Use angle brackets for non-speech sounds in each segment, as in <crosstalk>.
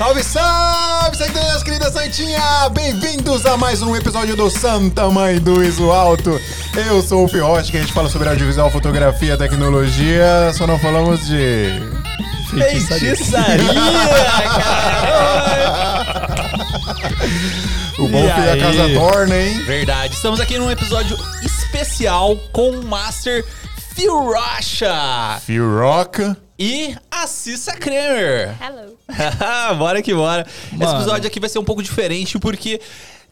Salve, salve, seguidores, querida Santinha! Bem-vindos a mais um episódio do Santa Mãe do Iso Alto. Eu sou o Fiote, que a gente fala sobre audiovisual, fotografia, tecnologia, só não falamos de... Feitiçaria, O bom que a casa torna, hein? Verdade. Estamos aqui num episódio especial com o Master Phil Rocha Phil Rock. E a Cissa Kramer. Hello. <laughs> bora que bora. Esse Mano. episódio aqui vai ser um pouco diferente porque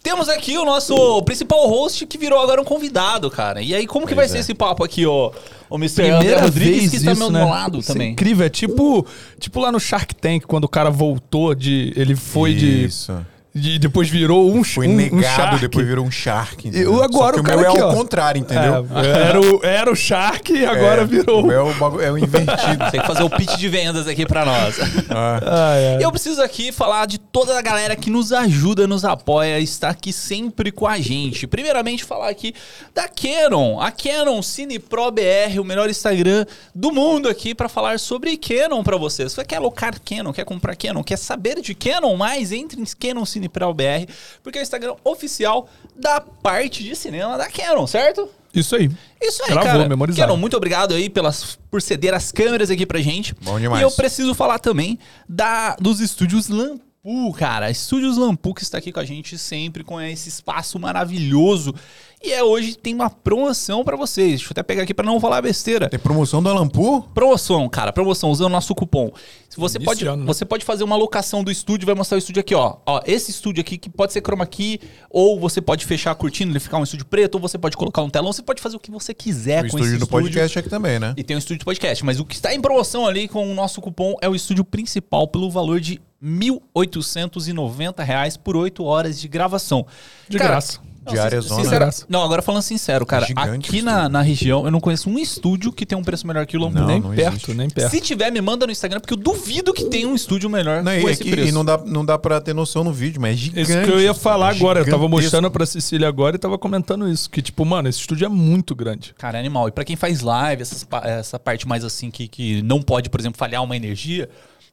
temos aqui o nosso principal host que virou agora um convidado, cara. E aí, como que vai Pois ser é. esse papo aqui, ó? O Mr. André Primeira Rodrigues vez que está ao isso, meu né? lado Isso é também. incrível, é tipo, tipo lá no Shark Tank, quando o cara voltou de... Ele foi de, Isso. de... Depois virou um, Foi um, um negado, Shark. depois virou um Shark. Eu- agora Só que o cara meu aqui, é ó. ao contrário, entendeu? É, era, o, era o Shark e agora É, virou... O meu é o, é o invertido. Tem que fazer o pitch de vendas aqui pra nós. Ah. Ai. E eu preciso aqui falar de toda a galera que nos ajuda, nos apoia, está aqui sempre com a gente. Primeiramente, falar aqui da Canon, a Canon Cine Pro BR, o melhor Instagram do mundo aqui para falar sobre Canon para vocês. Você quer alocar Canon, quer comprar Canon, quer saber de Canon mais? Entre em Canon Cine Pro BR, porque é o Instagram oficial da parte de cinema da Canon, certo? Isso aí. Isso aí, Gravou, cara. memorizado. Canon, muito obrigado aí pelas, por ceder as câmeras aqui pra gente. Bom demais. E eu preciso falar também da, dos estúdios Lampu, cara. Estúdios Lampu que está aqui com a gente sempre, com esse espaço maravilhoso. E é hoje tem uma promoção pra vocês. Deixa eu até pegar aqui pra não falar besteira. Tem promoção do Alampu? Promoção, cara, promoção, usando o nosso cupom. Se Você pode, né? você pode fazer uma locação do estúdio, vai mostrar o estúdio aqui, ó. ó. Esse estúdio aqui que pode ser chroma key, ou você pode fechar a cortina, ele ficar um estúdio preto, ou você pode colocar um telão, você pode fazer o que você quiser o com estúdio esse do podcast aqui também, né? e tem o estúdio de podcast. Mas o que está em promoção ali com o nosso cupom é o estúdio principal pelo valor de 1.890 reais por 8 horas de gravação. De Cara, graça. Não, Diária sin- zona. sincera- Graça. Não, agora falando sincero, cara. É gigante aqui na, na região eu não conheço um estúdio que tem um preço melhor que o. Não, nem não perto, existe. nem perto. Se tiver, me manda no Instagram, porque eu duvido que tenha um estúdio melhor Não, com e, é esse que- preço. e não dá, não dá pra ter noção no vídeo, mas é gigante. Isso que eu ia falar é agora. Eu tava mostrando pra Cecília agora e tava comentando isso. Que, tipo, mano, esse estúdio é muito grande. Cara, é animal. E pra quem faz live, essas essa parte mais assim que, que não pode, por exemplo, falhar uma energia,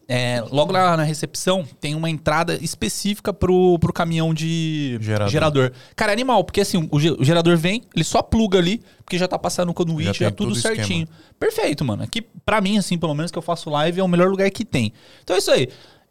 é, logo lá na recepção tem uma entrada específica pro, pro caminhão de Gerador. Cara, é animal, porque assim, o, ge- o gerador vem, ele só pluga ali, porque já tá passando o conduíte, Já já, tem tudo todo o certinho. Perfeito, mano. Aqui, pra mim, assim, pelo menos que eu faço live, é o melhor lugar que tem. Então é isso aí.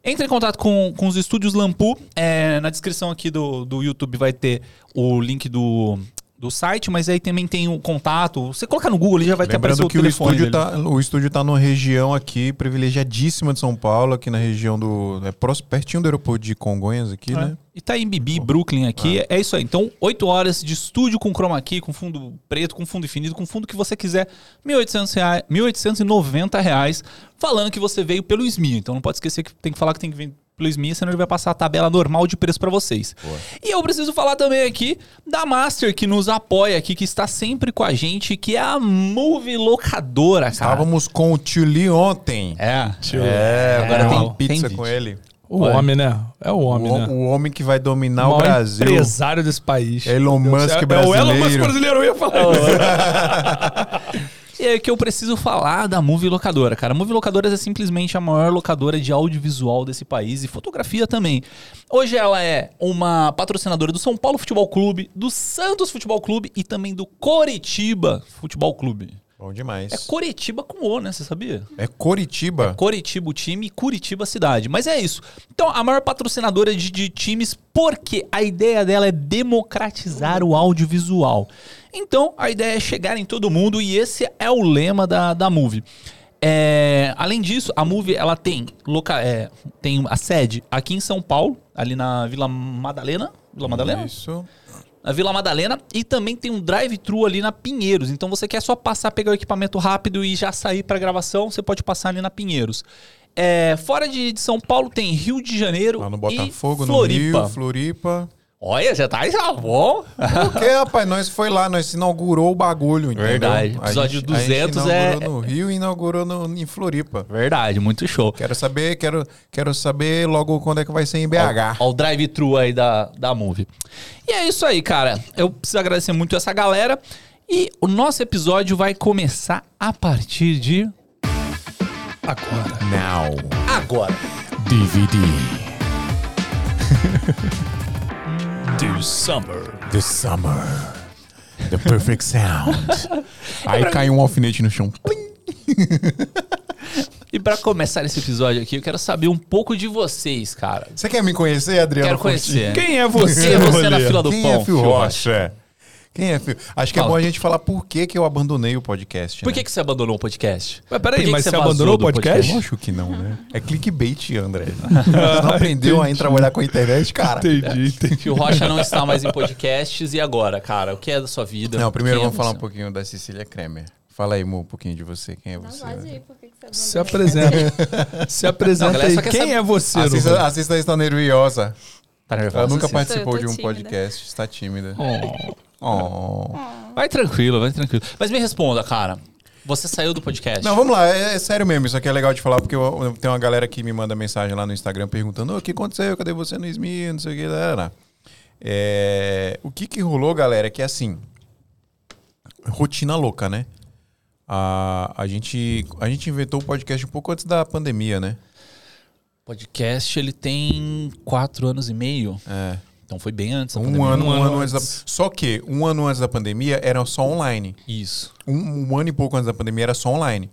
Entre em contato com, com os estúdios Lampu. É, na descrição aqui do, do YouTube vai ter o link do, do site, mas aí também tem o contato. Você colocar no Google ali já vai ter aparecido o que o telefone estúdio, tá, o estúdio tá numa região aqui privilegiadíssima de São Paulo, aqui na região do. É próximo, pertinho do aeroporto de Congonhas, aqui, né? E tá em Bibi, Brooklyn aqui. É isso aí. Então, 8 horas de estúdio com chroma key, com fundo preto, com fundo definido, com fundo que você quiser. 1.800 reais, 1.890 reais, falando que você veio pelo SMI. Então não pode esquecer que tem que falar que tem que vir pelo SMI, senão ele vai passar a tabela normal de preço pra vocês. E eu preciso falar também aqui da Master, que nos apoia aqui, que está sempre com a gente, que é a Movie Locadora, cara. Estávamos com o Tio Lee ontem. É. É, agora agora tem- pizza tem com ele. O Olha. homem, né? É o O, homem, né? o homem que vai dominar o maior Brasil. empresário desse país. Elon Musk céu. É o Elon Musk brasileiro. brasileiro, eu ia falar isso. E <laughs> <laughs> é que eu preciso falar da Movie Locadora, cara. A Movie Locadoras é simplesmente a maior locadora de audiovisual desse país e fotografia também. Hoje ela é uma patrocinadora do São Paulo Futebol Clube, do Santos Futebol Clube e também do Coritiba Futebol Clube. Bom demais. É Coritiba com O, né? Você sabia? É Coritiba. Coritiba o time e Curitiba a cidade. Mas é isso. Então, a maior patrocinadora de, de times, porque a ideia dela é democratizar o audiovisual. Então, a ideia é chegar em todo mundo e esse é o lema da, da Move. É, além disso, a Move ela tem, loca, é, tem a sede aqui em São Paulo, ali na Vila Madalena. Vila Madalena? Isso. na Vila Madalena e também tem um drive-thru ali na Pinheiros. Então você quer só passar, pegar o equipamento rápido e já sair para gravação, você pode passar ali na Pinheiros. É, fora de, de São Paulo tem Rio de Janeiro Lá no e Botafogo, no Floripa. Rio, Floripa. Olha, já tá já bom. Porque, rapaz, nós foi lá, nós inaugurou o bagulho, entendeu? Verdade. A Episódio gente- a gente 200 é- inaugurou no Rio e inaugurou no, em Floripa. Verdade, muito show. Quero saber, quero, quero saber logo quando é que vai ser em BH. Ó, o drive-thru aí da, da Move. E é isso aí, cara. Eu preciso agradecer muito essa galera. E o nosso episódio vai começar a partir de Agora. Now. agora. DVD. <laughs> Do summer. The summer. The perfect sound. <laughs> Aí cai um alfinete no chão. E pra começar esse episódio aqui, eu quero saber um pouco de vocês, cara. Você quer me conhecer, Adriano? Quero conhecer. Quem é você, Quem é você na fila do Quem pão? é Phil Phil Rocha? Quem é Phil? Acho que é Fala. bom a gente falar por que, que eu abandonei o podcast. Por né? que, que você abandonou o podcast? Mas peraí, mas você abandonou o do podcast? Lógico que não, né? É clickbait, André. <laughs> Você não aprendeu a trabalhar com a internet, cara? Entendi, entendi. Fio Rocha não está mais em podcasts. E agora, cara? O que é da sua vida? Não, primeiro Quem é vamos falar um você? pouquinho da Cecília Kremer. Fala aí, Mo, um pouquinho de você. Quem é Não você? pode ir, por que que você Se apresenta. <laughs> Se apresenta Não, galera, Quem é você, A Lu? Cecília, a está nerviosa. Tá nervosa, Ela nunca participou de um tímida. podcast, está tímida. Oh. Oh. Vai tranquilo, vai tranquilo. Mas me responda, cara. Você saiu do podcast? Não, vamos lá, é, é sério mesmo, isso aqui é legal de falar, porque eu, eu- tem uma galera que me manda mensagem lá no Instagram perguntando: "Ô, o que aconteceu? Cadê você no SMI? Não sei o que. lá, lá." É, o que que rolou, galera, é que assim, rotina louca, né? A, a, gente, a gente inventou o podcast um pouco antes da pandemia, né? podcast, ele tem quatro anos e meio. É. Então foi bem antes da Um pandemia. ano, um ano ano antes da. antes. Só que um ano antes da pandemia era só online. Isso. um, um ano e pouco antes da pandemia era só online.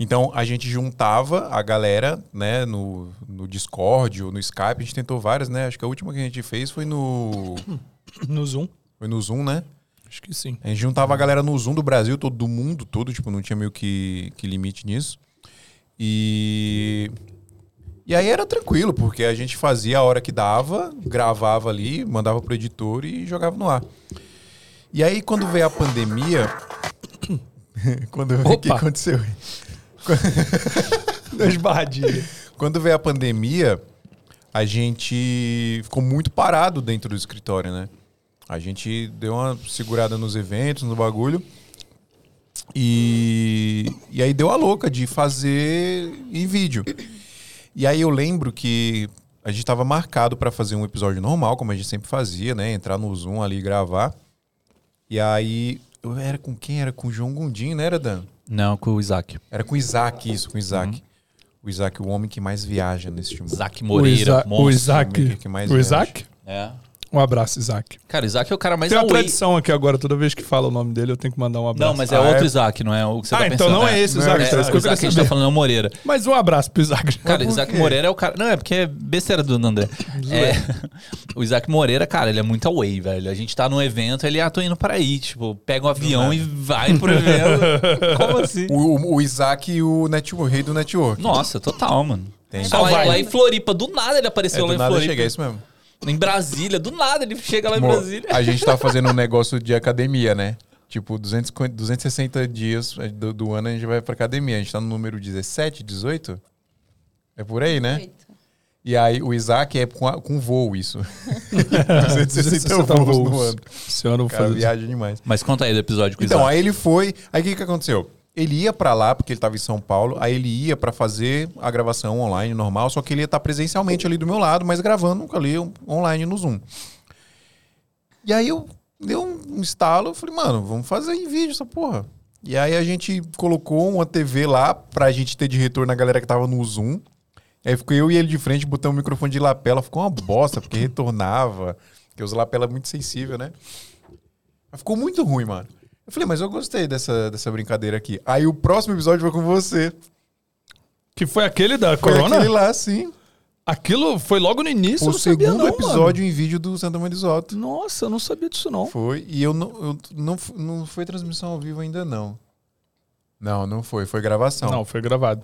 Então a gente juntava a galera, né, no, no Discord ou no Skype, a gente tentou várias, né? Acho que a última que a gente fez foi no <coughs> No Zoom? foi no Zoom, né? Acho que sim. A gente juntava a galera no Zoom do Brasil, todo do mundo todo, tipo, não tinha meio que, que limite nisso. E e aí era tranquilo, porque a gente fazia a hora que dava, gravava ali, mandava pro editor e jogava no ar. E aí quando veio a pandemia, <coughs> quando o que aconteceu? <laughs> Das barradilhas. Quando veio a pandemia, a gente ficou muito parado dentro do escritório, né? A gente deu uma segurada nos eventos, no bagulho. E, e aí deu a louca de fazer em vídeo. E aí eu lembro que a gente estava marcado para fazer um episódio normal, como a gente sempre fazia, né? Entrar no Zoom ali e gravar. E aí. Eu era com quem? Era com o João Gondim, né, era, Dan? Não, com o Isaac. Era com o Isaac, isso, com o Isaac. O Isaac, o homem que mais viaja neste mundo. Isaac O, Moreira. O monstro. Isaac. que mais O viaja. Isaac? É. Um abraço, Isaac. Cara, o Isaac é o cara mais Tem uma away. tradição aqui agora, toda vez que fala o nome dele, eu tenho que mandar um abraço. Não, mas é Ah, outro é? Isaac, não é o que você Ah, tá então pensando. não é esse Isaac, É, é isso o Isaac que a gente tá falando é o Moreira. Mas um abraço pro Isaac. Cara, Isaac? Moreira é o cara. Não, é porque é besteira do André. É, o Isaac Moreira, cara, ele é muito away, velho. A gente tá num evento, ele, ah, tô indo pra aí. Tipo, pega um avião e vai pro evento. <laughs> Como assim? O, o- o Isaac e o, network, o rei do network. Nossa, total, mano. Tem. Só lá, vai. lá em Floripa, do nada ele É, apareceu do lá em nada Floripa. chega, é isso mesmo. Em Brasília, do nada ele chega lá em Brasília. a gente tá <laughs> fazendo um negócio de academia, né? Tipo, 250, 260 dias do, do ano a gente vai pra academia. A gente tá no número 17, 18? É por aí, né? Eita. E aí o Isaac é com, a- com voo isso. <laughs> 260 voos no ano. Esse ano eu vou Cara, fazer viaja demais. Mas conta aí do episódio com o Então, Isaac. aí ele foi. Aí o que, que aconteceu? Ele ia pra lá, porque ele tava em São Paulo, aí ele ia pra fazer a gravação online normal, só que ele ia estar presencialmente ali do meu lado, mas gravando ali online no Zoom. E aí eu dei um estalo, eu falei, mano, vamos fazer em vídeo essa porra. E aí a gente colocou uma TV lá pra gente ter de retorno a galera que tava no Zoom. Aí ficou eu e ele de frente, botamos o microfone de lapela, ficou uma bosta, porque retornava, porque os lapela é muito sensível, né? Ficou muito ruim, mano. Eu falei, mas eu gostei dessa, dessa brincadeira aqui. Aí o próximo episódio foi com você. Que foi aquele da Foi Corona? aquele lá, sim. Aquilo foi logo no início, eu o não sabia segundo não, episódio em vídeo do Santa Mãe mano. Nossa, eu não sabia disso não. Foi. E eu não, eu não. Não foi transmissão ao vivo ainda, não. Não, não foi. Foi gravação. Não, foi gravado.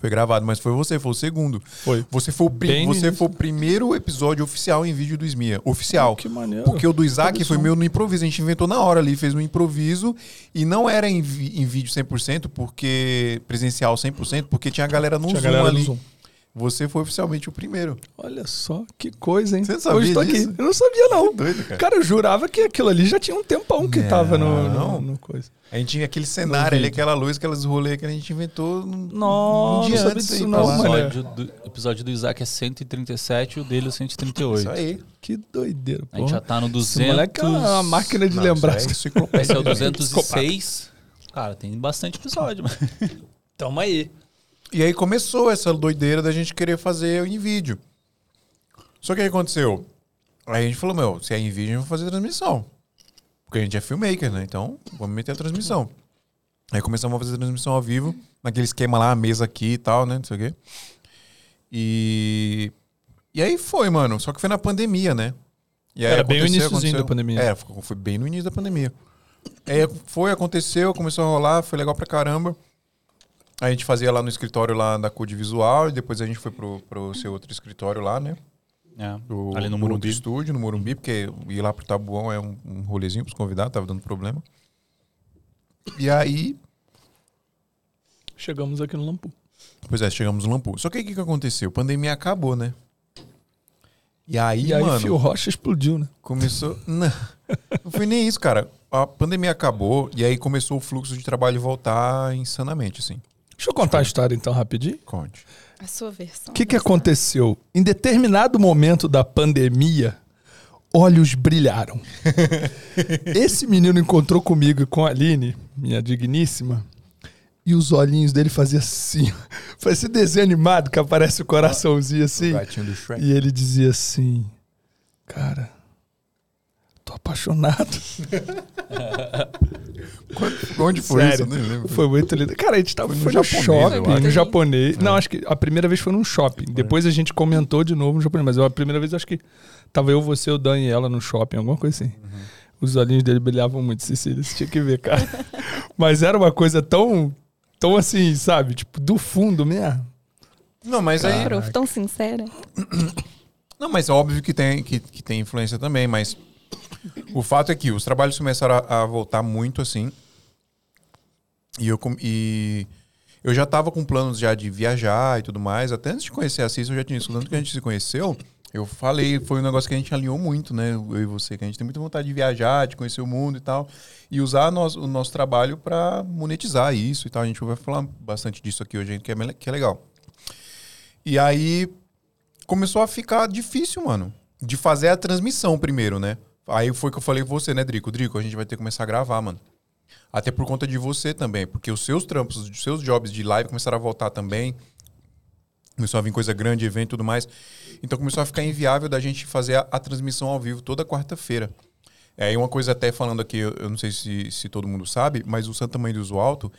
Foi gravado, mas foi você, foi o segundo. Foi. Você foi o, Bem no você início. foi o primeiro episódio oficial em vídeo do Smia. Oficial. Que maneiro. Porque o do Isaac foi meu no improviso. A gente inventou na hora ali, fez um improviso. E não era em, em vídeo 100%, porque presencial 100%, porque tinha a galera no Tinha Zoom galera ali. no Zoom. Você foi oficialmente o primeiro. Olha só, que coisa, hein? Você não sabia Hoje tô disso? aqui. Eu não sabia, não. <laughs> Que doido, cara. Cara, eu jurava que aquilo ali já tinha um tempão que tava no, Não. no, no coisa. A gente tinha aquele cenário ali, aquela luz, aquelas rolês que a gente inventou num, Nossa, um dia não sabia antes disso não. O episódio do, episódio do Isaac é 137 e o dele é 138. Isso aí. Que doideira, A gente pô. já tá no Esse 200. moleque é uma máquina de Não, lembrar. isso é. <laughs> Esse é o 206. Cara, tem bastante episódio, mano. Tamo aí. E aí começou essa doideira da gente querer fazer em vídeo. Só que aí aconteceu. Aí a gente falou, meu, se é em vídeo, vamos fazer transmissão. Porque a gente é filmmaker, né? Então, vamos meter a transmissão. Aí começamos a fazer transmissão ao vivo, naquele esquema lá, a mesa aqui e tal, né? Não sei o quê. E. E aí foi, mano. Só que foi na pandemia, né? Era bem o aconteceu. da pandemia. É, foi bem no início da pandemia. Aí foi, aconteceu, começou a rolar, foi legal pra caramba. A gente fazia lá no escritório lá da Code Visual e depois a gente foi pro, pro seu outro escritório lá, né? É, Do, ali no Morumbi. estúdio, no Morumbi, porque ir lá pro Tabuão é um, um rolezinho pros convidados, tava dando problema. E aí, Chegamos aqui no Lampu. pois é, chegamos no Lampu. Só que aí o que, que aconteceu? A pandemia acabou, né? E aí, E aí, mano, Fio Rocha explodiu, né? começou. <laughs> Não, não foi nem isso, cara. A pandemia acabou e aí começou o fluxo de trabalho voltar insanamente, assim. Deixa eu contar a história então rapidinho. Conte. A sua versão. O que, que aconteceu? Em determinado momento da pandemia, olhos brilharam. <laughs> Esse menino encontrou comigo e com a Aline, minha digníssima, e os olhinhos dele faziam assim. Parecia desenho animado que aparece o coraçãozinho assim. O gatinho do Shrek. E ele dizia assim: Cara, apaixonado. <laughs> Onde foi Sério, isso? Eu nem lembro. Foi muito lindo. Cara, a gente tava Foi no foi no, japonês, shopping, no japonês. Não, acho que a primeira vez foi num shopping. Depois a gente comentou de novo no japonês. Mas a primeira vez acho que tava eu, você, o Dan e ela no shopping, alguma coisa assim. Os olhinhos dele brilhavam muito, Cecília. Você tinha que ver, cara. <laughs> mas era uma coisa tão, tão assim, sabe? Tipo, do fundo mesmo. Não, mas aí. Prof, tão sincera. Não, mas é óbvio que tem, que, que tem influência também, mas o fato é que os trabalhos começaram a, a voltar muito assim. E eu, e eu já tava com planos já de viajar e tudo mais. Até antes de conhecer a Cis, eu já tinha isso. Tanto que a gente se conheceu, eu falei, foi um negócio que a gente alinhou muito, né? Eu e você, que a gente tem muita vontade de viajar, de conhecer o mundo e tal. E usar nós- o nosso trabalho para monetizar isso e tal. A gente vai falar bastante disso aqui hoje, que é, que é legal. E aí começou a ficar difícil, mano. De fazer a transmissão primeiro, né? Aí foi que eu falei com você, né, Drico? Drico, a gente vai ter que começar a gravar, mano. Até por conta de você também, porque os seus trampos, os seus jobs de live começaram a voltar também. Começou a vir coisa grande, evento e tudo mais. Então começou a ficar inviável da gente fazer a, a transmissão ao vivo toda quarta-feira. É, uma coisa até falando aqui, eu, eu não sei se, se todo mundo sabe, mas o Santa Mãe do Uso Alto,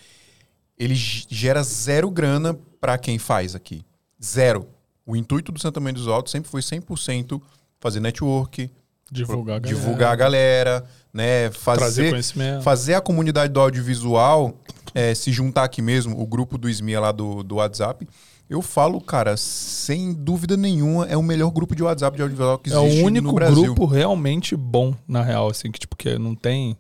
ele gera zero grana pra quem faz aqui. Zero. O intuito do Santa Mãe dos Altos sempre foi 100% fazer network, Divulgar a galera. divulgar a galera, né? Trazer Fazer, conhecimento. fazer a comunidade do audiovisual é, se juntar aqui mesmo, o grupo do SMIA lá do, do WhatsApp. Eu falo, cara, sem dúvida nenhuma, é o melhor grupo de WhatsApp de audiovisual que É o existe único no Brasil. grupo realmente bom, na real, assim, que tipo, que não tem.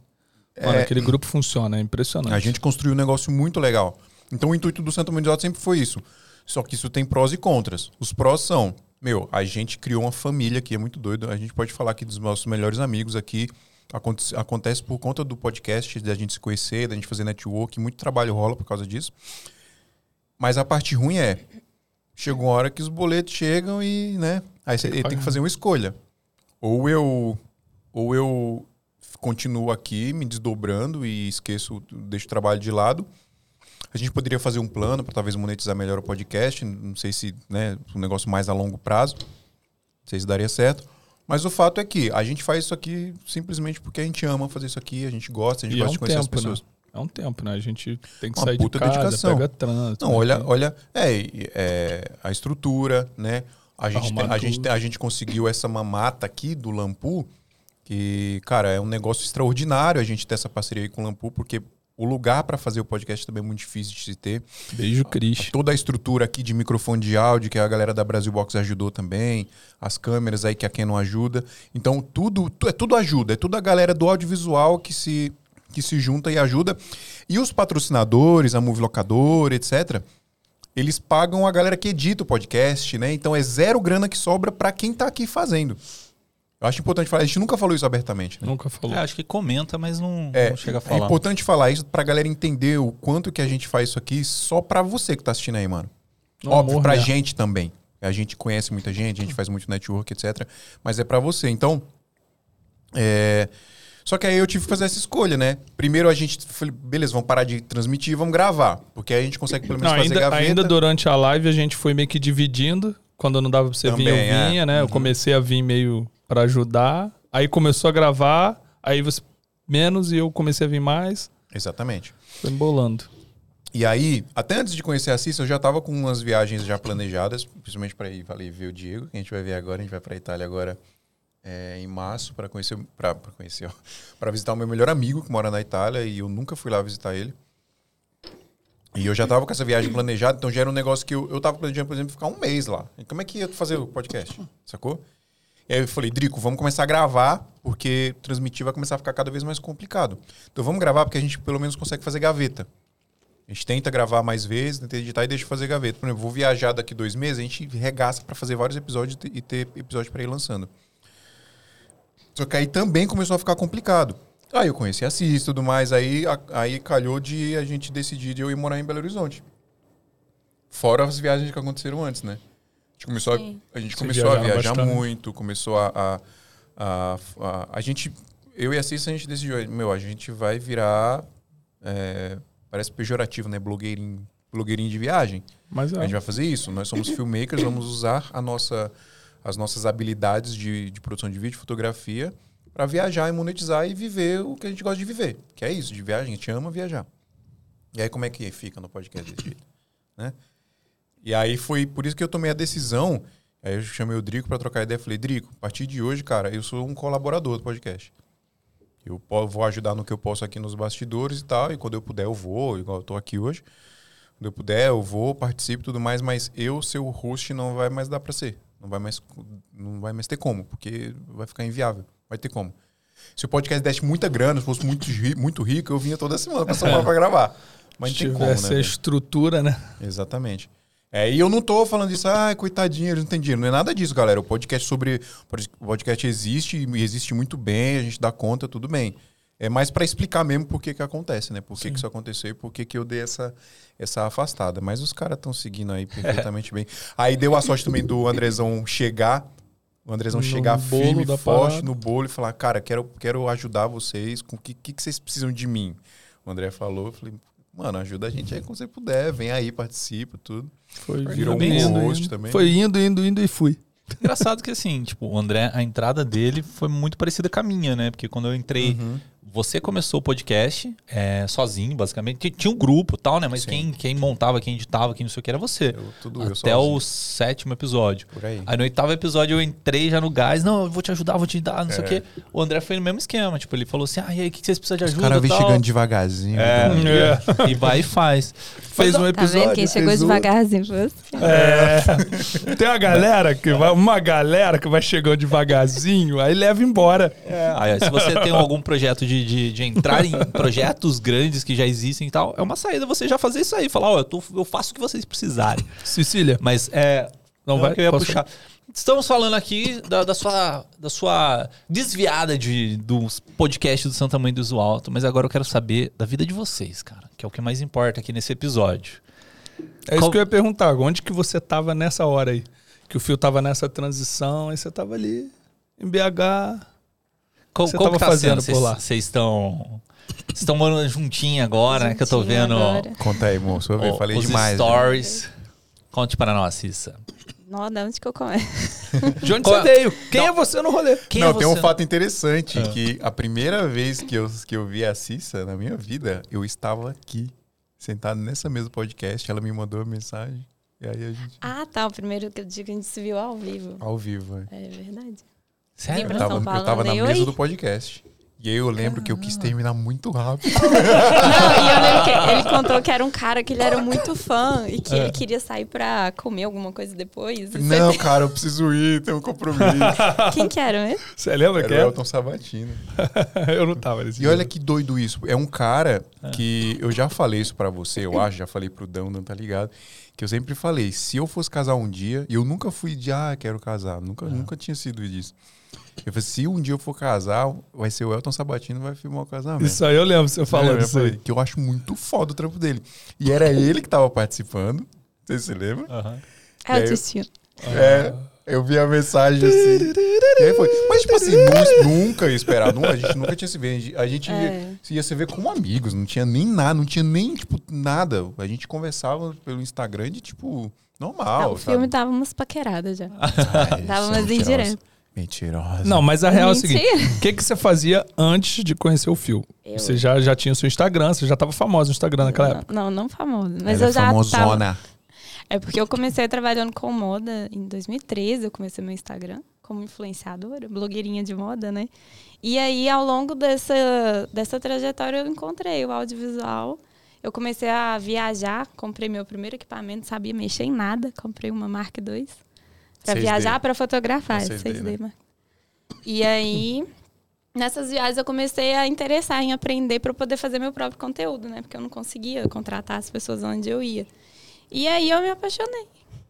Mano, É. aquele grupo funciona, é impressionante. A gente construiu um negócio muito legal. Então o intuito do dos Altos sempre foi isso. Só que isso tem prós e contras. Os prós são, meu, a gente criou uma família aqui, é muito doido. A gente pode falar aqui dos nossos melhores amigos aqui. Aconte- Acontece por conta do podcast, da gente se conhecer, da gente fazer network, muito trabalho rola por causa disso. Mas a parte ruim é, chega uma hora que os boletos chegam e, né, aí você tem que fazer uma escolha. Ou eu ou eu continuo aqui me desdobrando e esqueço, deixo o trabalho de lado. A gente poderia fazer um plano para talvez monetizar melhor o podcast, não sei se, né, um negócio mais a longo prazo. Não sei se daria certo. Mas o fato é que a gente faz isso aqui simplesmente porque a gente ama fazer isso aqui, a gente gosta, a gente E é gosta um de conhecer as tempo, né? pessoas. É um tempo, né? A gente tem que Uma sair de puta casa, dedicação. pega trânsito. Não, né? olha, olha, é, é, a estrutura, né? A gente, tem- a, gente, a gente conseguiu essa mamata aqui do Lampu, que, cara, é um negócio extraordinário a gente ter essa parceria aí com o Lampu, porque o lugar para fazer o podcast também é muito difícil de se ter. Beijo, Cris. Toda a estrutura aqui de microfone de áudio, que a galera da Brasil Box ajudou também, as câmeras aí que a Canon ajuda. Então, tudo, tu- é tudo ajuda, é tudo a galera do audiovisual que se, que se junta e ajuda. E os patrocinadores, a Movie Locadora, etc., eles pagam a galera que edita o podcast, né? Então é zero grana que sobra para quem tá aqui fazendo. Eu acho importante falar, a gente nunca falou isso abertamente, né? Nunca falou. É, acho que comenta, mas não, É, não chega a é falar. importante falar isso pra galera entender o quanto que a gente faz isso aqui só pra você que tá assistindo aí, mano. No Óbvio, amor pra mesmo. gente também. A gente conhece muita gente, a gente faz muito network, etc. Mas é pra você. Então, é... Só que aí eu tive que fazer essa escolha, né? Primeiro a gente falou, beleza, vamos parar de transmitir e vamos gravar. Porque aí a gente consegue pelo menos Não, fazer ainda, gaveta. ainda durante a live a gente foi meio que dividindo. Quando não dava pra você vir, Também, eu é. vinha, né? Eu Uhum. comecei a vir meio pra ajudar. Aí começou a gravar, aí você menos e eu comecei a vir mais. Exatamente. Foi embolando. E aí, até antes de conhecer a Cissa, eu já tava com umas viagens já planejadas, principalmente para ir, falei, ver o Diego, que a gente vai ver agora, a gente vai para Itália agora é, em março para conhecer, para conhecer, ó, <laughs> para visitar o meu melhor amigo que mora na Itália e eu nunca fui lá visitar ele. E eu já tava com essa viagem planejada, então já era um negócio que eu, eu tava planejando, por exemplo, ficar um mês lá. E como é que ia fazer o podcast? Sacou? E aí eu falei, Drico, vamos começar a gravar, porque transmitir vai começar a ficar cada vez mais complicado. Então vamos gravar porque a gente pelo menos consegue fazer gaveta. A gente tenta gravar mais vezes, tenta editar e deixa fazer gaveta. Por exemplo, vou viajar daqui dois meses, a gente regaça pra fazer vários episódios e ter- episódio pra ir lançando. Só que aí também começou a ficar complicado. Aí eu conheci a CIS e tudo mais, aí, aí calhou de a gente decidir de eu ir morar em Belo Horizonte. Fora as viagens que aconteceram antes, né? A gente começou, a, a, gente começou a viajar bastante. muito, começou a, a, a, a, a gente, eu e a Cissa, a gente decidiu, meu, a gente vai virar, é, parece pejorativo, né? Blogueirinho, blogueirinho de viagem. Mas A é. gente vai fazer isso. Nós somos filmmakers, vamos usar a nossa, as nossas habilidades de, de produção de vídeo, fotografia, para viajar e monetizar e viver o que a gente gosta de viver. Que é isso, de viagem, a gente ama viajar. E aí como é que fica no podcast desse jeito? Né? E aí foi por isso que eu tomei a decisão. Aí eu chamei o Drico para trocar ideia. Falei, Drico, a partir de hoje, cara, eu sou um colaborador do podcast. Eu vou ajudar no que eu posso aqui nos bastidores e tal. E quando eu puder, eu vou, igual eu tô aqui hoje. Quando eu puder, eu vou, participo e tudo mais, mas eu, seu host, não vai mais dar pra ser. Não vai mais, não vai mais ter como, porque vai ficar inviável. Vai ter como. Se o podcast desse muita grana, se fosse muito, muito rico, eu vinha toda semana pra São Paulo pra <laughs> gravar. Mas Se não tem como, tivesse né? a estrutura, né? Exatamente. É, e eu não tô falando isso, ai, coitadinho, eles não têm dinheiro. Não é nada disso, galera. O podcast sobre. O podcast existe e existe muito bem, a gente dá conta, tudo bem. É mais pra explicar mesmo por que que acontece, né? Por que, que isso aconteceu e por que, que eu dei essa, essa afastada. Mas os caras estão seguindo aí perfeitamente <laughs> bem. Aí deu a sorte também do Andrezão chegar. O Andrezão No chegar firme, da forte parada. no bolo e falar, cara, quero, quero ajudar vocês. Com o que, que, que vocês precisam de mim? O André falou, eu falei, mano, ajuda a gente aí quando você puder. Vem aí, participa, tudo. Foi Virou um indo, host indo. também. Foi indo, indo, indo e fui. Engraçado que assim, tipo, o André, a entrada dele foi muito parecida com a minha, né? Porque quando eu entrei, Uhum. Você começou o podcast é, sozinho, basicamente. Tinha- um grupo e tal, né? Mas Sim. quem, quem montava, quem editava, quem não sei o que era você. Eu, tudo eu Até sozinho, o sétimo episódio. Por aí. Aí no oitavo episódio eu entrei já no gás. Não, eu vou te ajudar, vou te dar, não sei o É. quê. O André foi no mesmo esquema. Tipo, ele falou assim: ah, e aí, o que que vocês precisam de Os ajuda? caras vêm tal? chegando devagarzinho. É, né? <laughs> e vai e faz. Fez um Tá episódio. vendo? Quem chegou devagarzinho foi você. É. Tem uma galera que vai, uma galera que vai chegando devagarzinho, aí leva embora. Aí, se você tem algum projeto de, de, de entrar em <laughs> projetos grandes que já existem e tal, é uma saída você já fazer isso aí. Falar, ó, eu, tô- eu faço o que vocês precisarem. Cecília, Mas é. Não Não vai? que eu ia puxar. Estamos falando aqui da, da sua, da sua desviada de, dos podcasts do Santa Mãe do Iso Alto, mas agora eu quero saber da vida de vocês, cara, que é o que mais importa aqui nesse episódio. é isso Qual- que eu ia perguntar. Onde que você tava nessa hora aí? Que o fio tava nessa transição, aí você tava ali em BH. Qual, Você tava que tá fazendo sendo? por lá? Vocês estão. Vocês estão morando juntinho agora, né? Que eu tô Juntinho vendo agora. Conta aí, moço. Eu o- falei os demais. né? stories. Conte para nós, Cissa. Não, de onde que eu começo? <laughs> De onde Qual- você veio? Quem Não. é você no rolê? Quem não, é tem um fato interessante, Ah. que a primeira vez que eu, que eu vi a Cissa na minha vida, eu estava aqui, sentado nessa mesa do podcast, ela me mandou uma mensagem, e aí a gente, Ah, tá. O primeiro que eu digo que a gente se viu ao vivo. ao vivo, é. É verdade. Sério? Eu tava, Paulo, eu tava na mesa oi. do podcast. E aí eu lembro que eu quis terminar muito rápido. <laughs> Não, e eu lembro que ele contou que era um cara que ele era muito fã e que É. ele queria sair pra comer alguma coisa depois. E Não, cara, eu preciso ir, tenho um compromisso. <laughs> Quem que era mesmo? Você lembra Era que o é? Elton Sabatino. <laughs> eu não tava nesse E olha que doido isso. É um cara Ah. que eu já falei isso pra você, eu acho, já falei pro Dão, não tá ligado? Que eu sempre falei, se eu fosse casar um dia, e eu nunca fui de, ah, quero casar, nunca, nunca tinha sido disso. Eu falei, se um dia eu for casar, vai ser o Elton Sabatino vai filmar o casamento. Isso aí eu lembro você falando É, eu isso aí. Que eu acho muito foda o trampo dele. E era ele que tava participando, você se lembra? Aí É eu- o destino. É. Eu vi a mensagem assim. e aí foi. Mas, tipo assim, nu- nunca ia esperar. Nunca, a gente nunca tinha se visto. A gente É. ia, ia se ver como amigos. Não tinha nem nada, não tinha nem, tipo, nada. A gente conversava pelo Instagram de, tipo, normal. Ah, o sabe? filme dava umas paqueradas já. Ai, dava é umas mentirosa. indiretas. Mentirosa. Não, mas a real é o seguinte: Mentira. o que, que você fazia antes de conhecer o Fio? Eu- Você já, já tinha o seu Instagram, você já tava famosa no Instagram naquela época. Não, não famoso. Mas Ela eu é já tava... famosona. É porque eu comecei trabalhando com moda em 2013. Eu comecei meu Instagram como influenciadora, blogueirinha de moda, né? E aí, ao longo dessa, dessa trajetória, eu encontrei o audiovisual. Eu comecei a viajar, comprei meu primeiro equipamento, sabia mexer em nada. Comprei uma Mark II para 6D. viajar, para fotografar. É 6D, 6D, né? E aí, nessas viagens, eu comecei a interessar em aprender para poder fazer meu próprio conteúdo, né? Porque eu não conseguia contratar as pessoas onde eu ia. E aí eu me apaixonei.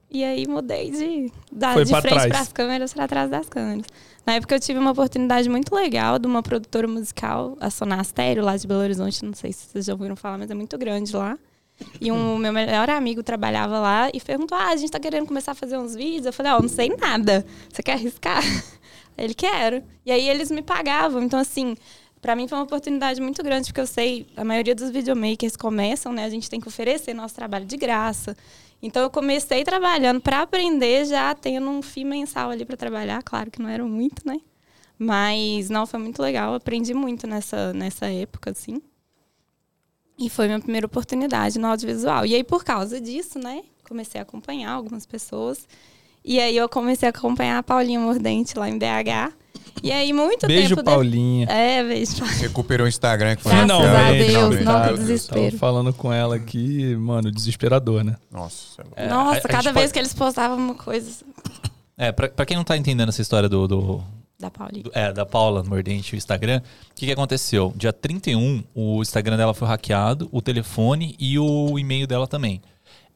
E aí mudei de, da, Foi de pra frente para as câmeras para trás das câmeras. Na época eu tive uma oportunidade muito legal de uma produtora musical, a Sonastério, lá de Belo Horizonte. Não sei se vocês já ouviram falar, mas é muito grande lá. E um meu melhor amigo trabalhava lá e perguntou: Ah, a gente tá querendo começar a fazer uns vídeos. Eu falei: Ó, não sei nada. Você quer arriscar? <laughs> Ele quer. E aí eles me pagavam. Então, assim, Pra mim foi uma oportunidade muito grande, porque eu sei, a maioria dos videomakers começam, né? A gente tem que oferecer nosso trabalho de graça. Então eu comecei trabalhando para aprender, já tendo um FII mensal ali para trabalhar, claro que não era muito, né? Mas não, foi muito legal, aprendi muito nessa, nessa época, assim. E foi minha primeira oportunidade no audiovisual. E aí, por causa disso, né? Comecei a acompanhar algumas pessoas. E aí eu comecei a acompanhar a Paulinha Mordente lá em BH. E aí, muito Beijo, tempo de- Paulinha. É, beijo, Paulinha. Recuperou o Instagram que foi Graças uma a. Deus, Finalmente. não, Deus. desespero. Tava falando com ela aqui, mano, desesperador, né? Nossa. É, Nossa, a- a cada gente vez pode- que eles postavam uma coisa É, pra, pra quem não tá entendendo essa história do, do, da é, da Paula Mordente, o Instagram, o que, que aconteceu? Dia 31, o Instagram dela foi hackeado, o telefone e o e-mail dela também.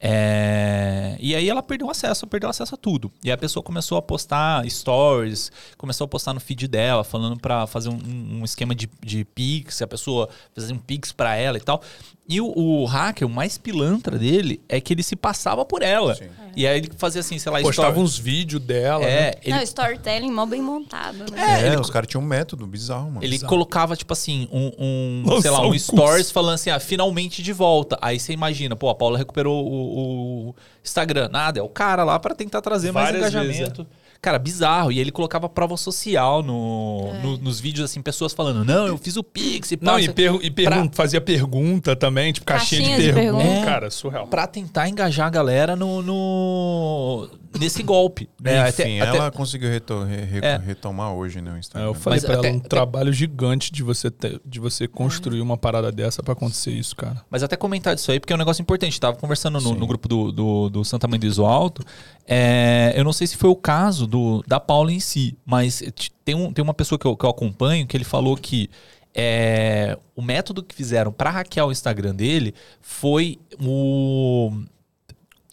É, e aí ela perdeu acesso, perdeu acesso a tudo. E a pessoa começou a postar stories, começou a postar no feed dela, falando pra fazer um, um esquema de, de Pix, a pessoa fazer um Pix pra ela e tal. E o, o hacker, o mais pilantra dele, é que ele se passava por ela. Sim. E aí ele fazia assim, sei lá, Postava story- uns vídeos dela. né? É, ele Não, storytelling mó bem montado, né? É, ele- os caras tinham um método bizarro, mano. Ele Bizarro. colocava, tipo assim, um, um, Lançar sei lá, um curso. stories falando assim, ah, finalmente de volta. Aí você imagina, pô, a Paula recuperou o, o Instagram. Nada, é o cara lá pra tentar trazer mais Várias engajamento. Cara, bizarro. E ele colocava prova social no, É. no- nos vídeos, assim, pessoas falando, não, eu fiz o Pix e Não, e, pergu- e pergun- fazia pergunta também, tipo caixinha, Caixinha de, de pergunta. pergunta. Cara, surreal. pra tentar engajar a galera no, no- nesse golpe. né? Enfim, Até- ela até- conseguiu re- re- É. retomar hoje, né, o É, Instagram. eu falei Mas pra ela até- um até- trabalho gigante de você ter- de você construir uma parada dessa pra acontecer isso, cara. Mas até comentar disso aí, porque é um negócio importante. Tava conversando no, no grupo do, do, do Santa Mãe do Iso Alto. É, eu não sei se foi o caso do, da Paula em si, mas tem, um, tem uma pessoa que eu, que eu acompanho que ele falou que é, o método que fizeram para hackear o Instagram dele foi o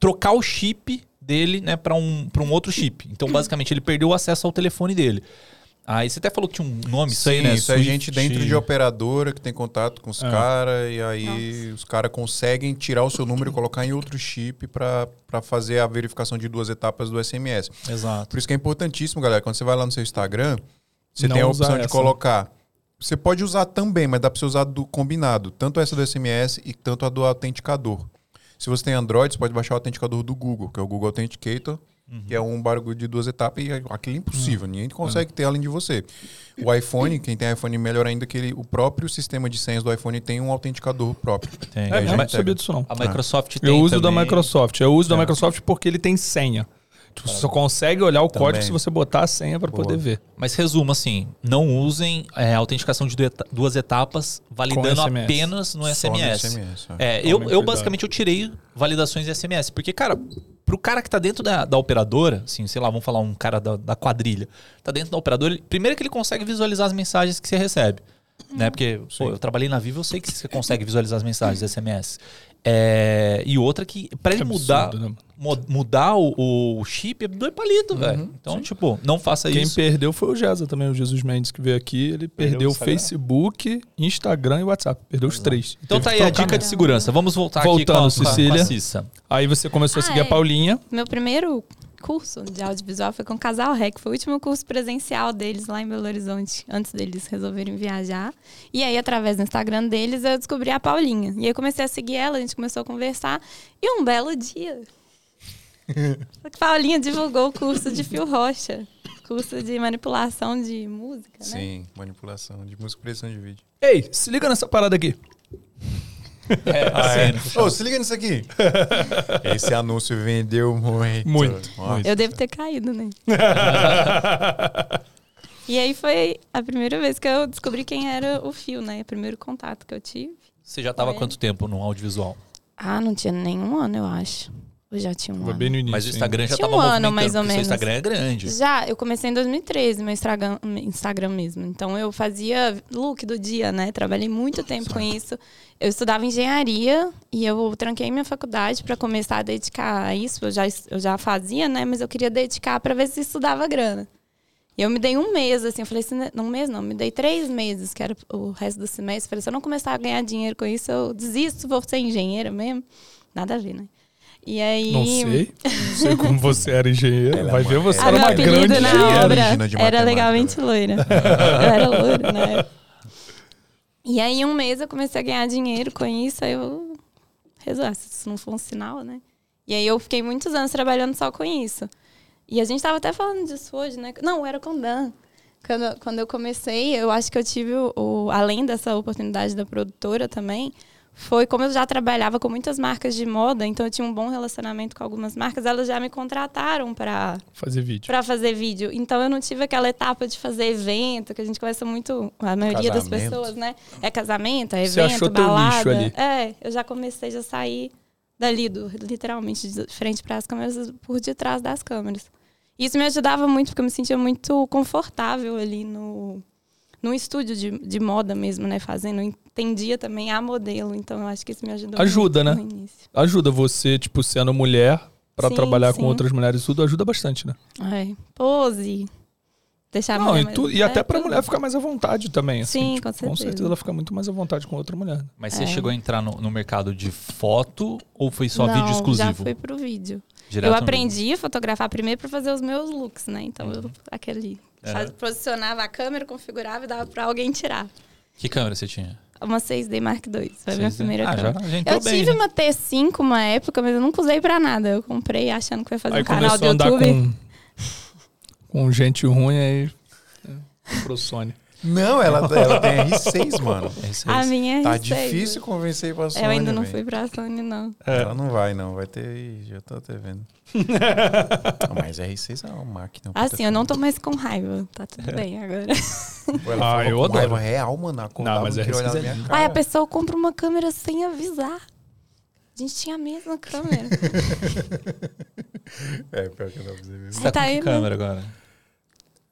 trocar o chip dele né, para um, um outro chip. Então, basicamente, ele perdeu o acesso ao telefone dele. Aí você até falou que tinha um nome, isso aí, Sim, né? isso é Swift. gente dentro de operadora que tem contato com os É. caras e aí os caras conseguem tirar o seu número e colocar em outro chip pra pra fazer a verificação de duas etapas do SMS. Exato. Por isso que é importantíssimo, galera, quando você vai lá no seu Instagram, você Não tem a opção de colocar. Você pode usar também, mas dá pra você usar do combinado, tanto essa do SMS e tanto a do autenticador. Se você tem Android, você pode baixar o autenticador do Google, que é o Google Authenticator, que é um barulho de duas etapas e aquilo é impossível, ninguém consegue ter além de você. O iPhone, quem tem iPhone melhor ainda que ele, o próprio sistema de senhas do iPhone tem um autenticador próprio. Tem. É, eu já não sabia disso não. A Microsoft tem Eu uso da também. Microsoft. Eu uso da É. Microsoft porque ele tem senha. Você só consegue olhar o Também. código se você botar a senha pra Boa. poder ver. Mas resumo assim, não usem é, autenticação de du- duas etapas validando SMS. apenas no SMS. SMS, é. É, eu, eu basicamente eu tirei validações de SMS, porque cara, pro cara que tá dentro da, da operadora, assim, sei lá, vamos falar um cara da, da quadrilha, tá dentro da operadora, ele- primeiro que ele consegue visualizar as mensagens que você recebe, né? Porque pô, eu trabalhei na Vivo, eu sei que você consegue visualizar as mensagens SMS. É, e outra que para ele Que mudar absurdo, né? Mudar o, o chip é dois palitos, velho. Então, tipo, não faça Quem isso. perdeu foi o Jeza também, o Jesus Mendes que veio aqui. Ele perdeu, Instagram? Facebook, Instagram e WhatsApp. Perdeu os três. Então Teve tá aí a dica de segurança. Vamos voltar aqui Voltando, com a, com a- Cecília. com a. Aí você começou a Ah, seguir a é. Paulinha. Meu primeiro curso de audiovisual foi com o Casal Rec. Foi o último curso presencial deles lá em Belo Horizonte, antes deles resolverem viajar. E aí, através do Instagram deles, eu descobri a Paulinha. E aí, eu comecei a seguir ela, a gente começou a conversar. E um belo dia, a Paulinha divulgou o curso de Fio Rocha. Curso de manipulação de música, né? Sim, manipulação de música por edição de vídeo. Ei, se liga nessa parada aqui. <laughs> É, Ah, é? Ô, se liga nisso aqui. <laughs> Esse anúncio vendeu muito. Muito, Nossa. Eu devo ter caído, né? <laughs> e aí foi a primeira vez que eu descobri quem era o Fio, né? O primeiro contato que eu tive. Você já tava há Foi. quanto tempo no audiovisual? Ah, não tinha nenhum ano, eu acho. Eu já tinha um Foi ano. bem no início. Mas o Instagram já Tinha tava um ano, mais ou menos. seu Instagram é grande. Já, eu comecei em 2013, meu Instagram, Instagram mesmo. Então eu fazia look do dia, né? Trabalhei muito tempo com isso. Eu estudava engenharia e eu tranquei minha faculdade para começar a dedicar a isso. Eu já, eu já fazia, né? Mas eu queria dedicar para ver se estudava grana. E eu me dei um mês, assim, eu falei assim, não, um mês não, me dei três meses, que era o resto do semestre. Falei, se eu não começar a ganhar dinheiro com isso, eu desisto, vou ser engenheira mesmo. Nada a ver, né? E aí. Não sei. Não sei como você era engenheiro. Ela é Vai ver, você era meu uma apelido grande na engenheira. obra era legalmente loira. <laughs> eu era loira, né? E aí, em um mês, eu comecei a ganhar dinheiro com isso. Aí eu resolvi, ah, se isso não for um sinal, né? E aí, eu fiquei muitos anos trabalhando só com isso. E a gente tava até falando disso hoje, né? Não, era com o Dan. Quando, quando eu comecei, eu acho que eu tive, o, o- além dessa oportunidade da produtora também, foi como eu já trabalhava com muitas marcas de moda, então eu tinha um bom relacionamento com algumas marcas, elas já me contrataram para Fazer vídeo. para fazer vídeo. Então eu não tive aquela etapa de fazer evento, que a gente conversa muito, a maioria das Casamento. pessoas, né? É casamento, é Você evento, achou teu balada. nicho ali. É, eu já comecei a sair dali, do, literalmente, de frente para as câmeras, por detrás das câmeras. Isso me ajudava muito, porque eu me sentia muito confortável ali no, no estúdio de, de moda mesmo, né? Fazendo. Entendia também a modelo, então eu acho que isso me ajudou Ajuda, muito né? no início. Ajuda você, tipo, sendo mulher, pra Sim, trabalhar com sim. outras mulheres, tudo ajuda bastante, né? É, pose. Deixar a Não, mulher e, mais- tu- e é, até pra tudo. mulher ficar mais à vontade também. Assim, Sim, tipo, com Com certeza. certeza ela fica muito mais à vontade com outra mulher. Mas você É. chegou a entrar no, no mercado de foto ou foi só Não, vídeo exclusivo? Já fui pro vídeo. Direto eu aprendi a fotografar primeiro para fazer os meus looks, né? Então eu aquele Uhum. posicionava a câmera, configurava e dava para alguém tirar. Que câmera você tinha? Uma 6D Mark II, foi a minha 6D? primeira Ah, câmera. já Eu bem, tive né? uma T5 uma época, mas eu nunca usei pra nada. Eu comprei achando que ia fazer Aí um canal do começou a andar YouTube. com, com gente ruim aí. É, pro Sony. Não, ela, ela tem R6, <laughs> mano. É isso A aí. minha é Tá R6. difícil convencer pra Sony, Eu ainda não velho. fui pra Sony, não. Ela não vai, não. Vai ter já tô até vendo. <laughs> Mas R6 é uma máquina. Assim, eu não tô mais com raiva. Tá tudo bem agora. Pô, ela Ah, eu com adoro. raiva real, mano. Acordava, Não, mas não queria R6 olhar na é minha. Aí a pessoa compra uma câmera sem avisar. A gente tinha a mesma câmera. <laughs> É, pior que eu não você mesmo. Você tá, Tá com aí, que né? câmera agora?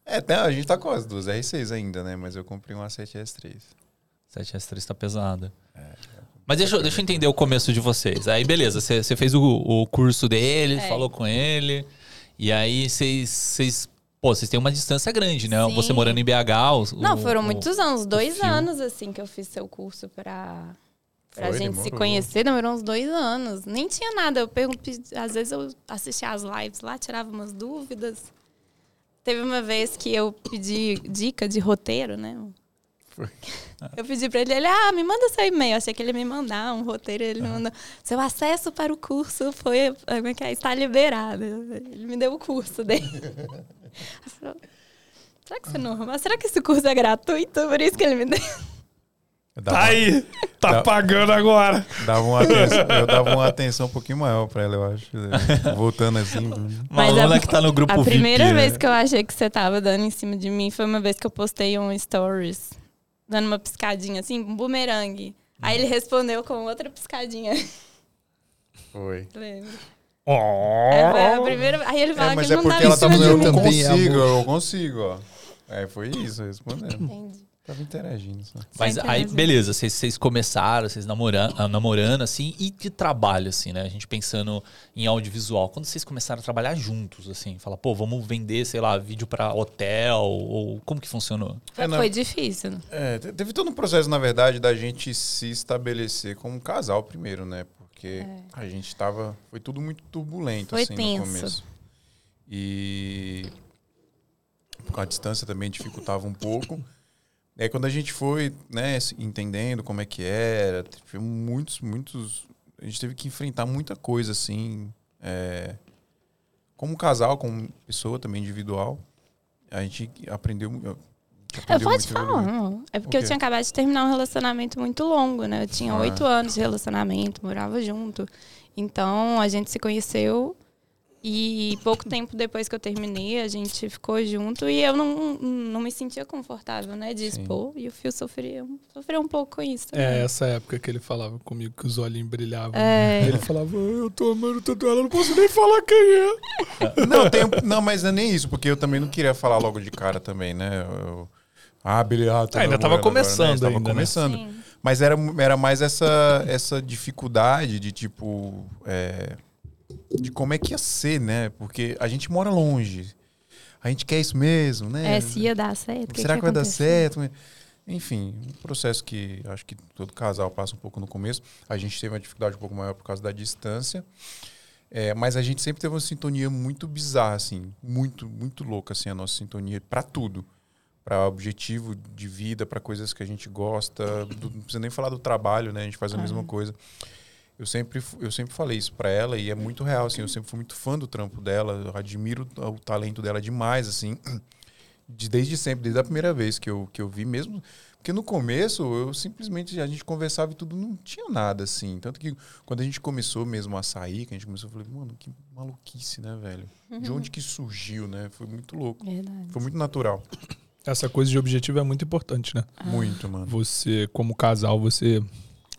É, tá, a gente tá com as duas R6 ainda, né? Mas eu comprei uma 7S3. 7S3 tá pesada. Mas deixa, eu- deixa eu entender o começo de vocês. Aí, beleza, você fez o, o curso dele, É. falou com ele. E aí, vocês. vocês- Pô, vocês têm uma distância grande, né? Sim. Você morando em BH. o- Não, o- foram o- muitos anos, dois anos, assim, que eu fiz seu curso pra, pra Foi, gente se demorou. conhecer. Demorou uns dois anos. Nem tinha nada. Eu pergunto, às vezes eu assistia as lives lá, tirava umas dúvidas. Teve uma vez que eu pedi dica de roteiro, né? Eu pedi pra ele, ele, ah, me manda seu e-mail. Achei que ele ia me mandar um roteiro. Ele me mandou, seu acesso para o curso foi, como é que é? Está liberado. Ele me deu o curso dele. <laughs> Falei, Será que isso é normal? Será que esse curso é gratuito? Por isso que ele me deu. Dava, Tá aí! Tá Dá- pagando agora! dava uma atenção, <laughs> eu dava uma atenção um pouquinho maior pra ela, eu acho. Voltando assim. Uma Mas aluna a- que tá no grupo A primeira VIP, né? vez que eu achei que você tava dando em cima de mim foi uma vez que eu postei um stories, dando uma piscadinha assim, um bumerangue. Aí ele respondeu com outra piscadinha. Foi. Lembro. Oh. É, a primeira... Aí ele fala É, mas que é ele não porque tava ela em tava cima de falando, eu não é consigo, eu consigo, ó. É, foi isso, respondendo. Entendi. Tava interagindo só. Mas Sempre aí, beleza, vocês, vocês começaram, vocês namorando, ah, namorando, assim, e de trabalho, assim, né? A gente pensando em audiovisual. Quando vocês começaram a trabalhar juntos, assim, fala, pô, vamos vender, sei lá, vídeo pra hotel, ou como que funcionou? Foi, É, foi difícil. né? É, te- teve todo um processo, na verdade, da gente se estabelecer como casal primeiro, né? Porque a gente tava. Foi tudo muito turbulento, Foi assim, tenso. no começo. E com a distância também dificultava um pouco. E aí quando a gente foi, né, se- entendendo como é que era, teve muitos, muitos. A gente teve que enfrentar muita coisa, assim. é, como casal, como pessoa também individual. A gente aprendeu. a gente Eu aprendeu pode muito falar. não. É porque eu tinha acabado de terminar um relacionamento muito longo, né? Eu tinha Ah. oito anos de relacionamento, morava junto. Então a gente se conheceu e pouco tempo depois que eu terminei, a gente ficou junto e eu não, não me sentia confortável, né? De Sim. expor. E o Fio sofria, sofria um pouco com isso. também. É, essa época que ele falava comigo que os olhinhos brilhavam. É. Ele falava, eu tô amando tanto ela, não posso nem falar quem é. Não, tem, não, mas não é nem isso, porque eu também não queria falar logo de cara também, né? Eu- ah, beleza. ah, Ah, ainda tava começando Tava ainda, né? começando. Sim. Mas era, era mais essa, essa dificuldade de, tipo, é, de como é que ia ser, né? Porque a gente mora longe. A gente quer isso mesmo, né? É, se ia dar certo. que Será que, vai dar aconteceu? certo? Enfim, um processo que acho que todo casal passa um pouco no começo. A gente teve uma dificuldade um pouco maior por causa da distância. É, mas a gente sempre teve uma sintonia muito bizarra, assim, muito, muito louca, assim, a nossa sintonia para tudo. Para objetivo de vida, para coisas que a gente gosta. do- não precisa nem falar do trabalho, né? A gente faz a mesma coisa. Eu sempre, eu sempre falei isso para ela e é muito real, assim. Eu sempre fui muito fã do trampo dela, eu admiro o o talento dela demais, assim <clears throat> de- desde sempre, desde a primeira vez que eu, que eu vi mesmo. Porque no começo, eu simplesmente, a gente conversava e tudo, não tinha nada assim. Tanto que quando a gente começou mesmo a sair, que a gente começou, eu falei, mano, que maluquice, né, velho? De onde que surgiu, né? Foi muito louco. Verdade. Foi muito natural. Essa coisa de objetivo é muito importante, né? Ah. Muito, mano. Você, como casal, você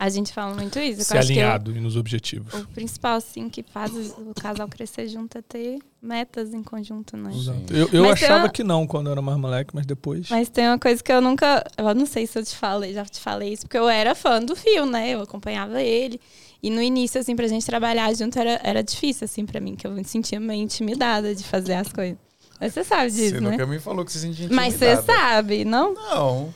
A gente fala muito isso. ser acho que eu- alinhado nos objetivos. O principal, assim, que faz o casal crescer junto é ter metas em conjunto, né? Exato. Eu, eu achava uma- que não quando eu era mais moleque, mas depois. Mas tem uma coisa que eu nunca. Eu não sei se eu te falei, já te falei isso, porque eu era fã do Fio, né? Eu acompanhava ele. E no início, assim, pra gente trabalhar junto era, era difícil, assim, pra mim, que eu me sentia meio intimidada de fazer as coisas. Mas você sabe disso, Você né? nunca me falou que você se sentia Mas você intimidada. sabe, não? Não,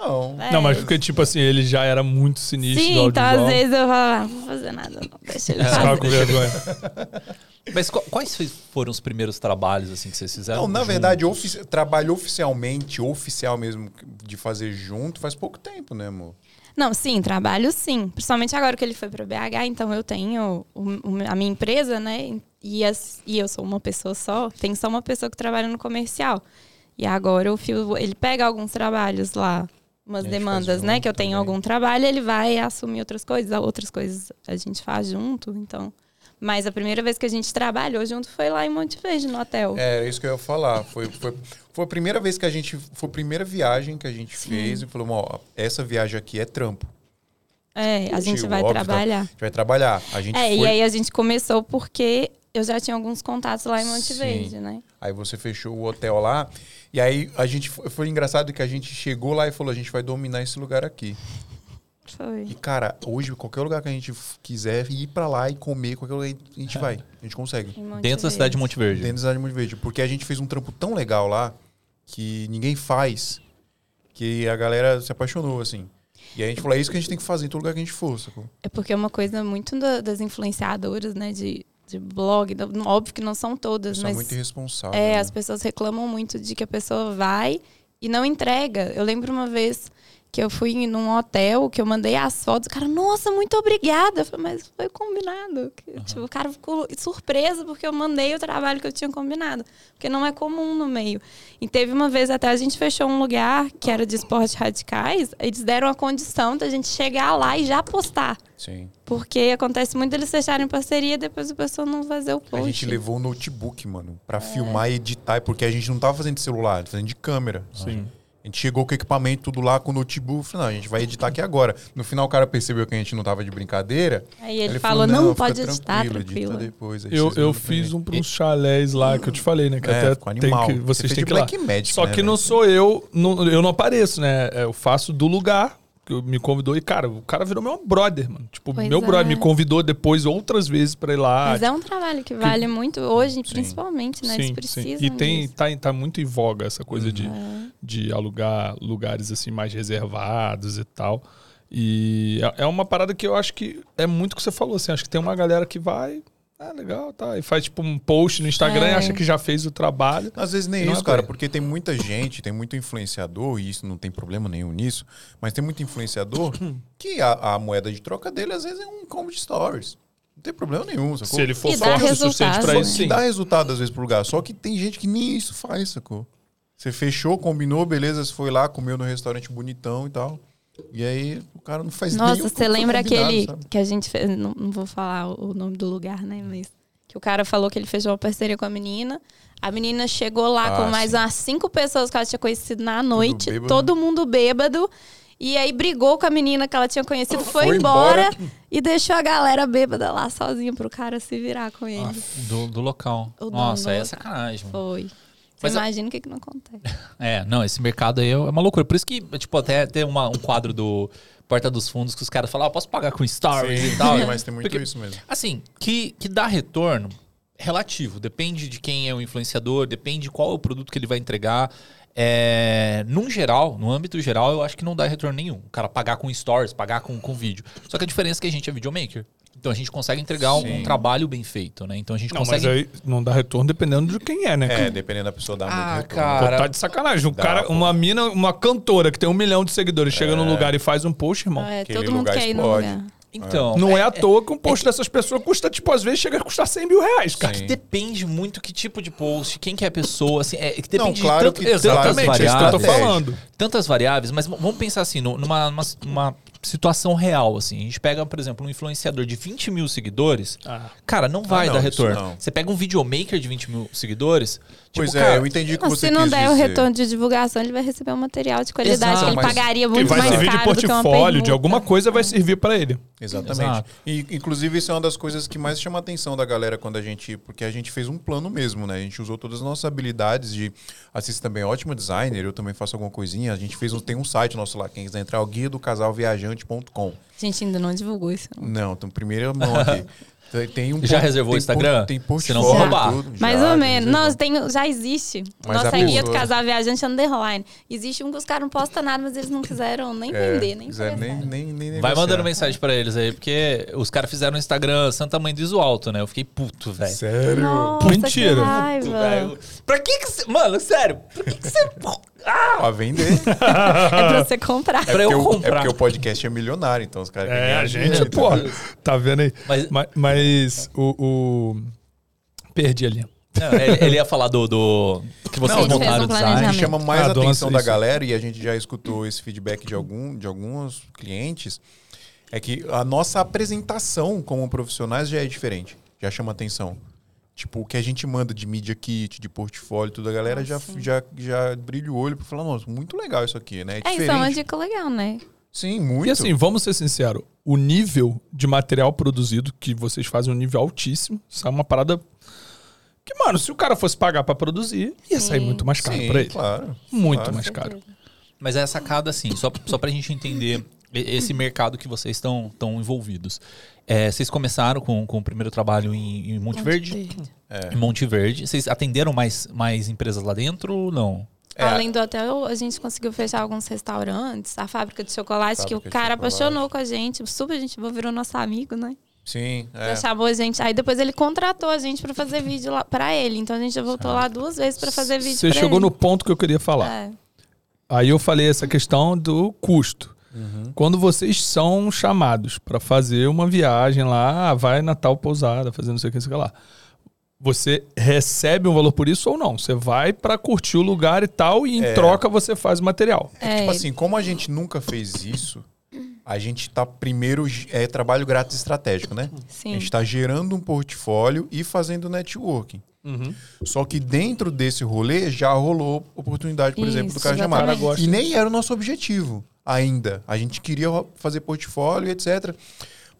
não. É. Não, mas porque, tipo assim, ele já era muito sinistro Sim, então às vezes eu falava, ah, não vou fazer nada, não. Deixa ele ficava fazer. com vergonha. <laughs> Mas qu- quais foram os primeiros trabalhos assim que vocês fizeram? Não, na juntos? verdade, ofici trabalho oficialmente, oficial mesmo, de fazer junto, faz pouco tempo, né, amor? Não, sim, trabalho sim. Principalmente agora que ele foi para BH, então eu tenho o- o- a minha empresa, né? E, as- e eu sou uma pessoa só. Tem só uma pessoa que trabalha no comercial. E agora o Fio, ele pega alguns trabalhos lá, umas demandas, né? Que eu tenho também. algum trabalho, ele vai assumir outras coisas, outras coisas a gente faz junto, então. Mas a primeira vez que a gente trabalhou junto foi lá em Monte Verde, no hotel. É, era isso que eu ia falar. Foi, foi, foi a primeira vez que a gente. Foi a primeira viagem que a gente fez e falou, ó, essa viagem aqui é trampo. É, a gente Curtiu, vai óbvio, tá? trabalhar. A gente vai trabalhar. A gente É, foi. e aí a gente começou porque eu já tinha alguns contatos lá em Monte Sim. Verde, né? Aí você fechou o hotel lá. E aí a gente foi, foi engraçado que a gente chegou lá e falou: a gente vai dominar esse lugar aqui. Foi. E, cara, hoje, qualquer lugar que a gente quiser ir pra lá e comer, qualquer lugar a gente vai. A gente consegue. Dentro da cidade de. Monte Verde. Dentro da cidade de Monte Verde. Porque a gente fez um trampo tão legal lá que ninguém faz que a galera se apaixonou, assim. E a gente falou: é isso que a gente tem que fazer em todo lugar que a gente for, sacou? É porque é uma coisa muito da- das influenciadoras, né? De, de blog. Óbvio que não são todas, São mas. muito irresponsáveis. É, né? as pessoas reclamam muito de que a pessoa vai e não entrega. Eu lembro uma vez que eu fui num hotel, que eu mandei as fotos, o cara, nossa, muito obrigada. Eu falei, mas foi combinado. Que, Tipo, o cara ficou surpreso porque eu mandei o trabalho que eu tinha combinado. Porque não é comum no meio. E teve uma vez até a gente fechou um lugar que era de esportes radicais, eles deram a condição da gente chegar lá e já postar. Sim. Porque acontece muito deles fecharem parceria e depois a pessoa não fazer o post. A gente levou o notebook, mano, pra filmar e editar, porque a gente não tava fazendo de celular, fazendo de câmera. Sim. A gente chegou com o equipamento tudo lá, com o notebook. Falei, não, a gente vai editar aqui agora. No final o cara percebeu que a gente não tava de brincadeira. Aí ele, falou, não, pode fica editar, edita tranquilo. depois. Aí Eu, eu fiz um para uns chalés lá que eu te falei, né? Que É, até tem animal. que, Você vocês fez têm que ir lá. Magic, Só né, que não sou eu, não- eu não apareço, né? É, Eu faço do lugar me convidou e, cara, o cara virou meu brother, mano. Tipo, Pois meu é. brother me convidou depois outras vezes pra ir lá. Mas é um trabalho que vale muito hoje, principalmente, né? Eles Sim, precisam sim. E tem, disso. tá, tá muito em voga essa coisa de, É. de alugar lugares assim mais reservados e tal. E é- é uma parada que eu acho que é muito o que você falou, assim. Acho que tem uma galera que vai. Ah, legal, tá. E faz tipo um post no Instagram É. e acha que já fez o trabalho. Às vezes nem Não isso, é cara, porque tem muita gente, tem muito influenciador, e isso não tem problema nenhum nisso, mas tem muito influenciador <coughs> que a, a moeda de troca dele às vezes é um combo de stories. Não tem problema nenhum, sacou? Se ele for forte o suficiente pra né? isso, sim. Dá resultado às vezes pro lugar, só que tem gente que nem isso faz, sacou? Você fechou, combinou, beleza, você foi lá, comeu no restaurante bonitão e tal. E aí o cara não faz Nossa, você lembra aquele sabe? que a gente fez, não, não vou falar o nome do lugar, né, mas que o cara falou que ele fechou uma parceria com a menina. A menina chegou lá Ah, com mais sim. umas cinco pessoas que ela tinha conhecido na noite, bêbado. todo mundo bêbado. E aí brigou com a menina que ela tinha conhecido, foi, Foi embora, embora. e deixou a galera bêbada lá sozinha pro cara se virar com ele. Do, do local. O Nossa, do aí é local. sacanagem. mano. Foi. Você Mas imagina o que, que não acontece. <laughs> É, não, esse mercado aí é uma loucura. Por isso que, tipo, até tem uma- um quadro do Porta dos Fundos que os caras falam, ah, posso pagar com stories e tal. Sim, <laughs> mas tem muito Porque- isso mesmo. Assim, que, que dá retorno relativo. Depende de quem é o influenciador, depende de qual é o produto que ele vai entregar. É, num geral, no âmbito geral, eu acho que não dá retorno nenhum. O cara pagar com stories, pagar com, com vídeo. Só que a diferença é que a gente é videomaker. Então a gente consegue entregar um, Sim. trabalho bem feito, né? Então a gente Não, mas consegue. aí não dá retorno dependendo de quem é, né? É, dependendo da pessoa dá Ah, muito retorno. cara. Pô, tá de sacanagem. Um Dá, cara, pô. uma mina, uma cantora que tem um milhão de seguidores, chega num lugar e faz um post, irmão. É, aquele todo mundo lugar quer ir no lugar. Então. Não é, à toa que um post dessas pessoas custa, tipo, às vezes chega a custar 100 mil reais, cara. Sim. Depende muito que tipo de post, quem que é a pessoa, assim, é, que Não, depende claro de que- tanto, exatamente, tantas é isso que eu tô variáveis. falando. Tantas variáveis, mas vamos pensar assim, numa, numa, numa situação real, assim. A gente pega, por exemplo, um influenciador de 20 mil seguidores, Ah. cara, não vai não, dar retorno. Você pega um videomaker de 20 mil seguidores, tipo, Pois é, cara, eu entendi o que Não, você se não quis der o dizer. retorno de divulgação, ele vai receber um material de qualidade Exato, que ele pagaria muito vai mais servir de caro do que uma portfólio, de alguma coisa vai servir pra ele. Exatamente. Exato. E, inclusive, isso é uma das coisas que mais chama a atenção da galera quando a gente. Porque a gente fez um plano mesmo, né? A gente usou todas as nossas habilidades de. Assiste também é ótimo designer, eu também faço alguma coisinha. A gente fez um, tem um site nosso lá, quem quiser entrar, é o guia do casalviajante.com. A gente ainda não divulgou isso. não. Não, então primeira mão aqui. <laughs> Tem- um Já por- reservou o tem Instagram? por- Tem Se portfólio, não for roubar. tudo, Mais já, ou menos. Não, tem, já existe. Mas Nossa a guia do pessoa- casal viajante underline. Existe um que os caras não postam nada, mas eles não quiseram nem É, vender, nem quiser nem, nem, nem vai negociar. mandando mensagem pra eles aí, porque os caras fizeram no Instagram Santa Mãe do Iso Alto, né? Eu fiquei puto, velho. Sério? Nossa, Mentira. Que raiva. Velho, Pra que que você... Mano, sério, pra que que você... <laughs> Ah! Pra vender. <laughs> É pra você comprar. Pra eu é comprar. porque o podcast é milionário, então os caras É, a gente, dinheiro, pô, tá vendo aí? Mas- Mas, mas o, o- Perdi ali. Não, ele, ele ia falar do, do que vocês Não, a montaram o um design. O que planejamento. chama mais Ah, a atenção da Cícia. galera, e a gente já escutou esse feedback de, algum, de alguns clientes, é que a nossa apresentação como profissionais já é diferente. Já chama atenção. Tipo, o que a gente manda de media kit, de portfólio, tudo, a galera já, já, já brilha o olho pra falar, nossa, muito legal isso aqui, né? É É, isso é uma dica legal, né? Sim, muito. E assim, vamos ser sinceros, o nível de material produzido que vocês fazem é um nível altíssimo. Isso é uma parada que, mano, se o cara fosse pagar pra produzir, ia sair Sim. muito mais caro Sim, pra ele. claro. Muito claro. mais caro. Mas é sacada assim, só, só pra gente entender esse mercado que vocês estão estão envolvidos. É, vocês começaram com, com o primeiro trabalho em, em Monte Verde? É. Em Monte Verde. Vocês atenderam mais, mais empresas lá dentro ou não? É. Além do hotel, a gente conseguiu fechar alguns restaurantes, a fábrica de chocolate, que Fábrica o de cara chocolate. apaixonou com a gente. Super gente boa, virou nosso amigo, né? Sim, Já é. chamou a gente. Aí depois ele contratou a gente pra fazer vídeo lá pra ele. Então a gente já voltou lá duas vezes pra fazer vídeo Você pra chegou ele. no ponto que eu queria falar. É. Aí eu falei essa questão do custo. Quando vocês são chamados para fazer uma viagem lá, ah, vai na tal pousada, fazer não sei o que, não sei o que lá. Você recebe um valor por isso ou não? Você vai para curtir o lugar e tal, e em É. troca você faz o material. É, Tipo assim, como a gente nunca fez isso, a gente tá primeiro é trabalho grátis estratégico, né? A sim. gente está gerando um portfólio e fazendo networking. Só que dentro desse rolê já rolou oportunidade, por exemplo, do Isso, cara chamar. exatamente. E nem era o nosso objetivo ainda. A gente queria fazer portfólio etc.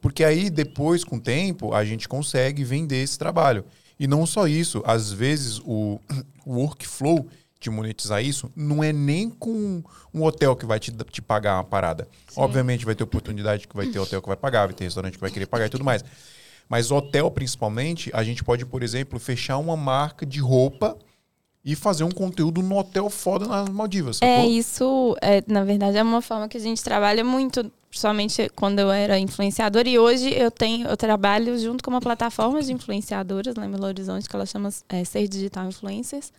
Porque aí, depois, com o tempo, a gente consegue vender esse trabalho. E não só isso, às vezes o, <clears throat> o workflow de monetizar isso não é nem com um hotel que vai te, te pagar uma parada. Obviamente vai ter oportunidade que vai ter hotel que vai pagar, vai ter restaurante que vai querer pagar e tudo mais. Mas hotel, principalmente, a gente pode, por exemplo, fechar uma marca de roupa e fazer um conteúdo no hotel foda nas Maldivas. É, sacou? isso, é, na verdade, é uma forma que a gente trabalha muito, principalmente quando eu era influenciadora. E hoje eu tenho, eu trabalho junto com uma plataforma de influenciadoras lá em Belo Horizonte, que ela chama é, Ser Digital Influencers.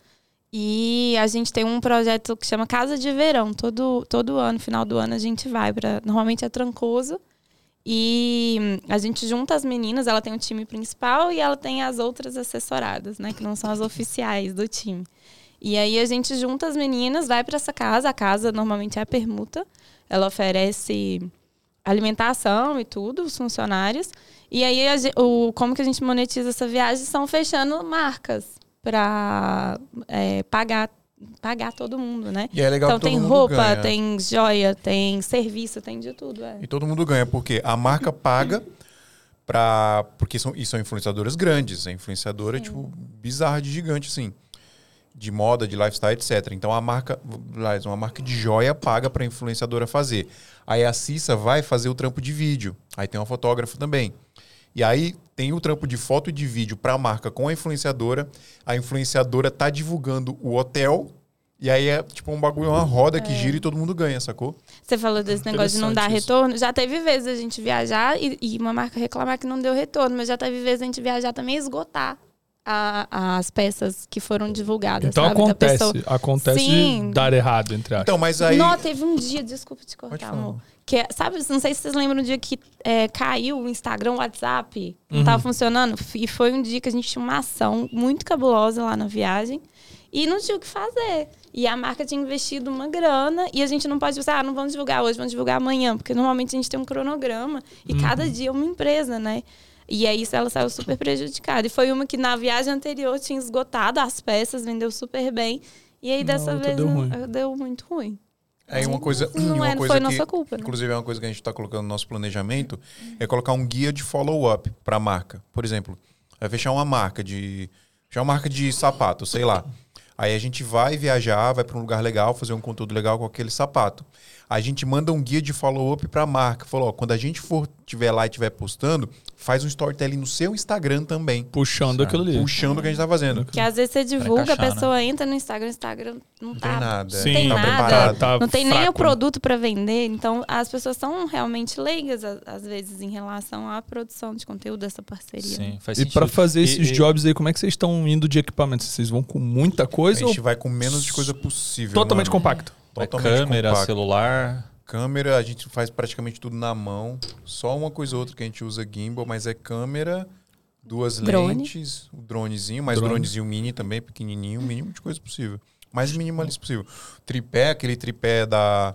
E a gente tem um projeto que chama Casa de Verão. Todo, todo ano, final do ano, a gente vai para. Normalmente é Trancoso. E a gente junta as meninas, ela tem o time principal e ela tem as outras assessoradas, né? Que não são as oficiais do time. E aí a gente junta as meninas, vai para essa casa. A casa normalmente é a permuta. Ela oferece alimentação e tudo, os funcionários. E aí a o, como que a gente monetiza essa viagem? São fechando marcas para pagar, pagar todo mundo, né? E é legal então tem roupa, ganha. tem joia, tem serviço, tem de tudo. É. E todo mundo ganha, porque a marca paga pra. Porque são, e são influenciadoras grandes. É influenciadora, tipo, bizarra de gigante, assim. De moda, de lifestyle, etc. Então a marca, uma marca de joia paga pra influenciadora fazer. Aí a Cissa vai fazer o trampo de vídeo. Aí tem uma fotógrafa também. E aí tem o trampo de foto e de vídeo pra marca com a influenciadora. A influenciadora tá divulgando o hotel. E aí é tipo um bagulho, uma roda que gira e todo mundo ganha, sacou? Você falou desse negócio de não dar isso. retorno. Já teve vezes a gente viajar e, e uma marca reclamar que não deu retorno, mas já teve vezes a gente viajar também e esgotar a- as peças que foram divulgadas. Então sabe? Acontece. pessoa- Acontece Sim. de dar errado, entre aspas. Então, mas aí. Não, teve um dia, desculpa te cortar, amor. Que, é- sabe, não sei se vocês lembram um dia que é, caiu o Instagram, o WhatsApp, não Uhum. tava funcionando. E foi um dia que a gente tinha uma ação muito cabulosa lá na viagem e não tinha o que fazer. E a marca tinha investido uma grana e a gente não pode dizer, ah, não vamos divulgar hoje, vamos divulgar amanhã, porque normalmente a gente tem um cronograma e cada dia é uma empresa, né? E aí ela saiu super prejudicada. E foi uma que na viagem anterior tinha esgotado as peças, vendeu super bem. E aí dessa outra vez deu não- ruim. deu muito ruim. É uma coisa, não uma é, não coisa foi que, nossa culpa, né? inclusive é uma coisa que a gente está colocando no nosso planejamento, é colocar um guia de follow-up para a marca. Por exemplo, vai fechar uma marca de, fechar uma marca de sapato, sei lá. Aí a gente vai viajar, vai para um lugar legal, fazer um conteúdo legal com aquele sapato. A gente manda um guia de follow-up para a marca. Falou, ó, quando a gente for tiver lá e estiver postando, faz um storytelling no seu Instagram também, Puxando aquilo ali. puxando o que a gente está fazendo. Que às vezes você divulga, encaixar, a pessoa entra no Instagram, o Instagram não, Não tá. tem nada. Sim, tem tá nada. preparado. Tá não tem nem fraco, o produto para vender, então as pessoas são realmente leigas a- às vezes em relação à produção de conteúdo dessa parceria. Sim, faz E sentido. pra fazer E- esses e- jobs aí, como é que vocês estão indo de equipamento? Vocês vão com muita A coisa ou gente vai com menos de coisa possível. totalmente mano. compacto? Vai Totalmente câmera, compacto. celular. Câmera, a gente faz praticamente tudo na mão. Só uma coisa ou outra que a gente usa gimbal, mas é câmera, duas Drone. lentes, o dronezinho, mais Drone. dronezinho mini também, pequenininho, o mínimo de coisa possível. Mais minimalista possível. Tripé, aquele tripé da,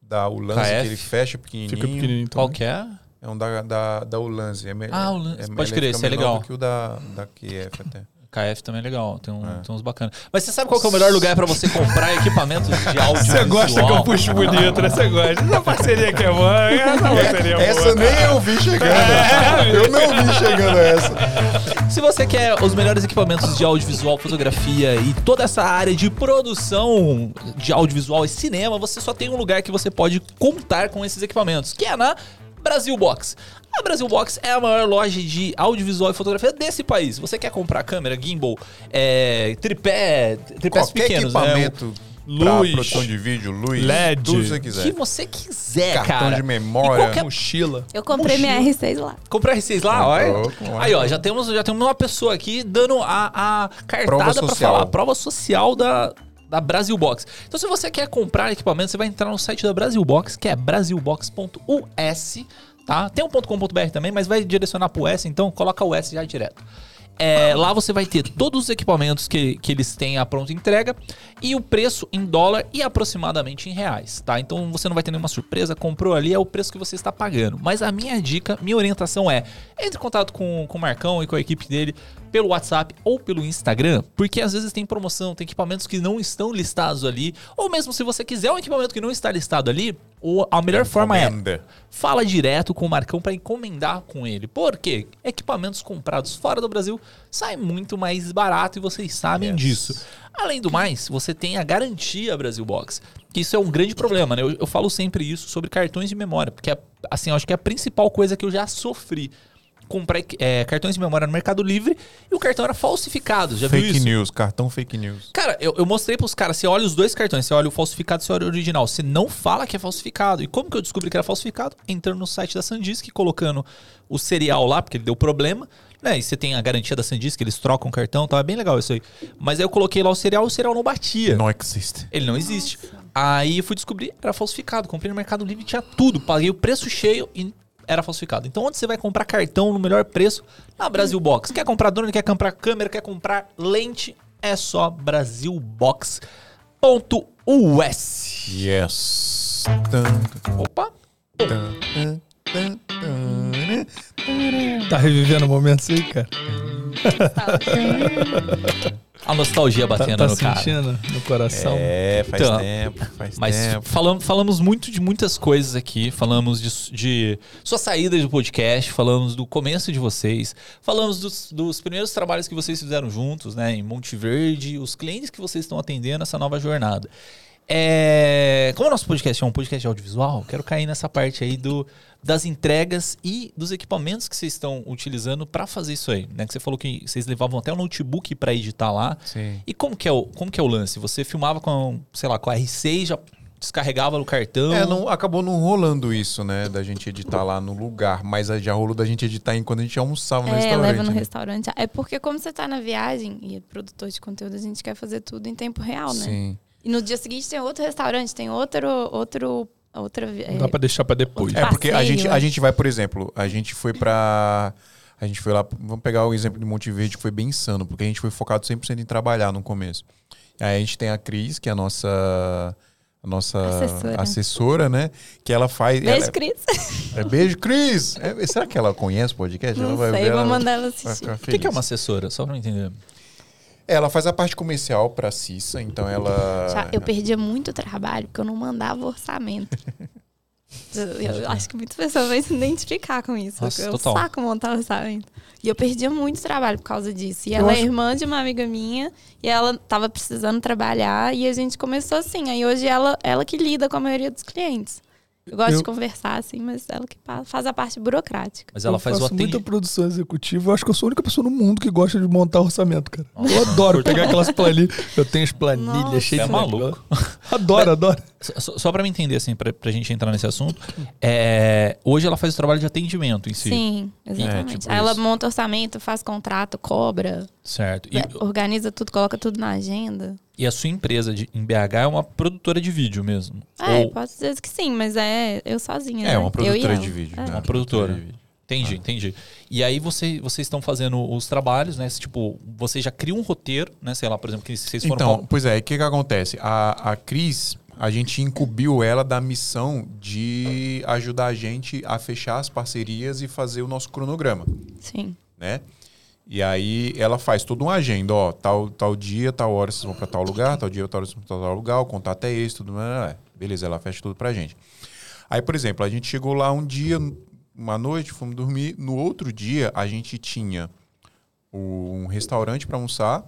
da Ulanzi, que ele fecha pequenininho. Fica pequenininho. Qual que é? É um da, da, da Ulanzi. É Ah, Ulanzi. é- Pode ele crer, esse é legal. do que o da, da QF até. KF também é legal, tem, um, É. tem uns bacanas. Mas você sabe qual que é o melhor lugar pra você comprar equipamentos de áudio <laughs> Você gosta que eu puxo bonito, né? Você gosta. Essa parceria que é boa. Essa parceria é Essa boa. nem eu vi chegando. eu não vi chegando essa. Se você quer os melhores equipamentos de audiovisual, fotografia e toda essa área de produção de audiovisual e cinema, você só tem um lugar que você pode contar com esses equipamentos, que é na Brasil Box. A Brasil Box é a maior loja de audiovisual e fotografia desse país. Você quer comprar câmera, gimbal, é, tripé, tripés Qualquer pequenos, né? equipamento pra Luz, produção de vídeo, luz, LED, tudo que você O quiser. que você quiser, Cartão cara. de E memória. qualquer Mochila. Eu comprei minha Mochila. R6 lá. Comprar R6 lá, Ah, olha. Aí, ó, já temos, já temos uma pessoa aqui dando a, a cartada Prova pra social. falar, a prova social da, da Brasil Box. Então, se você quer comprar equipamento, você vai entrar no site da Brasil Box, que é brasilbox.us, tá? Tem um .com.br também, mas vai direcionar pro S, então coloca o S já direto. É, lá você vai ter todos os equipamentos que, que eles têm a pronta entrega e o preço em dólar e aproximadamente em reais, tá? Então você não vai ter nenhuma surpresa, comprou ali, é o preço que você está pagando. Mas a minha dica, minha orientação é, entre em contato com, com o Marcão e com a equipe dele pelo WhatsApp ou pelo Instagram, porque às vezes tem promoção, tem equipamentos que não estão listados ali, ou mesmo se você quiser um equipamento que não está listado ali, ou a melhor forma é Encomenda. fala direto com o Marcão para encomendar com ele. Por quê? Equipamentos comprados fora do Brasil saem muito mais barato e vocês sabem Yes. disso. Além do mais, você tem a garantia Brasil Box. Que isso é um grande problema, né? Eu, eu falo sempre isso sobre cartões de memória, porque é, assim, eu acho que é a principal coisa que eu já sofri comprar é, cartões de memória no Mercado Livre e o cartão era falsificado. Já viu Fake isso? news, cartão fake news. Cara, eu, eu mostrei pros caras, você olha os dois cartões, você olha o falsificado e você olha o original. Você não fala que é falsificado. E como que eu descobri que era falsificado? Entrando no site da Sandisk, colocando o serial lá, porque ele deu problema. Né? E você tem a garantia da Sandisk, eles trocam o cartão, tá? É bem legal isso aí. Mas aí eu coloquei lá o serial e o serial não batia. Não existe. Ele não existe. Aí eu fui descobrir, era falsificado. Comprei no Mercado Livre, tinha tudo. Paguei o preço cheio e era falsificado. Então, onde você vai comprar cartão no melhor preço? Na Brasil Box. Quer comprar drone, quer comprar câmera, quer comprar lente? É só brasilbox.us. Yes. Opa! tan, tan, tan. <laughs> Tá revivendo momentos aí, cara? A nostalgia Tá, batendo tá no cara. sentindo no coração? É, faz Então, tempo, faz Mas tempo. falamos, falamos muito de muitas coisas aqui. Falamos de, de sua saída do podcast, falamos do começo de vocês, falamos dos, dos primeiros trabalhos que vocês fizeram juntos, né? Em Monte Verde, os clientes que vocês estão atendendo nessa nova jornada. É, como o nosso podcast é um podcast audiovisual, quero cair nessa parte aí do, das entregas e dos equipamentos que vocês estão utilizando para fazer isso aí. Né? Que você falou que vocês levavam até o notebook para editar lá. Sim. E como que, é o, como que é o lance? Você filmava com, sei lá, com a R6, já descarregava no cartão? É, não, acabou não rolando isso, né? Da gente editar lá no lugar. Mas já rolou da gente editar enquanto a gente almoçava no É, restaurante. leva no né? restaurante. É porque como você tá na viagem e é produtor de conteúdo, a gente quer fazer tudo em tempo real, né? Sim. E no dia seguinte tem outro restaurante, tem outro, outro, outra... Não é, dá pra deixar pra depois. É porque a gente, a gente vai, por exemplo, a gente foi pra. A gente foi lá. Vamos pegar o exemplo de Monte Verde, que foi bem insano, porque a gente foi focado 100% em trabalhar no começo. Aí a gente tem a Cris, que é a nossa. Nossa Assessora. assessora, né? Que ela faz. Beijo, ela- Cris. é, beijo, Cris! É, será que ela conhece o podcast? ela Não vai sei, ver, vou ela mandar ela assistir. O que, que é uma assessora? Só pra eu entender. Ela faz a parte comercial pra Cissa, então ela. Já- eu perdia muito trabalho porque eu não mandava orçamento. <laughs> Eu, eu acho que muitas pessoas vão se identificar com isso. Nossa, eu total. saco montar orçamento. E eu perdia muito trabalho por causa disso. E Eu ela acho- é irmã de uma amiga minha e ela tava precisando trabalhar e a gente começou assim. Aí hoje ela, ela que lida com a maioria dos clientes. Eu gosto Eu- de conversar, assim, mas ela que faz a parte burocrática. Mas ela eu faz o faço muita atendimento. produção executiva. Eu acho que eu sou a única pessoa no mundo que gosta de montar orçamento, cara. Eu adoro pegar aquelas planilhas. Eu tenho as planilhas Nossa. cheias É de maluco. negócio. Adoro, adoro. Só, só pra me entender, assim, pra, pra gente entrar nesse assunto, é, hoje ela faz o trabalho de atendimento em si. Sim, exatamente. tipo Aí ela isso. monta orçamento, faz contrato, cobra, Certo. E, organiza tudo, coloca tudo na agenda. E a sua empresa de, em BH é uma produtora de vídeo mesmo? É, Ou posso dizer que sim, mas é eu sozinha. É, né? uma produtora de vídeo. É. né? uma produtora? de vídeo. Entendi, entendi. E aí você, vocês estão fazendo os trabalhos, né? Tipo, você já cria um roteiro, né? Sei lá, por exemplo, que vocês foram... Então, pra- pois é, o que que acontece? A, a Cris, a gente incumbiu ela da missão de ajudar a gente a fechar as parcerias e fazer o nosso cronograma, Sim. né? E aí ela faz toda uma agenda, ó, tal, tal dia, tal hora vocês vão para tal lugar, tal dia, tal hora vocês vão pra tal lugar, o contato é esse, tudo mais. é. Beleza, ela fecha tudo pra gente. Aí, por exemplo, a gente chegou lá um dia, uma noite, fomos dormir. No outro dia, a gente tinha um restaurante para almoçar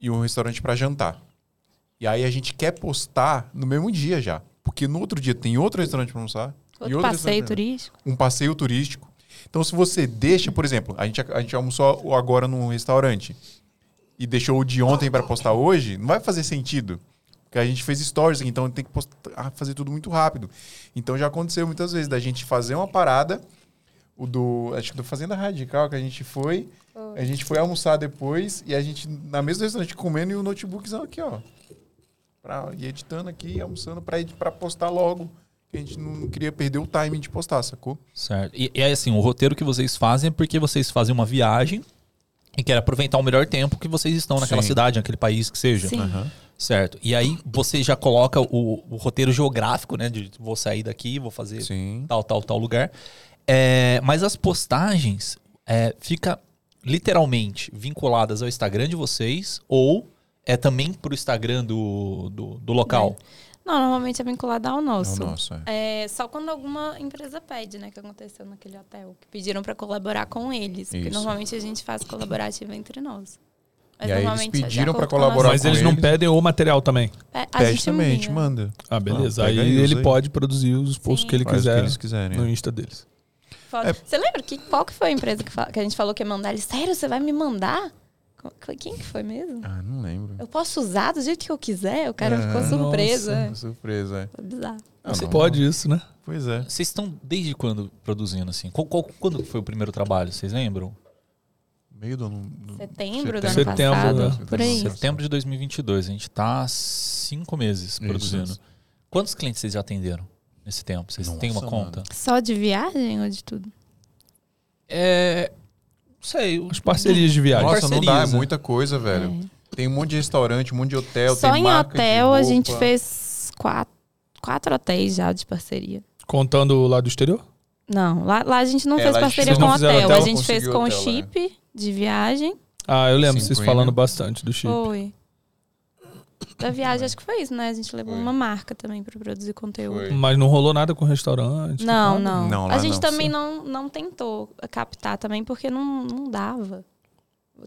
e um restaurante para jantar. E aí a gente quer postar no mesmo dia já. Porque no outro dia tem outro restaurante para almoçar. e Outro outro passeio turístico. um passeio turístico. Então, se você deixa, por exemplo, a gente, a gente almoçou agora num restaurante e deixou o de ontem para postar hoje, não vai fazer sentido. Porque a gente fez stories, então tem que postar, ah, fazer tudo muito rápido. Então já aconteceu muitas vezes da gente fazer uma parada, o do, acho que do Fazenda Radical que a gente foi, a gente foi almoçar depois e a gente na mesma restaurante comendo e o notebookzão aqui, ó. Pra, e editando aqui, almoçando para para postar logo. Que a gente não queria perder o timing de postar, sacou? Certo. E, e é assim, o roteiro que vocês fazem é porque vocês fazem uma viagem e querem aproveitar o melhor tempo que vocês estão naquela Sim. cidade, naquele país que seja. Sim. Certo. E aí você já coloca o, o roteiro geográfico, né? De vou sair daqui, vou fazer Sim. tal, tal, tal lugar. É, mas as postagens é, fica literalmente vinculadas ao Instagram de vocês ou é também pro Instagram do, do, do local? Não, normalmente é vinculado ao nosso. É o nosso, é. É, só quando alguma empresa pede, né? Que aconteceu naquele hotel. Que pediram pra colaborar com eles. Porque Isso. normalmente a gente faz colaborativa entre nós. Mas E aí eles é pediram acordo pra com a nossa- colaborar Mas com eles não eles. pedem o material também. É, a Pede gente também, a gente manda. Ah, beleza. Ah, aí ele aí. pode produzir os posts Sim. que ele Faz que quiser eles quiserem. no Insta deles. É. Você lembra que, qual que foi a empresa que, que a gente falou que ia mandar? Ele, sério, você vai me mandar? Quem que foi mesmo? Ah, não lembro. Eu posso usar do jeito que eu quiser? O cara É, ficou surpreso. é. Surpresa, é. Foi bizarro. Ah, Você não. pode isso, né? Pois é. Vocês estão desde quando produzindo assim? Qual, qual- quando foi o primeiro trabalho? Vocês lembram? Meio do ano. do- Setembro do ano Setembro, passado. né? Por aí. Setembro de 2022. A gente tá há cinco meses produzindo. Isso. Quantos clientes vocês já atenderam nesse tempo? Vocês têm uma Nossa, conta? mano. Só de viagem ou de tudo? É. Não sei. As parcerias de viagem. Nossa, não dá, é parcerias, né? muita coisa, velho. É. Tem um monte de restaurante, um monte de hotel. Só tem em marca de hotel a gente fez quatro, quatro hotéis já de parceria. Contando lá do exterior? Não, lá, lá a gente não É, fez parceria não com hotel. hotel, A gente fez com hotel, é. chip de viagem. Ah, eu lembro Sim, vocês Premium. falando bastante do chip. Foi. Da viagem, acho que foi isso, né? A gente levou Foi. uma marca também pra produzir conteúdo. Foi. Mas não rolou nada com restaurante? Não, não. Não, a gente não. também não, não tentou captar também, porque não, não dava.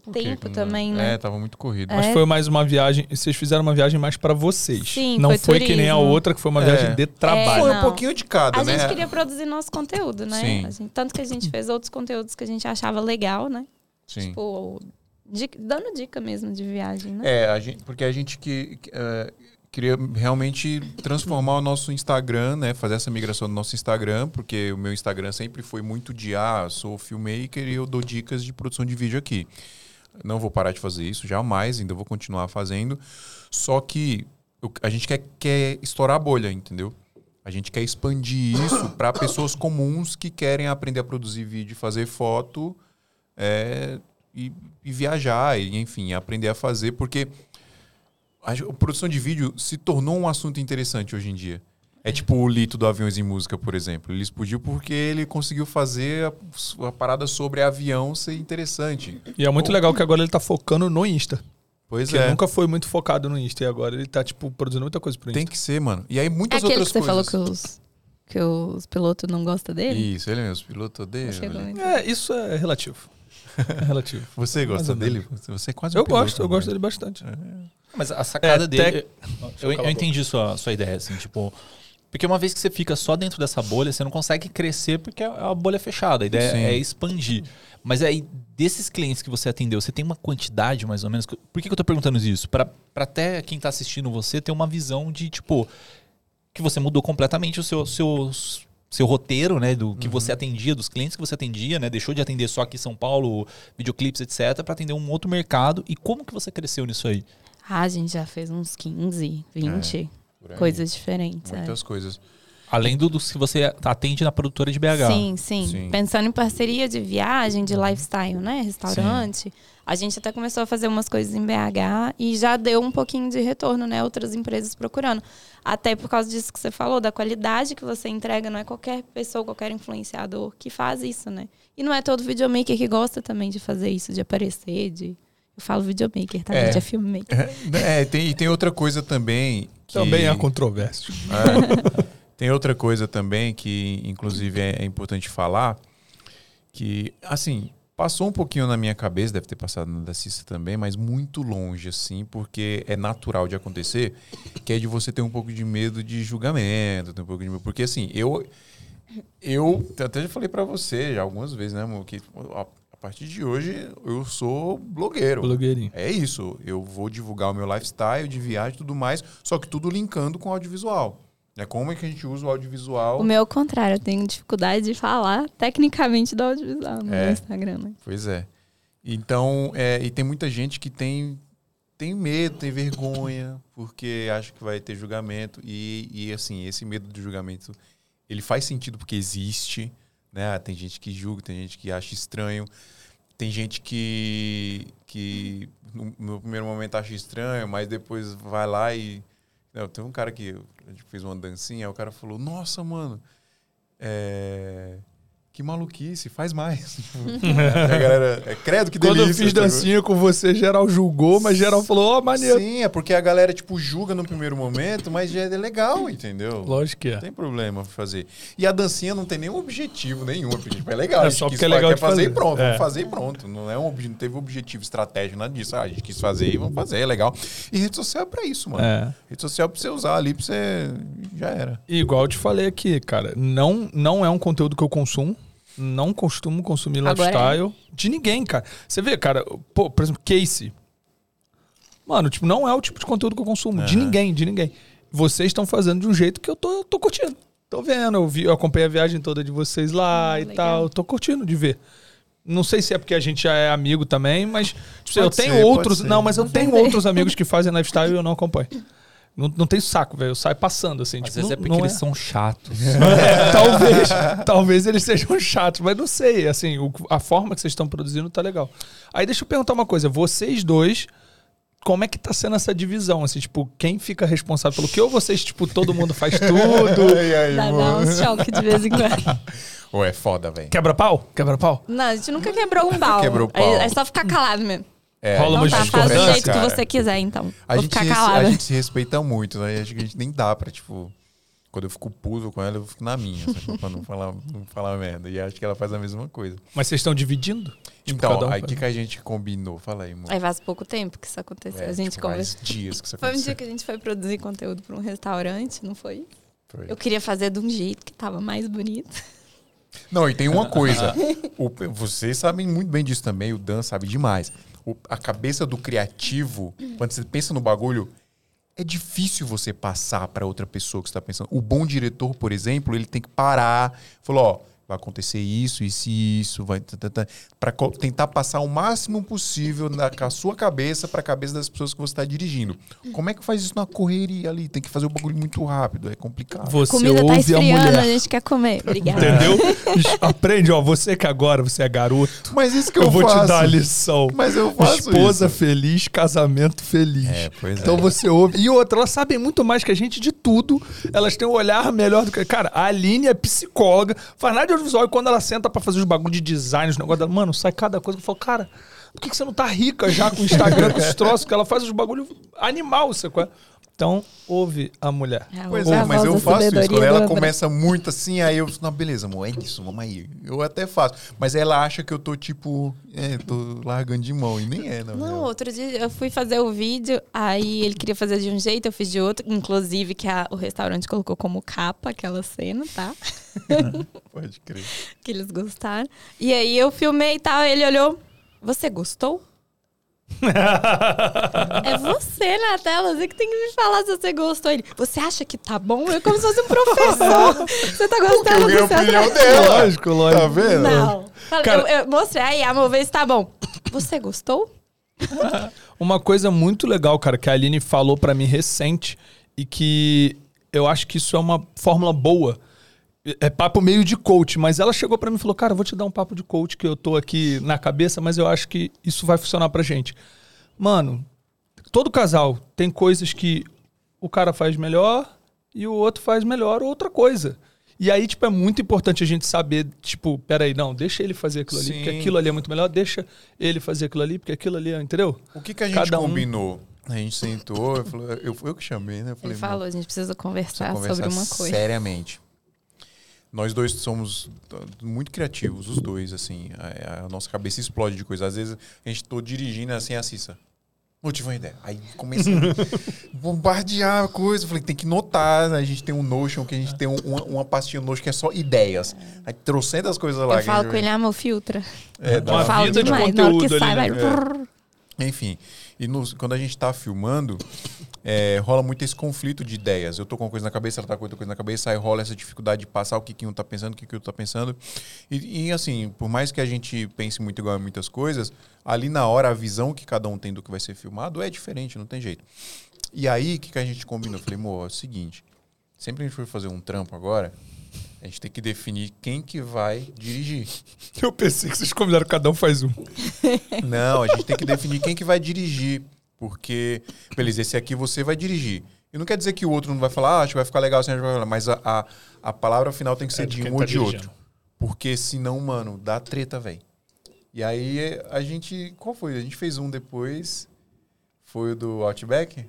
O que tempo também, né? É, tava muito corrido. Mas É. foi mais uma viagem. Vocês fizeram uma viagem mais pra vocês. Sim, não foi foi que nem a outra, que foi uma É. viagem de trabalho. Foi um pouquinho de cada, A né? gente queria produzir nosso conteúdo, né? Sim. A gente- tanto que a gente fez outros conteúdos que a gente achava legal, né? Sim. Tipo, di- dando dica mesmo de viagem, né? É, a gente, porque a gente que, é, queria realmente transformar o nosso Instagram, né? Fazer essa migração do nosso Instagram, porque o meu Instagram sempre foi muito de ah, sou filmmaker e eu dou dicas de produção de vídeo aqui. Não vou parar de fazer isso, jamais, ainda vou continuar fazendo. Só que a gente quer, quer estourar a bolha, entendeu? A gente quer expandir isso para pessoas comuns que querem aprender a produzir vídeo, e fazer foto é, e, e viajar, e, enfim, aprender a fazer, porque a, produção de vídeo se tornou um assunto interessante hoje em dia. É tipo o Lito do Aviões em Música, por exemplo. Ele explodiu porque ele conseguiu fazer a, a parada sobre avião ser interessante. E é muito legal que agora ele tá focando no Insta. Pois Porque é. nunca foi muito focado no Insta. E agora ele tá, tipo, produzindo muita coisa pro Insta. Tem que ser, mano. E aí É muitas aquele outras que você falou coisas. que os, que os pilotos não gostam dele? Isso, ele mesmo, os pilotos odeiam. Bonito. É, isso é relativo. É <laughs> relativo. Você gosta dele? Você é quase um eu piloto, gosto, eu né? gosto dele bastante. Mas a sacada É, dele. tec- Eu, eu entendi sua, sua ideia, assim, tipo. Porque uma vez que você fica só dentro dessa bolha, você não consegue crescer porque é a bolha fechada. A ideia Sim. é expandir. Mas aí, desses clientes que você atendeu, você tem uma quantidade mais ou menos. Por que, que eu tô perguntando isso? Pra pra até quem tá assistindo você ter uma visão de, tipo, que você mudou completamente o seu, seu, seu roteiro, né? Do que você atendia, dos clientes que você atendia, né? Deixou de atender só aqui em São Paulo, videoclipes, etc., para atender um outro mercado. E como que você cresceu nisso aí? Ah, a gente já fez uns 15, 20 Por aí. coisas diferentes. é. Muitas coisas. Além do, dos que você atende na produtora de BH. Sim, sim, Sim. Pensando em parceria de viagem, de lifestyle, né? Restaurante. A gente até começou a fazer umas coisas em BH e já deu um pouquinho de retorno, né? Outras empresas procurando. Até por causa disso que você falou, da qualidade que você entrega. Não é qualquer pessoa, qualquer influenciador que faz isso, né? E não é todo videomaker que gosta também de fazer isso, de aparecer, de... Eu falo videomaker, tá? É. Gente, é filmmaker. <laughs> É, tem, e tem outra coisa também. Que, Também há controvérsia. É. tem outra coisa também que, inclusive, é, é importante falar. Que, assim, passou um pouquinho na minha cabeça, deve ter passado na da Cissa também, mas muito longe, assim, porque é natural de acontecer, que é de você ter um pouco de medo de julgamento, ter um pouco de medo. Porque, assim, eu. Eu até já falei pra você já algumas vezes, né, amor? Que a, a partir de hoje eu sou blogueiro. Blogueirinho. É isso. Eu vou divulgar o meu lifestyle de viagem e tudo mais, só que tudo linkando com audiovisual. É como é que a gente usa o audiovisual. O meu é o contrário, eu tenho dificuldade de falar tecnicamente do audiovisual no É. Instagram, né? Pois é. Então, é, e tem muita gente que tem, tem medo, tem vergonha, porque acha que vai ter julgamento. E, e assim, esse medo do julgamento, ele faz sentido porque existe. Né? Tem gente que julga, tem gente que acha estranho. Tem gente que, que no, no primeiro momento acha estranho, mas depois vai lá e. Não, tem um cara que a gente fez uma dancinha, aí o cara falou: Nossa, mano, é, que maluquice, faz mais. <laughs> a galera, é, credo que delícia. Quando eu fiz tá dancinha com você, geral julgou, mas geral falou, ó, maneiro. Sim, é porque a galera, tipo, julga no primeiro momento, mas é legal, entendeu? Lógico que Não é. tem problema fazer. E a dancinha não tem nenhum objetivo nenhum. Porque, tipo, é legal. É só porque é legal quer de fazer e fazer. pronto. É. Vamos fazer e pronto. Não, é um, não teve objetivo estratégico, nada disso. Ah, a gente quis fazer e vamos fazer, é legal. E rede social é pra isso, mano. É. Rede social é pra você usar ali, pra você... Já era. E igual eu te falei aqui, cara, não, não é um conteúdo que eu consumo. Não costumo consumir Agora é. lifestyle de ninguém, cara. Você vê, cara, pô, por exemplo, Casey. Mano, tipo, não é o tipo de conteúdo que eu consumo. De ninguém, de ninguém. Vocês estão fazendo de um jeito que eu tô, tô curtindo. Tô vendo, eu, vi, eu acompanhei a viagem toda de vocês lá Ah, e legal. tal. Tô curtindo de ver. Não sei se é porque a gente já é amigo também, mas tipo, eu tenho ser, outros. Não, mas eu tenho ser. outros amigos que fazem lifestyle e eu não acompanho. <laughs> Não, não tem saco, velho. Eu saio passando, assim. Às tipo, vezes não- é porque eles são chatos. <laughs> é, talvez, talvez eles sejam chatos, mas não sei. Assim, o- a forma que vocês estão produzindo tá legal. Aí deixa eu perguntar uma coisa. Vocês dois, como é que tá sendo essa divisão? Assim, tipo, quem fica responsável pelo que? Ou vocês, tipo, todo mundo faz <laughs> tudo? E aí, Dá, dá mano? uns choques de vez em quando. Ô, é foda, velho. Quebra pau? Quebra pau? Não, a gente nunca quebrou um <laughs> pau. Quebrou o pau. É, é só ficar calado mesmo. É, Rola uma tá, faz do jeito que cara. você quiser, então. A Vou gente, a gente se respeita muito, né? Acho que a gente nem dá pra, tipo. Quando eu fico puto com ela, eu fico na minha, sacou? <laughs> pra não falar, não falar merda. E acho que ela faz a mesma coisa. Mas vocês estão dividindo? Tipo, então, um aí o que, que a gente combinou? Fala aí, amor. Aí faz pouco tempo que isso aconteceu. É, a gente tipo, conversou. faz dias que isso <laughs> Foi um aconteceu. dia que a gente foi produzir conteúdo para um restaurante, não foi? Foi. Eu queria fazer de um jeito que tava mais bonito. Não, e tem uma <laughs> coisa. O- vocês sabem muito bem disso também, o Dan sabe demais. O- a cabeça do criativo, quando você pensa no bagulho, é difícil você passar para outra pessoa que está pensando. O bom diretor, por exemplo, ele tem que parar, falou, ó, vai acontecer isso, isso e isso, vai para tentar passar o máximo possível na sua cabeça para a cabeça das pessoas que você está dirigindo. Como é que faz isso na correria ali? Tem que fazer o bagulho muito rápido, é complicado. Você Comida tá ouve a esfriando, mulher. a gente quer comer. Obrigada. Entendeu? <laughs> Aprende, ó. Você que agora, você é garoto. Mas isso que Eu, eu, vou faço. te dar a lição. Mas eu faço Esposa isso. feliz, casamento feliz. É, pois é. Então você ouve. E outra, elas sabem muito mais que a gente de tudo. Elas têm um olhar melhor do que. Cara, a Aline é psicóloga, faz nada de audiovisual e quando ela senta pra fazer os bagulho de design, os negócios dela, mano, sai cada coisa eu falo, cara, por que, que você não tá rica já com o Instagram, com esses troços? Que ela faz os bagulho animal, você Então, ouve a mulher. Pois Ouve é, mas eu faço isso. Quando do ela começa muito assim, aí eu, não, beleza, amor, é isso, vamos aí. Eu até faço. Mas ela acha que eu tô, tipo, é, tô largando de mão. E nem é, Não, real. outro dia eu fui fazer o vídeo, aí ele queria fazer de um jeito, eu fiz de outro. Inclusive, que a- o restaurante colocou como capa aquela cena, tá? <laughs> Pode crer. Que eles gostaram. E aí eu filmei e tal, ele olhou. Você gostou? É você na tela, você que tem que me falar se você gostou. Ele, você acha que tá bom? Eu como se fosse um professor. <laughs> você tá Eu gostando a do seu opinião dela. Lógico, lógico. Tá vendo? Não. Falei, Cara- eu, eu mostrei, aí, amor, vê se tá bom. Você gostou? <laughs> Uma coisa muito legal, cara, que a Aline falou pra mim recente e que eu acho que isso é uma fórmula boa. É papo meio de coach, mas ela chegou pra mim e falou: Cara, eu vou te dar um papo de coach que eu tô aqui na cabeça, mas eu acho que isso vai funcionar pra gente. Mano, todo casal tem coisas que o cara faz melhor e o outro faz melhor outra coisa. E aí, tipo, é muito importante a gente saber, tipo, peraí, não, deixa ele fazer aquilo ali, porque Sim. aquilo ali é muito melhor, deixa ele fazer aquilo ali, porque aquilo ali é, entendeu? O que, que a gente Cada um- combinou? A gente sentou, eu, falei, eu, eu que chamei, né? Eu falei, Ele falou, a gente precisa conversar, Precisa sobre uma coisa. Seriamente. Nós dois somos muito criativos, os dois, assim. A, a nossa cabeça explode de coisa. Às vezes a gente tô dirigindo assim, assista. Não tive uma ideia. Aí começa a <laughs> bombardear a coisa. Falei, tem que notar. né? A gente tem um Notion, que a gente tem um- uma, uma pastinha no Notion que é só ideias. Aí trocentas coisas lá. Eu que falo com ele, amor, filtra. É, dá Uma falo vida de demais. Na hora que conteúdo sai, ali, vai... né? brrr. Enfim, e nos- quando a gente tá filmando, é, rola muito esse conflito de ideias. Eu tô com uma coisa na cabeça, ela tá com outra coisa na cabeça, aí rola essa dificuldade de passar o que, que um tá pensando, o que, que o outro tá pensando. E, e, assim, por mais que a gente pense muito igual em muitas coisas, ali na hora a visão que cada um tem do que vai ser filmado é diferente, não tem jeito. E aí, o que, que a gente combinou? Eu falei, amor, é o seguinte, sempre que a gente for fazer um trampo agora, a gente tem que definir quem que vai dirigir. <laughs> Eu pensei que vocês combinaram, cada um faz um. Não, a gente tem que definir quem que vai dirigir. Porque, beleza, esse aqui você vai dirigir. E não quer dizer que o outro não vai falar, ah, acho que vai ficar legal, assim, a gente vai falar, mas a, a, a palavra final tem que ser É de um ou tá de dirigindo. outro. Porque senão, mano, dá treta, velho. E aí a gente. Qual foi? A gente fez um depois. Foi o do Outback?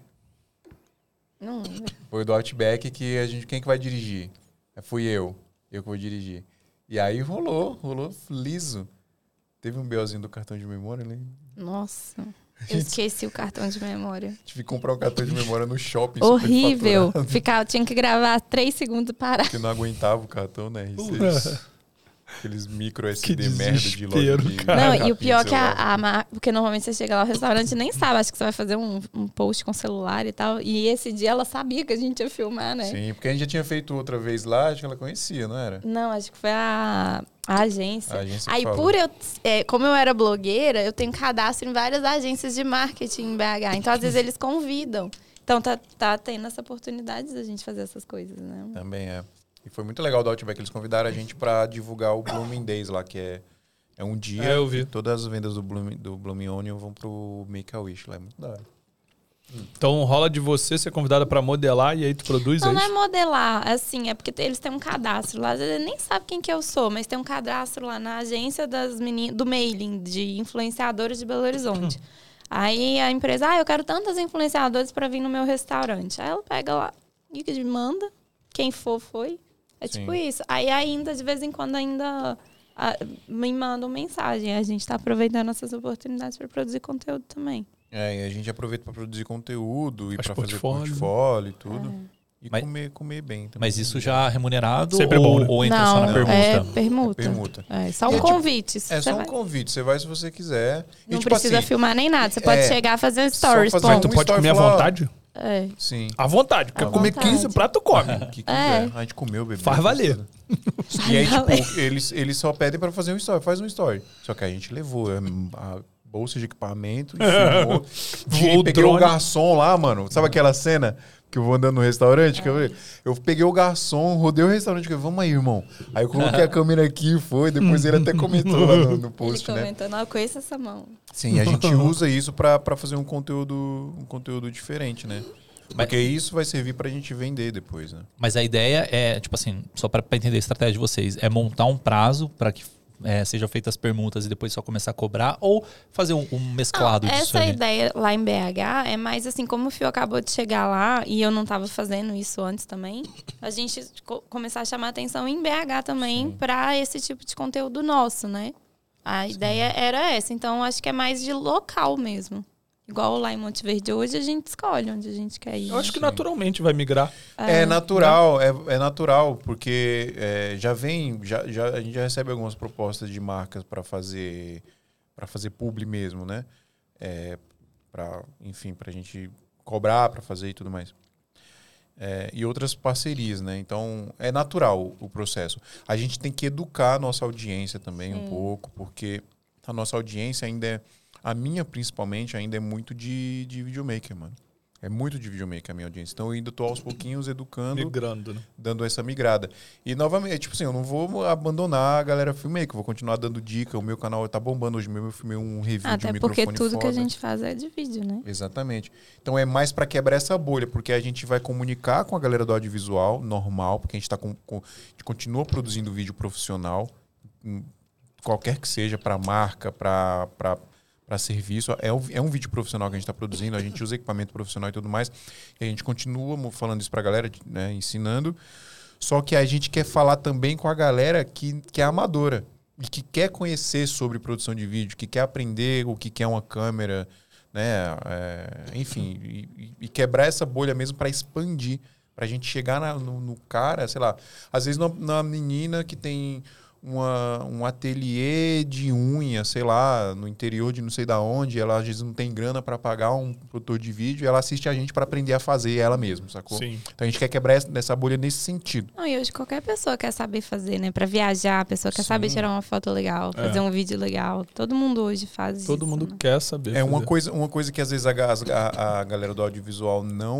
Não, Foi o do Outback que a gente. Quem que vai dirigir? É, Fui eu. Eu que vou dirigir. E aí rolou, rolou liso. Teve um BOzinho do cartão de memória, né? nossa. Eu esqueci o cartão de memória. Tive que comprar um cartão de memória no shopping. Horrível. eu tinha que gravar três segundos e parar. Porque não aguentava o cartão, né? Aqueles micro Que SD merda de loja de cara. Não, e o pior é que a, a mar- Porque normalmente você chega lá, o restaurante nem sabe. Acho que você vai fazer um, um post com celular e tal. E esse dia ela sabia que a gente ia filmar, né? Sim, porque a gente já tinha feito outra vez lá, acho que ela conhecia, não era? Não, acho que foi a, a agência. A agência Aí, por eu. é, como eu era blogueira, eu tenho cadastro em várias agências de marketing em BH. Então, às vezes, eles convidam. Então, tá, tá tendo essa oportunidade da gente fazer essas coisas, né? Também é. E foi muito legal do Outback, eles convidaram a gente pra divulgar o Blooming Days lá, que é, é um dia É, eu vi. que todas as vendas do Blooming, do Blooming Onion vão pro Make-A-Wish lá, é muito da hora. Então rola de você ser convidada pra modelar e aí tu produz Não, é não é isso? modelar, assim, é porque eles têm um cadastro lá. Às vezes nem sabe quem que eu sou, mas tem um cadastro lá na agência das meninas, do mailing de influenciadores de Belo Horizonte. <laughs> Aí a empresa, ah, eu quero tantas influenciadoras para vir no meu restaurante. Aí ela pega lá e manda, quem for, foi. É Sim. tipo isso. Aí ainda, de vez em quando, ainda ah, me mandam mensagem. A gente tá aproveitando essas oportunidades para produzir conteúdo também. É, e a gente aproveita pra produzir conteúdo e Faz pra fazer portfólio. e tudo. E Mas- comer, comer bem também. Mas isso já remunerado Sempre é ou, bom, né? ou entra só não, na não. permuta? é permuta. Permuta. É só um É tipo- convite. É só um vai- convite, você vai se você quiser. E, Não tipo precisa assim, filmar nem nada. Você pode é, chegar e fazer um só stories. fazer Mas tu um pode comer à vontade? É. Sim. À vontade. Quer À comer vontade. 15 pratos, come. O que quiser. É. A gente comeu, bebê. Faz valer. E aí, valer. tipo, eles, eles só pedem pra fazer um story. Faz um story. Só que a gente levou é, a bolsa de equipamento e <laughs> filmou. Voou o peguei o garçom lá, mano. Sabe aquela cena que eu vou andando no restaurante? Que eu, eu peguei o garçom, rodei o restaurante. Que eu, vamos aí, irmão. Aí eu coloquei a câmera aqui e foi. Depois ele até comentou lá no, no Ele post, né? comentando, não, eu conheço essa mão. Sim, a gente <laughs> usa isso pra, pra fazer um conteúdo, um conteúdo diferente, né? Porque isso vai servir pra gente vender depois, né? Mas a ideia é, tipo assim, só para entender a estratégia de vocês, é montar um prazo para que é, sejam feitas as permutas e depois só começar a cobrar ou fazer um, um mesclado Não, disso essa ali? ideia lá em BH é mais assim, como o Fio acabou de chegar lá e eu não estava fazendo isso antes também, a gente co- começar a chamar atenção em BH também para esse tipo de conteúdo nosso, né? A ideia era essa, então acho que é mais de local mesmo. Igual lá em Monte Verde hoje, a gente escolhe onde a gente quer ir. Eu acho que naturalmente vai migrar. É, natural, é, é natural, porque é, já vem, já, já, a gente já recebe algumas propostas de marcas para fazer para fazer publi mesmo, né? É, para, enfim, para a gente cobrar para fazer e tudo mais. É, e outras parcerias, né? Então é natural o, o processo. A gente tem que educar a nossa audiência também um pouco, porque a nossa audiência ainda é, a minha principalmente, ainda é muito de, de videomaker, mano. É muito de videomaker a minha audiência. Então eu ainda tô aos pouquinhos educando, Migrando, né? dando essa migrada. E novamente, tipo assim, eu não vou abandonar a galera filmmaker, vou continuar dando dica. O meu canal tá bombando hoje mesmo, eu filmei um review de um Até porque microfone tudo que a foda. gente faz é de vídeo, né? Exatamente. Então é mais para quebrar essa bolha, porque a gente vai comunicar com a galera do audiovisual normal, porque a gente tá com, com- a gente continua produzindo vídeo profissional, hum, qualquer que seja, para marca, para para serviço. É um, é um vídeo profissional que a gente está produzindo, a gente usa equipamento profissional e tudo mais. E a gente continua falando isso para a galera, né, ensinando. Só que a gente quer falar também com a galera que, que é amadora e que quer conhecer sobre produção de vídeo, que quer aprender o que é uma câmera, né? É, enfim, e- e quebrar essa bolha mesmo para expandir, para a gente chegar na- no, no cara, sei lá, às vezes na, na menina que tem uma, um ateliê de unha, sei lá, no interior de não sei da onde, ela às vezes não tem grana para pagar um produtor de vídeo, e ela assiste a gente para aprender a fazer ela mesma, sacou? Sim. Então a gente quer quebrar essa, essa bolha nesse sentido. Não, e hoje qualquer pessoa quer saber fazer, né? Pra viajar, a pessoa quer saber Sim. tirar uma foto legal, É. fazer um vídeo legal. Todo mundo hoje faz Todo isso. mundo né? quer saber. É uma coisa, uma coisa que às vezes a, a, a galera do audiovisual não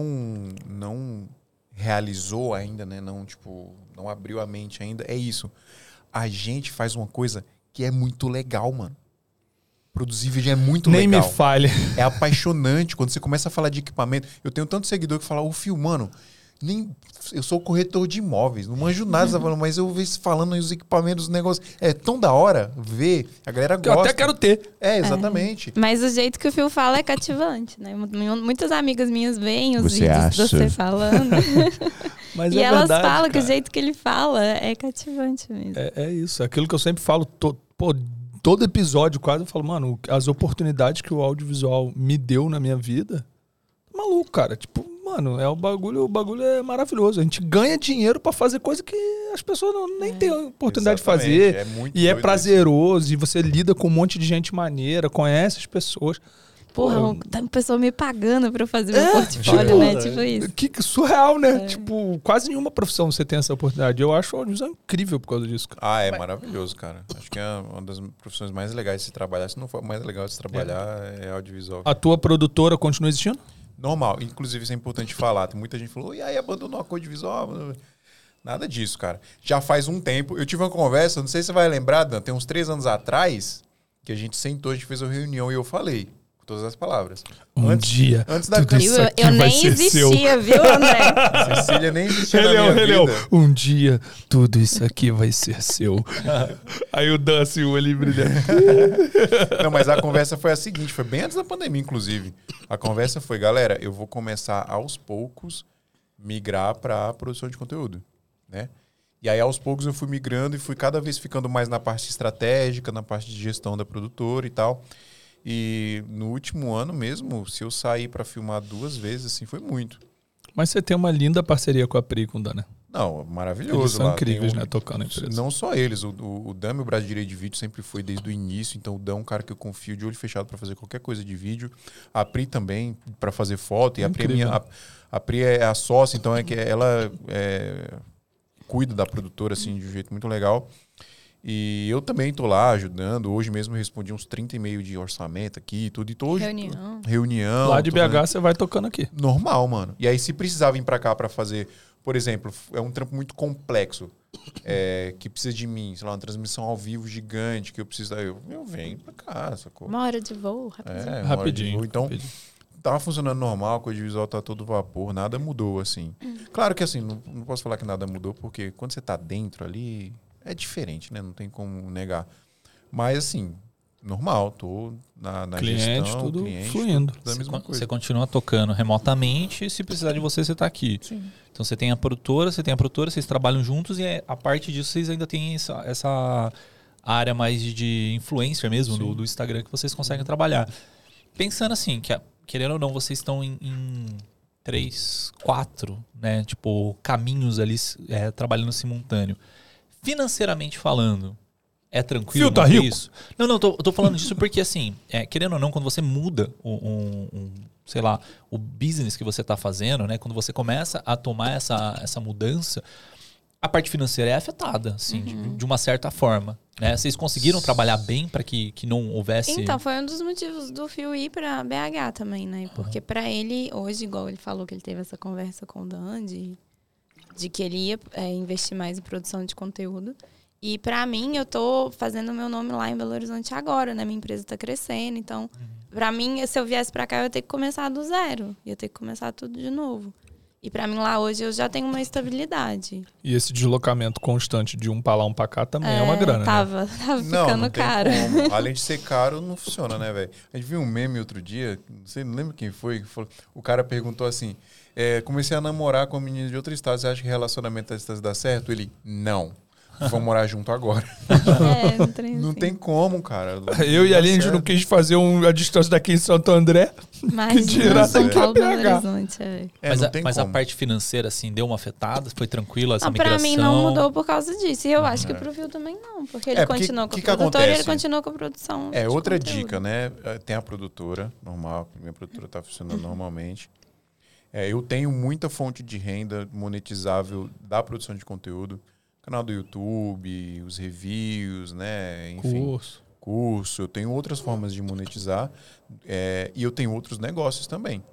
não realizou ainda, né? Não tipo, não abriu a mente ainda. É isso. A gente faz uma coisa que é muito legal, mano. Produzir vídeo é muito Nem legal. me falhe. É apaixonante quando você começa a falar de equipamento. Eu tenho tanto seguidor que fala, ô Fio, mano, nem. Eu sou corretor de imóveis, não manjo nada, falando, mas eu vejo falando os equipamentos, os negócios. É tão da hora ver. A galera Que eu gosta. até quero ter. É, exatamente. Mas o jeito que o Phil fala é cativante, né? Mu- Muitas amigas minhas veem os Você vídeos acha? de você falando. <laughs> Mas e é elas verdade, falam que o cara. jeito que ele fala é cativante mesmo. É, é isso. Aquilo que eu sempre falo, to- pô, todo episódio quase eu falo, mano, as oportunidades que o audiovisual me deu na minha vida. Maluco, cara. Tipo, mano, é o bagulho, o bagulho é maravilhoso. A gente ganha dinheiro pra fazer coisa que as pessoas não, nem têm a oportunidade Exatamente, de fazer. é muito e é prazeroso, e você lida com um monte de gente maneira, conhece as pessoas. Porra, Pô, um- tá uma pessoa me pagando pra eu fazer meu É, portfólio, tipo, né? Tipo isso. Que que surreal, né? Tipo, quase nenhuma profissão você tem essa oportunidade. Eu acho a audiovisual incrível por causa disso. cara. Ah, é maravilhoso, cara. Acho que é uma das profissões mais legais de se trabalhar. Se não for mais legal de se trabalhar, é, audiovisual. A tua produtora continua existindo? Normal. Inclusive, isso é importante falar. Tem muita gente falou, e aí, abandonou a cor de visual? Nada disso, cara. Já faz um tempo. Eu tive uma conversa, não sei se você vai lembrar, Dan, tem uns três anos atrás, que a gente sentou, a gente fez uma reunião e eu falei, todas as palavras. Um Antes- dia. antes da tudo isso Eu, aqui eu vai nem ser seu. existia, viu, André? <laughs> Cecília nem existia Rei na minha vida. Um dia tudo isso aqui vai ser seu. <laughs> Aí o Dan assim, o olho brilhando. <laughs> Não, mas a conversa foi a seguinte, foi bem antes da pandemia, inclusive. A conversa foi, galera, eu vou começar aos poucos migrar para produção de conteúdo, né? E aí aos poucos eu fui migrando e fui cada vez ficando mais na parte estratégica, na parte de gestão da produtora e tal. E no último ano mesmo, se eu sair para filmar duas vezes, assim, foi muito. Mas você tem uma linda parceria com a Pri e com o Dan, né? Não, maravilhoso. Eles são lá. incríveis, um- né? Tocando a empresa. Não só eles, o, o, o Dan, meu braço direito de vídeo, sempre foi desde o início. Então, o Dan é um cara que eu confio de olho fechado para fazer qualquer coisa de vídeo. A Pri também, para fazer foto. E a Pri, é minha, a, a Pri é a sócia, então é que ela é, cuida da produtora assim, de um jeito muito legal. E eu também tô lá ajudando. Hoje mesmo eu respondi uns 30 e meio de orçamento aqui e tudo. E tô hoje, Reunião. reunião. Lá de BH fazendo- você vai tocando aqui. normal, mano. E aí, se precisar vir pra cá pra fazer, por exemplo, é um trampo muito complexo, é, que precisa de mim, sei lá, uma transmissão ao vivo gigante, que eu preciso. Eu, eu venho pra cá, sacou? Uma hora de voo, rapidinho. É, uma hora de Rapidinho. voo. Então, rapidinho. tava funcionando normal, a coisa de visual tá todo vapor, nada mudou, assim. Claro que assim, não, não posso falar que nada mudou, porque quando você tá dentro ali, é diferente, né? Não tem como negar. Mas assim, normal, tô na, na Cliente, gestão, tudo cliente, fluindo. tudo da Você, con- coisa. você continua tocando remotamente e se precisar de você, você tá aqui. Então você tem a produtora, você tem a produtora, vocês trabalham juntos e é- a parte disso vocês ainda têm essa, essa área mais de, de influencer mesmo do, do Instagram que vocês conseguem trabalhar. Pensando assim, que querendo ou não, vocês estão em, em três, quatro, né? Tipo, caminhos ali é, trabalhando simultâneo. Financeiramente falando, é tranquilo Fio tá rico. isso? Não, não, tô, eu tô falando disso porque, assim, é, querendo ou não, quando você muda um, um- um, sei lá, o business que você tá fazendo, né? Quando você começa a tomar essa, essa mudança, a parte financeira é afetada, assim, de, de uma certa forma. Né? Vocês conseguiram trabalhar bem para que, que não houvesse. Então, foi um dos motivos do Fio ir pra BH também, né? Porque pra ele, hoje, igual ele falou que ele teve essa conversa com o Dan, de, que ele ia é, investir mais em produção de conteúdo. E pra mim, eu tô fazendo o meu nome lá em Belo Horizonte agora, né? Minha empresa tá crescendo, então... Pra mim, se eu viesse pra cá, eu ia ter que começar do zero. Ia ter que começar tudo de novo. E pra mim, lá hoje, eu já tenho uma estabilidade. E esse deslocamento constante de um pra lá, um pra cá também é, uma grana, né? Tava, <laughs> tava Não, ficando não tem caro. como. Além de <laughs> ser caro, não funciona, né, velho? A gente viu um meme outro dia, não sei, não lembro quem foi, que falou, o cara perguntou assim: é, comecei a namorar com uma menina de outro estado, você acha que relacionamento à distância dá certo? Ele, não. Vamos morar junto agora. É, não tem, Não assim. tem como, cara. <laughs> Eu e a Aline, a gente não quis fazer um, a distância daqui em Santo André. Imagina <laughs> tirar São a Paulo, Belo. Horizonte. É. É, mas não a, mas a parte financeira, assim, deu uma afetada? Foi tranquila essa Não, pra migração? mim não mudou por causa disso. E eu acho que pro Fio também não. Porque ele É, porque continuou com que a que produtora e ele acontece? continuou com a produção. É, outra conteúdo. dica, né? É, Tem a produtora, normal, minha produtora está funcionando normalmente. É, eu tenho muita fonte de renda monetizável da produção de conteúdo. Canal do YouTube, os reviews, né? Enfim, Curso. curso. Eu tenho outras formas de monetizar. é, e eu tenho outros negócios também.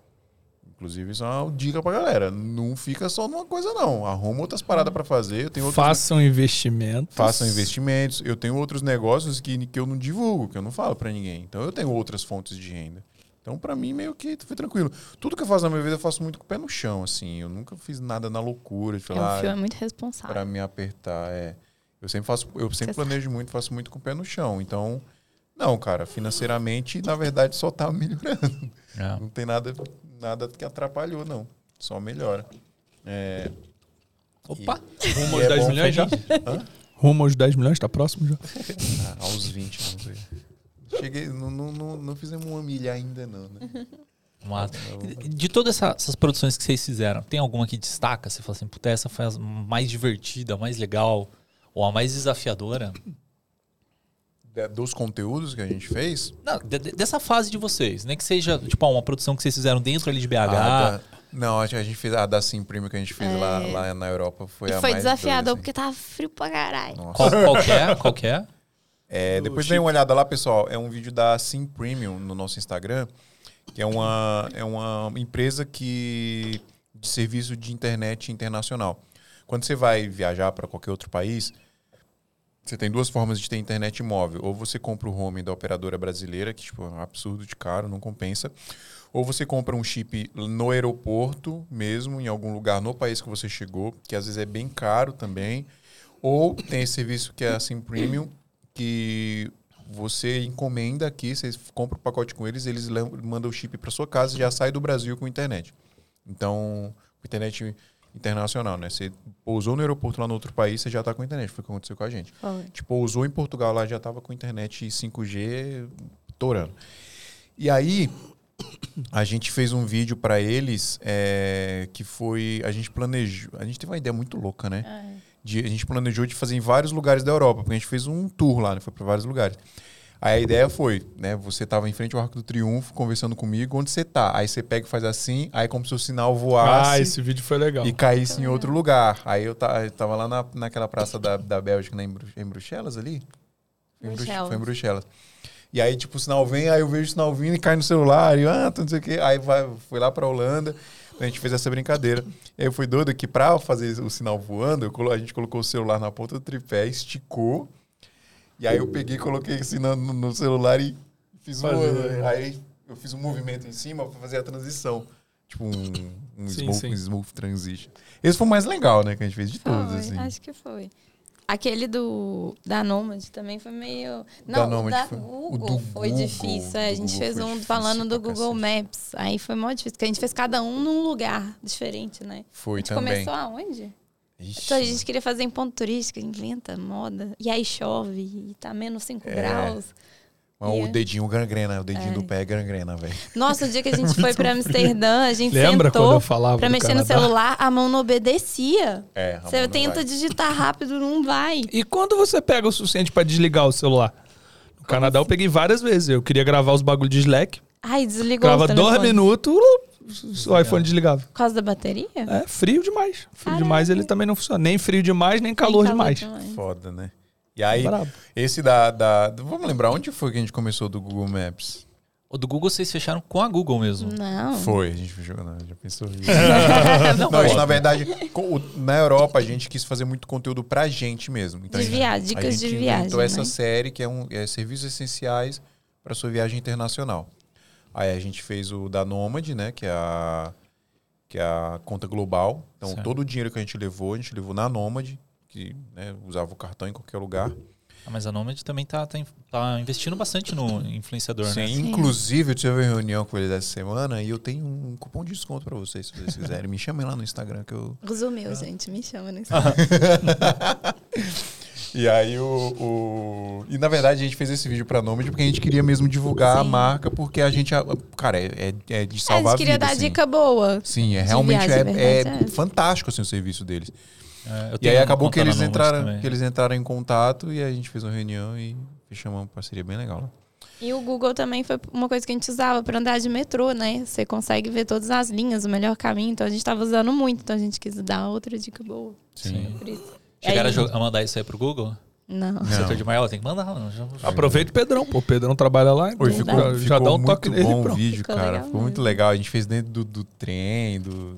Inclusive, isso é uma dica pra galera. Não fica só numa coisa, não. Arruma outras paradas para fazer. Eu tenho outros Façam investimentos. façam investimentos. Eu tenho outros negócios que, que eu não divulgo, que eu não falo para ninguém. Então eu tenho outras fontes de renda. Então para mim meio que foi tranquilo. Tudo que eu faço na minha vida eu faço muito com o pé no chão, assim. Eu nunca fiz nada na loucura de É, o falar Fio é muito responsável. para me apertar. É. Eu sempre faço, eu sempre Você planejo muito, faço muito com o pé no chão. Então não, cara, financeiramente na verdade só tá <laughs> melhorando. É. Não tem nada nada que atrapalhou não. Só melhora. É, Opa! Rumo E aos é 10 bom milhões já? Hã? Rumo aos 10 milhões, tá próximo já? <laughs> Ah, aos 20, vamos ver. Cheguei, não, não, não, não fizemos uma milha ainda, não, né? <laughs> Mas, de todas essa- essas produções que vocês fizeram, tem alguma que destaca? Você fala assim, puta, essa foi a mais divertida, a mais legal, ou a mais desafiadora? De- Dos conteúdos que a gente fez, Não, de- de- dessa fase de vocês, nem que seja tipo uma produção que vocês fizeram dentro ali de BH. a da- não, acho que a gente fez a da Sim Premium que a gente fez lá, lá na Europa. Foi e a foi mais desafiador assim. porque tava frio pra caralho. Nossa. Qual, qual que é? Qual que é? <laughs> É, depois dê uma olhada lá, pessoal. É um vídeo da Sim Premium no nosso Instagram, que é uma, é uma empresa que de serviço de internet internacional. Quando você vai viajar para qualquer outro país, você tem duas formas de ter internet móvel. Ou você compra o home da operadora brasileira, que tipo, é um absurdo de caro, não compensa. Ou você compra um chip no aeroporto mesmo, em algum lugar no país que você chegou, que às vezes é bem caro também. Ou tem esse serviço que é assim Premium, que você encomenda aqui, você compra o pacote com eles, eles mandam o chip para sua casa e já sai do Brasil com internet. Então, internet internacional, né? Você pousou no aeroporto lá no outro país, você já está com internet. Foi o que aconteceu com a gente. Foi. Tipo, pousou em Portugal lá, já estava com internet 5G torando. E aí, a gente fez um vídeo para eles é, que foi. A gente planejou. A gente teve uma ideia muito louca, né? De- a gente planejou de fazer em vários lugares da Europa, porque a gente fez um tour lá, né? Foi para vários lugares. Aí a ideia foi, né? Você tava em frente ao Arco do Triunfo, conversando comigo, onde você tá? Aí você pega e faz assim, aí como se o sinal voasse Ah, esse vídeo foi legal. e caísse em outro lugar. Aí eu, ta- eu tava lá na, naquela praça da, da Bélgica, né, em, Bru- em Bruxelas ali? Foi em, Brux- Bruxelas. foi em Bruxelas. E aí, tipo, o sinal vem, aí eu vejo o sinal vindo e cai no celular, e ah, não sei o quê. Aí vai, fui lá pra Holanda, a gente fez essa brincadeira. E aí foi doido que pra fazer o sinal voando, eu colo- a gente colocou o celular na ponta do tripé, esticou. E aí eu peguei, coloquei assim no, no- celular e fiz um. Aí eu fiz um movimento em cima pra fazer a transição. Tipo um, um, Sim, smooth, sim. um smooth transition. Esse foi o mais legal, né? Que a gente fez de todos, Foi, assim. Acho que foi. Aquele do da Nomad também foi meio. Da Não, o Nomad da foi- o Google do foi Google, difícil. É, a gente Google fez um falando do Google. Maps. Aí foi mó difícil, porque a gente fez cada um num lugar diferente, né? Foi a gente também. começou aonde? Ixi. Então a gente queria fazer em ponto turístico, inventa moda. E aí chove, e tá menos 5 É. graus. Mas o Yeah. dedinho gangrena, o dedinho É. do pé é gangrena, velho. Nossa, o dia que a gente <laughs> foi pra Amsterdã, a gente Lembra quando sentou eu falava pra mexer no Canadá? celular, a mão não obedecia. É, Você tenta vai. digitar rápido, não vai. E quando você pega o suficiente pra desligar o celular? No Canadá eu peguei várias vezes. Eu queria gravar os bagulhos de Slack. Ai, desligou Grava o dois minutos, o iPhone desligava. Por causa da bateria? É frio demais. Frio Caraca. demais ele também não funciona. Nem frio demais, nem calor, Tem demais. Foda, né? E aí, Brabo. esse da, da. Vamos lembrar, onde foi que a gente começou do Google Maps? O do Google vocês fecharam com a Google mesmo. Não. Foi, a gente fechou, não, já pensou isso. <laughs> Não, Não, pô. na verdade, na Europa a gente quis fazer muito conteúdo pra gente mesmo. Então, De a gente- viagem, dicas a de gente viagem, inventou essa né? série que é, um, é serviços essenciais para sua viagem internacional. Aí a gente fez o da Nômade, né, que é a que é a conta global. Então Certo. todo o dinheiro que a gente levou, a gente levou na Nômade, que né, usava o cartão em qualquer lugar. Ah, mas a Nomad também tá, tá, in- tá investindo bastante no influenciador, Sim, né? inclusive eu tive uma reunião com eles essa semana e eu tenho um cupom de desconto para vocês, se vocês quiserem. Me chamem lá no Instagram que eu Usa o meu, gente. Me chama nesse. <laughs> E aí o, o- E na verdade a gente fez esse vídeo pra Nomad porque a gente queria mesmo divulgar a Sim. marca, porque a gente. Cara, é, é de a salvar gente queria vida, dar assim. dica boa. Sim, é realmente viagem, é, verdade, é é. fantástico assim, o serviço deles. É, E aí acabou que eles entraram, que eles entraram em contato e a gente fez uma reunião e fechamos uma parceria bem legal. E o Google também foi uma coisa que a gente usava para andar de metrô, né? Você consegue ver todas as linhas, o melhor caminho. Então a gente tava usando muito. Então a gente quis dar outra dica boa. Sim. Por isso. Chegaram Aí- a, mandar isso aí pro Google? Não. Não. Setor de maior, tem que mandar. Não, Aproveita o Pedrão, pô. O Pedrão trabalha lá. Então ficou, já, ficou já dá um muito toque nele bom vídeo, Ficou cara. legal Ficou muito mesmo. legal. A gente fez dentro do, do trem, do.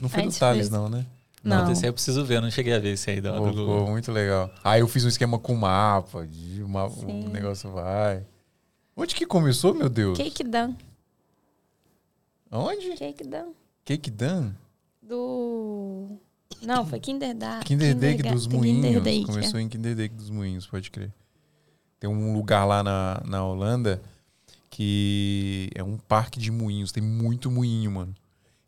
Não foi do Thales, fez. não, né? Não, Não. esse aí eu preciso ver, eu não cheguei a ver esse aí do, do Pô, Google. ficou muito legal. Aí eu fiz um esquema com mapa, de uma, o negócio vai. Onde que começou, meu Deus? Cake Dan. Onde? Cake Dan. Cake Dan? Do. Não, foi Kinder Da. Kinderdijk dos Moinhos. Começou é. em Kinderdijk dos Moinhos, pode crer. Tem um lugar lá na, na Holanda que é um parque de moinhos. Tem muito moinho, mano.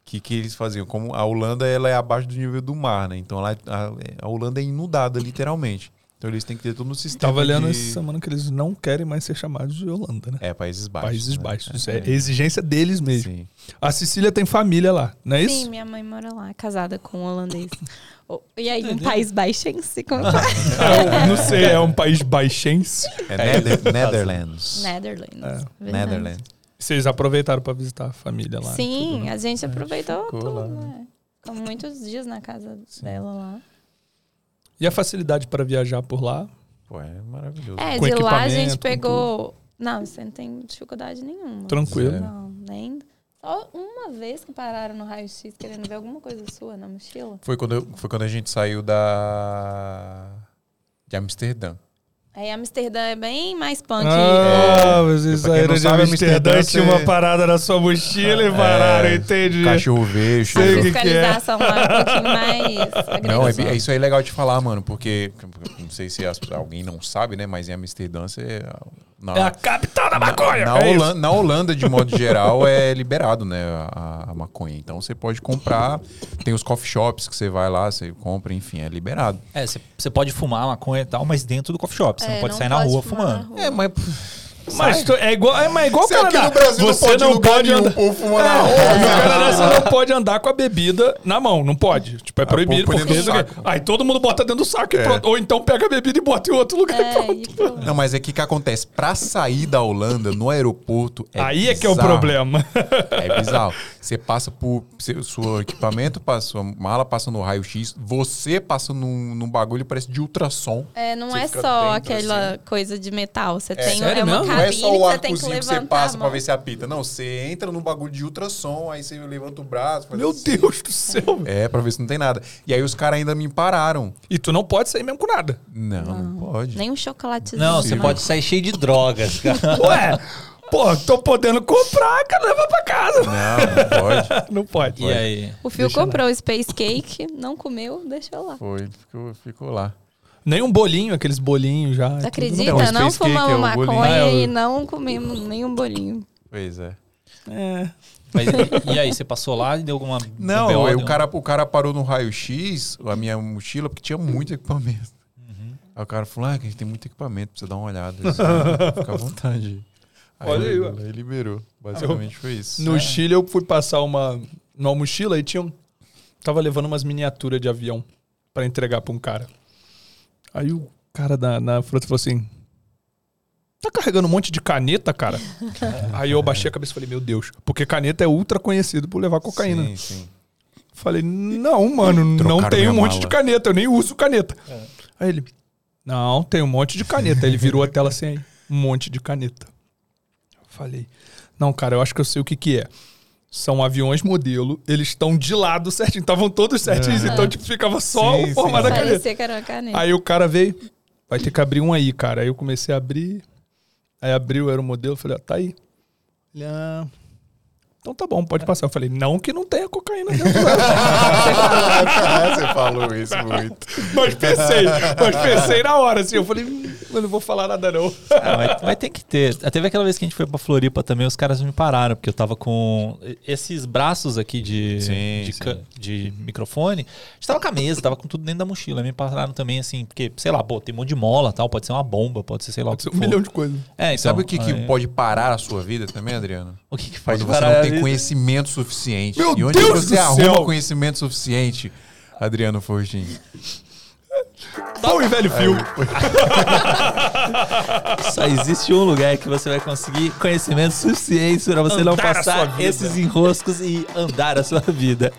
Que que eles faziam? Como a Holanda ela é abaixo do nível do mar, né? Então lá, a, a Holanda é inundada, literalmente. Então eles têm que ter todo um sistema. Tava lendo de... essa semana que eles não querem mais ser chamados de Holanda, né? É, Países Baixos. Países né? Baixos. É, exigência deles mesmo. Sim. A Cecília tem família lá, não é Sim, isso? minha mãe mora lá, casada com um holandês. <laughs> Oh, E aí, um país baixense? Como que <laughs> É, não sei, é um país baixense. É, Nether- Netherlands. Netherlands. É. Netherlands. Vocês aproveitaram pra visitar a família lá. Sim, a gente aproveitou ficou tudo, lá. né? Ficamos muitos dias na casa dela lá. E a facilidade para viajar por lá? Pô, é maravilhoso. É, Com de lá a gente pegou. Não, você não tem dificuldade nenhuma. Tranquilo. Não, nem. Só uma vez que pararam no raio-x querendo ver alguma coisa sua na mochila. Foi, quando, eu- foi quando a gente saiu da. de Amsterdã. Aí Amsterdã é bem mais punk. Ah, vocês Pra quem saíram não de sabe, Amsterdã, Amsterdã, tinha você- uma parada na sua mochila e pararam, entendi. Cachorro verde. a sei o que fiscalização lá é um pouquinho mais Não, é, é- isso aí é legal de falar, mano, porque não sei se as- alguém não sabe, né? Mas em Amsterdã você. Na, É a capital da maconha! na, é isso. Holanda, na Holanda, de modo geral, é liberado, né? A, a maconha. Então você pode comprar. Tem os coffee shops que você vai lá, você compra, enfim, é liberado. É, você pode fumar maconha e tal, mas dentro do coffee shop. Você É, não pode sair na rua fumar na fumando. rua. É, mas. Mas tu- é igual, é, mas é igual o Canadá. no Brasil você não pode, não pode nenhum, andar. o na É, você não pode andar com a bebida na mão, não pode. Tipo, é proibido. põe dentro Porque aí todo mundo bota dentro do saco e É. pronto. Ou então pega a bebida e bota em outro lugar e É, pronto. e pronto. Não, mas é que o que acontece? Pra sair da Holanda, no aeroporto. É aí é que é o bizarro. problema. É bizarro. Você passa por. Seu, seu equipamento, passa, sua mala passa no raio-x, você passa num, num bagulho parece de ultrassom. É, não Você é só aquela assim. coisa de metal. Você tem sério é uma? Não é só o que que arcozinho que, levantar você passa pra ver se apita. Não, você entra num bagulho de ultrassom, aí você levanta o braço. faz Meu assim. Deus do céu. É, pra ver se não tem nada. E aí os caras ainda me pararam. E tu não pode sair mesmo com nada. Não, não, pode. Nem um chocolatezinho. Não, você pode sair cheio de drogas, cara. <laughs> Ué, pô, tô podendo comprar, cara, leva pra casa. Não, não pode. <laughs> Não pode. E aí? O Fio Deixa lá. comprou o Space Cake, não comeu, deixou lá. Foi, ficou, ficou lá. Nem um bolinho, aqueles bolinhos já. Você é acredita? Não, não é fumamos o maconha. Ah, eu- e não comemos nenhum bolinho. Pois é. É. Mas, e aí, você passou lá e deu alguma. Não, BO, aí deu- o cara, o cara parou no raio-x, a minha mochila, porque tinha muito equipamento. Aí o cara falou: ah, que a gente tem muito equipamento, precisa dar uma olhada. Eu disse, "Ah, Fica à vontade. Aí Olha aí, ele, ele liberou. Basicamente foi isso. No Chile eu fui passar uma numa mochila e tinha um, tava levando umas miniaturas de avião pra entregar pra um cara. Aí o cara da, na fruta falou assim: Tá carregando um monte de caneta, cara? <laughs> Aí eu baixei a cabeça e falei: Meu Deus, porque caneta é ultra conhecido por levar cocaína. Sim, sim. Falei: Não, mano, não Trocaram tem um monte mala. de caneta, eu nem uso caneta. Aí ele: Não, tem um monte de caneta. Aí ele virou a tela assim: aí, Um monte de caneta. Falei: Não, cara, eu acho que eu sei o que que é. São aviões modelo, eles estão de lado certinho, estavam todos certinhos, então tipo, ficava só Sim, o formato da caneta. Caneta. Aí o cara veio, vai ter que abrir um aí, cara. Aí eu comecei a abrir, aí abriu, era o modelo, falei, ó, tá aí. Ele, ah, então tá bom, pode passar. Eu falei, não que não tenha cocaína dentro. <laughs> Você falou isso <laughs> muito. mas pensei, mas pensei na hora, assim, eu falei, hum, eu não vou falar nada não. Ah, mas, mas tem que ter. Teve aquela vez que a gente foi pra Floripa também, os caras me pararam, porque eu tava com esses braços aqui de, Sim, de, sim. de microfone. A gente tava com a mesa, tava com tudo dentro da mochila. Me pararam também, assim, porque, sei lá, pô, tem um monte de mola tal, pode ser uma bomba, pode ser, sei lá Pode ser um que for. milhão de coisas. É, então, Sabe o que, que aí- pode parar a sua vida também, Adriano? O que, que faz Quando você parar tem conhecimento suficiente. Meu e onde Deus você arruma céu! conhecimento suficiente, Adriano Fortin? Bom e velho fio. <laughs> Só existe um lugar que você vai conseguir conhecimento suficiente para você não Andar sua passar esses enroscos e andar a sua vida.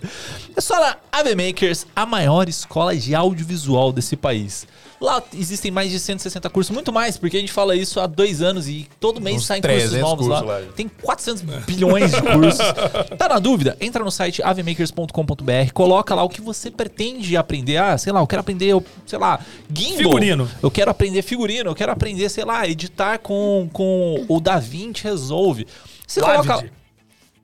É só na AV Makers, a maior escola de audiovisual desse país. Lá existem mais de 160 cursos, muito mais, porque a gente fala isso há dois anos e todo mês Uns saem cursos 300 novos lá. cursos lá. Tem 400 bilhões de cursos. <laughs> Tá na dúvida? Entra no site avmakers.com.br, coloca lá o que você pretende aprender. Ah, sei lá, eu quero aprender, sei lá, gimbal. Figurino. Eu quero aprender figurino, eu quero aprender, sei lá, editar com, com o DaVinci Resolve. Você coloca.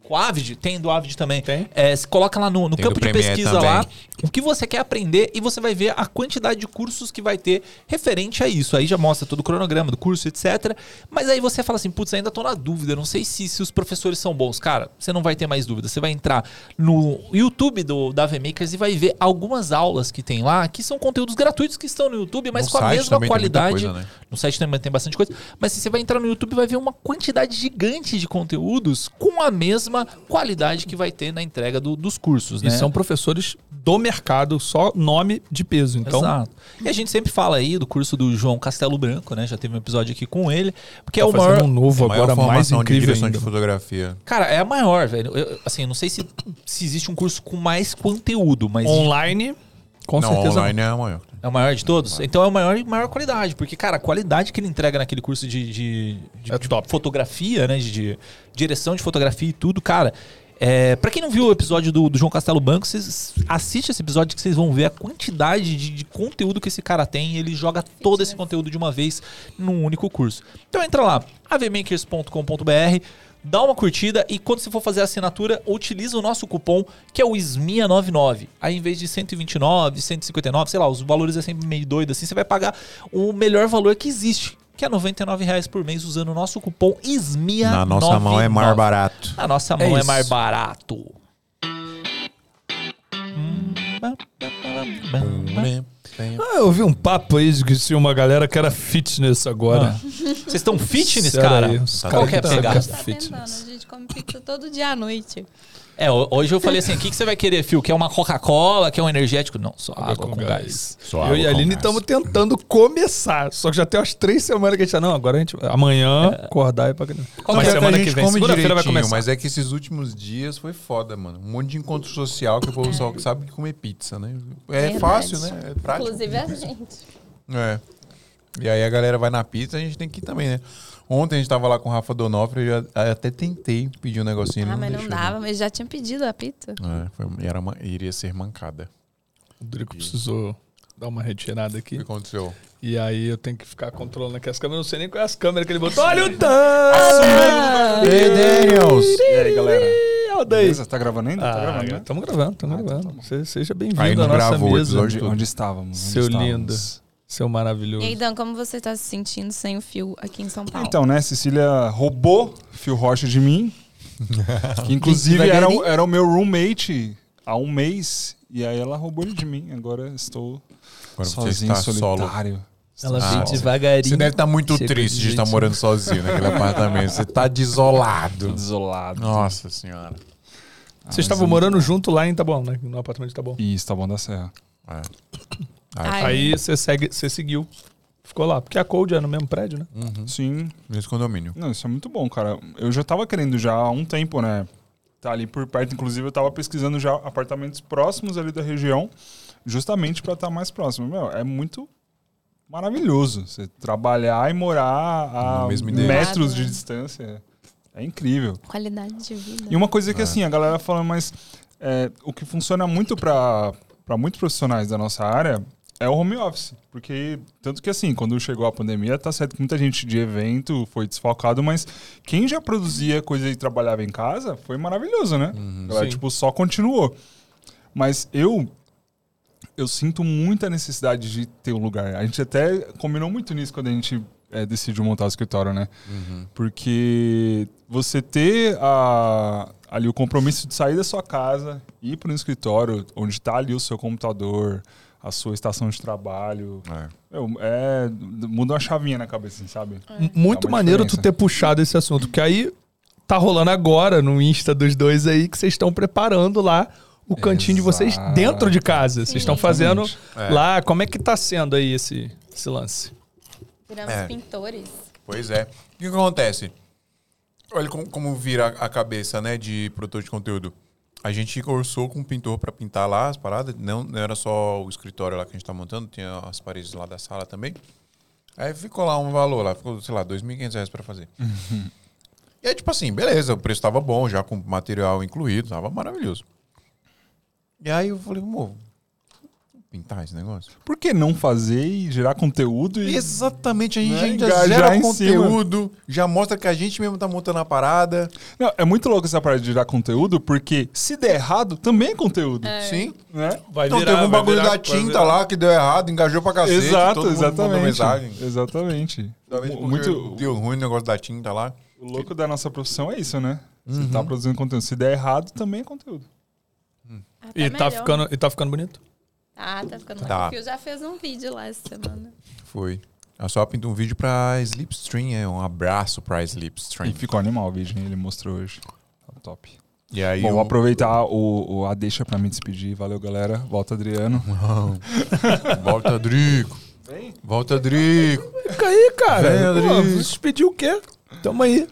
O Avid? Tem do Avid também. Tem? É, você coloca lá no, no campo de pesquisa também. lá o que você quer aprender e você vai ver a quantidade de cursos que vai ter referente a isso. Aí já mostra todo o cronograma do curso, etc. Mas aí você fala assim, putz, ainda tô na dúvida, não sei se, se os professores são bons. Cara, você não vai ter mais dúvida. Você vai entrar no YouTube do da Makers e vai ver algumas aulas que tem lá, que são conteúdos gratuitos que estão no YouTube, mas No com a mesma qualidade. coisa, né? No site também tem bastante coisa. Mas se você vai entrar no YouTube, vai ver uma quantidade gigante de conteúdos com a mesma qualidade que vai ter na entrega do- dos cursos, E né? são professores do mercado, só nome de peso. Então, Exato. E a gente sempre fala aí do curso do João Castelo Branco, né? Já teve um episódio aqui com ele. Porque é tá o fazendo maior. um novo A maior agora, mais de incrível direção ainda. de fotografia. Cara, é a maior, velho. Eu, assim, eu não sei se, se existe um curso com mais conteúdo, mas Online, com não, certeza. online é a maior. É o maior de todos. Então é o maior e maior qualidade. Porque, cara, a qualidade que ele entrega naquele curso de, de, de- É de top. fotografia, né? De, de direção de fotografia e tudo, cara. É, para quem não viu o episódio do, do João Castelo Branco, vocês assiste esse episódio que vocês vão ver a quantidade de, de conteúdo que esse cara tem. Ele joga todo esse conteúdo de uma vez num único curso. Então entra lá, avmakers.com.br, dá uma curtida e quando você for fazer a assinatura, utiliza o nosso cupom que é o SMIA99. Aí em vez de 129, 159, sei lá, os valores é sempre meio doido assim, você vai pagar o melhor valor que existe. Que é 99 reais por mês usando o nosso cupom SMIA99. Na nossa mão é mais barato. Na nossa mão é, isso. mais barato. Ah, eu vi um papo aí de que tinha uma galera que era fitness agora. Vocês estão fitness, Sério cara? aí, os Tá Qual que é a pegada? Tá fitness. tentando, a gente come pizza todo dia à noite. É, ho- hoje eu falei assim: o que, que você vai querer, Fio? Quer uma Coca-Cola? Quer um energético? Não, só água, com, gás. Só Eu água e a com Aline gás. estamos tentando começar. Só que já tem umas três semanas que a gente tá. Não, agora a gente. Amanhã, acordar e pra. Qual Mas que é? semana a que gente vem, segunda-feira vai começar. mas é que esses últimos dias foi foda, mano. Um monte de encontro social que o povo só sabe comer pizza, né? É Verdade. fácil, né? É prático. Inclusive a gente. É. E aí a galera vai na pizza, a gente tem que ir também, né? Ontem a gente tava lá com o Rafa Donofre, eu já- até tentei pedir um negocinho. Ah, mas não deixou, dava, mas já tinha pedido a pizza. né? É, foi, era uma- iria ser mancada. O Drico precisou dar uma retirada O aqui. que aconteceu? E aí eu tenho que ficar controlando aqui as câmeras. Eu não sei nem qual é as câmeras que ele botou. Olha o Dan! Ei, Daniels! E aí, galera? Olha o Dan! Beleza? Tá gravando ainda? tá Ah, gravando, né? estamos gravando, estamos Ah, então gravando. tá Seja Aí bem-vindo não à nossa gravou o mesa. Onde, onde estávamos? Onde Seu estávamos? lindo. Seu maravilhoso. E aí, Dan, como você tá se sentindo sem o fio aqui em São Paulo? Então, né, Cecília roubou Fio Rocha de mim. <laughs> que inclusive era, era o meu roommate há um mês. E aí ela roubou ele de mim. Agora estou Agora sozinho, está solo. solitário. Ela Ah, veio ó. devagarinho. Você deve estar muito Chega triste de de estar morando sozinho naquele <laughs> apartamento. Você tá desolado. Desolado. Nossa senhora. Ah, Vocês estavam mas- morando junto lá em Taboão, né? No apartamento de Taboão. Isso, tá bom da Serra. É. Ai, Aí você segue, você seguiu. Ficou lá. Porque a Cold é no mesmo prédio, né? Uhum. Sim. Nesse condomínio. Não, isso é muito bom, cara. Eu já tava querendo já há um tempo, né? Tá ali por perto. Inclusive, eu tava pesquisando já apartamentos próximos ali da região, justamente pra estar mais próximo. Meu, é muito maravilhoso. Você trabalhar e morar a metros de Né? distância. É incrível. Qualidade de vida. E uma coisa que, É. assim, a galera fala, mas é, o que funciona muito para muitos profissionais da nossa área é o home office. Porque, tanto que, assim, quando chegou a pandemia, tá certo que muita gente de evento foi desfalcado, mas quem já produzia coisa e trabalhava em casa foi maravilhoso, né? Uhum. A galera, Sim. tipo, só continuou. Mas eu. Eu sinto muita necessidade de ter um lugar. A gente até combinou muito nisso quando a gente é, decidiu montar o escritório, né? Uhum. Porque você ter a- ali o compromisso de sair da sua casa, ir para um escritório onde está ali o seu computador, a sua estação de trabalho, É. meu, é, muda uma chavinha na cabeça, assim, sabe? Muito É uma maneiro tu diferença. ter puxado esse assunto, porque aí tá rolando agora no Insta dos dois aí que vocês estão preparando lá o cantinho de vocês Exato. dentro de casa. Vocês estão fazendo É. lá. Como é que tá sendo aí esse, esse lance? Viramos É. pintores. Pois é. O que, que acontece? Olha como, como vira a cabeça, né, de produtor de conteúdo. A gente orçou com um pintor para pintar lá as paradas. Não, não era só o escritório lá que a gente tá montando, tinha as paredes lá da sala também. Aí ficou lá um valor lá, ficou, sei lá, 2.500 reais pra fazer. E aí, tipo assim, beleza, o preço tava bom, já com material incluído, tava maravilhoso. E aí eu falei, amor, pintar esse negócio? Por que não fazer e gerar conteúdo e Exatamente, a gente Né, engajar gera conteúdo, já mostra que a gente mesmo tá montando a parada. Não, é muito louco essa parte de dar conteúdo, porque se der errado, também é conteúdo. Sim. Né? Vai Então virar, teve um bagulho virar- da tinta lá que deu errado, engajou pra cacete. Exato, todo mundo mandou exatamente. mensagem. Exatamente. Talvez Muito, deu ruim o negócio da tinta lá. o louco da nossa profissão é isso, né? Você Uhum. tá produzindo conteúdo. Se der errado, também é conteúdo. E tá ficando, e tá ficando bonito? Ah, tá ficando Tá. mais. O Fio já fez um vídeo lá essa semana. Foi. A só pintou um vídeo pra Slipstream, é um abraço pra Slipstream. E ficou animal o vídeo, hein? Ele mostrou hoje. Tá top. E aí Bom, o- vou aproveitar o, o a deixa pra me despedir. Valeu, galera. Volta, Adriano. <laughs> Volta, Drico. Volta, Drico. Fica aí, cara. Vem, Pô. Você pediu o quê? Tamo aí.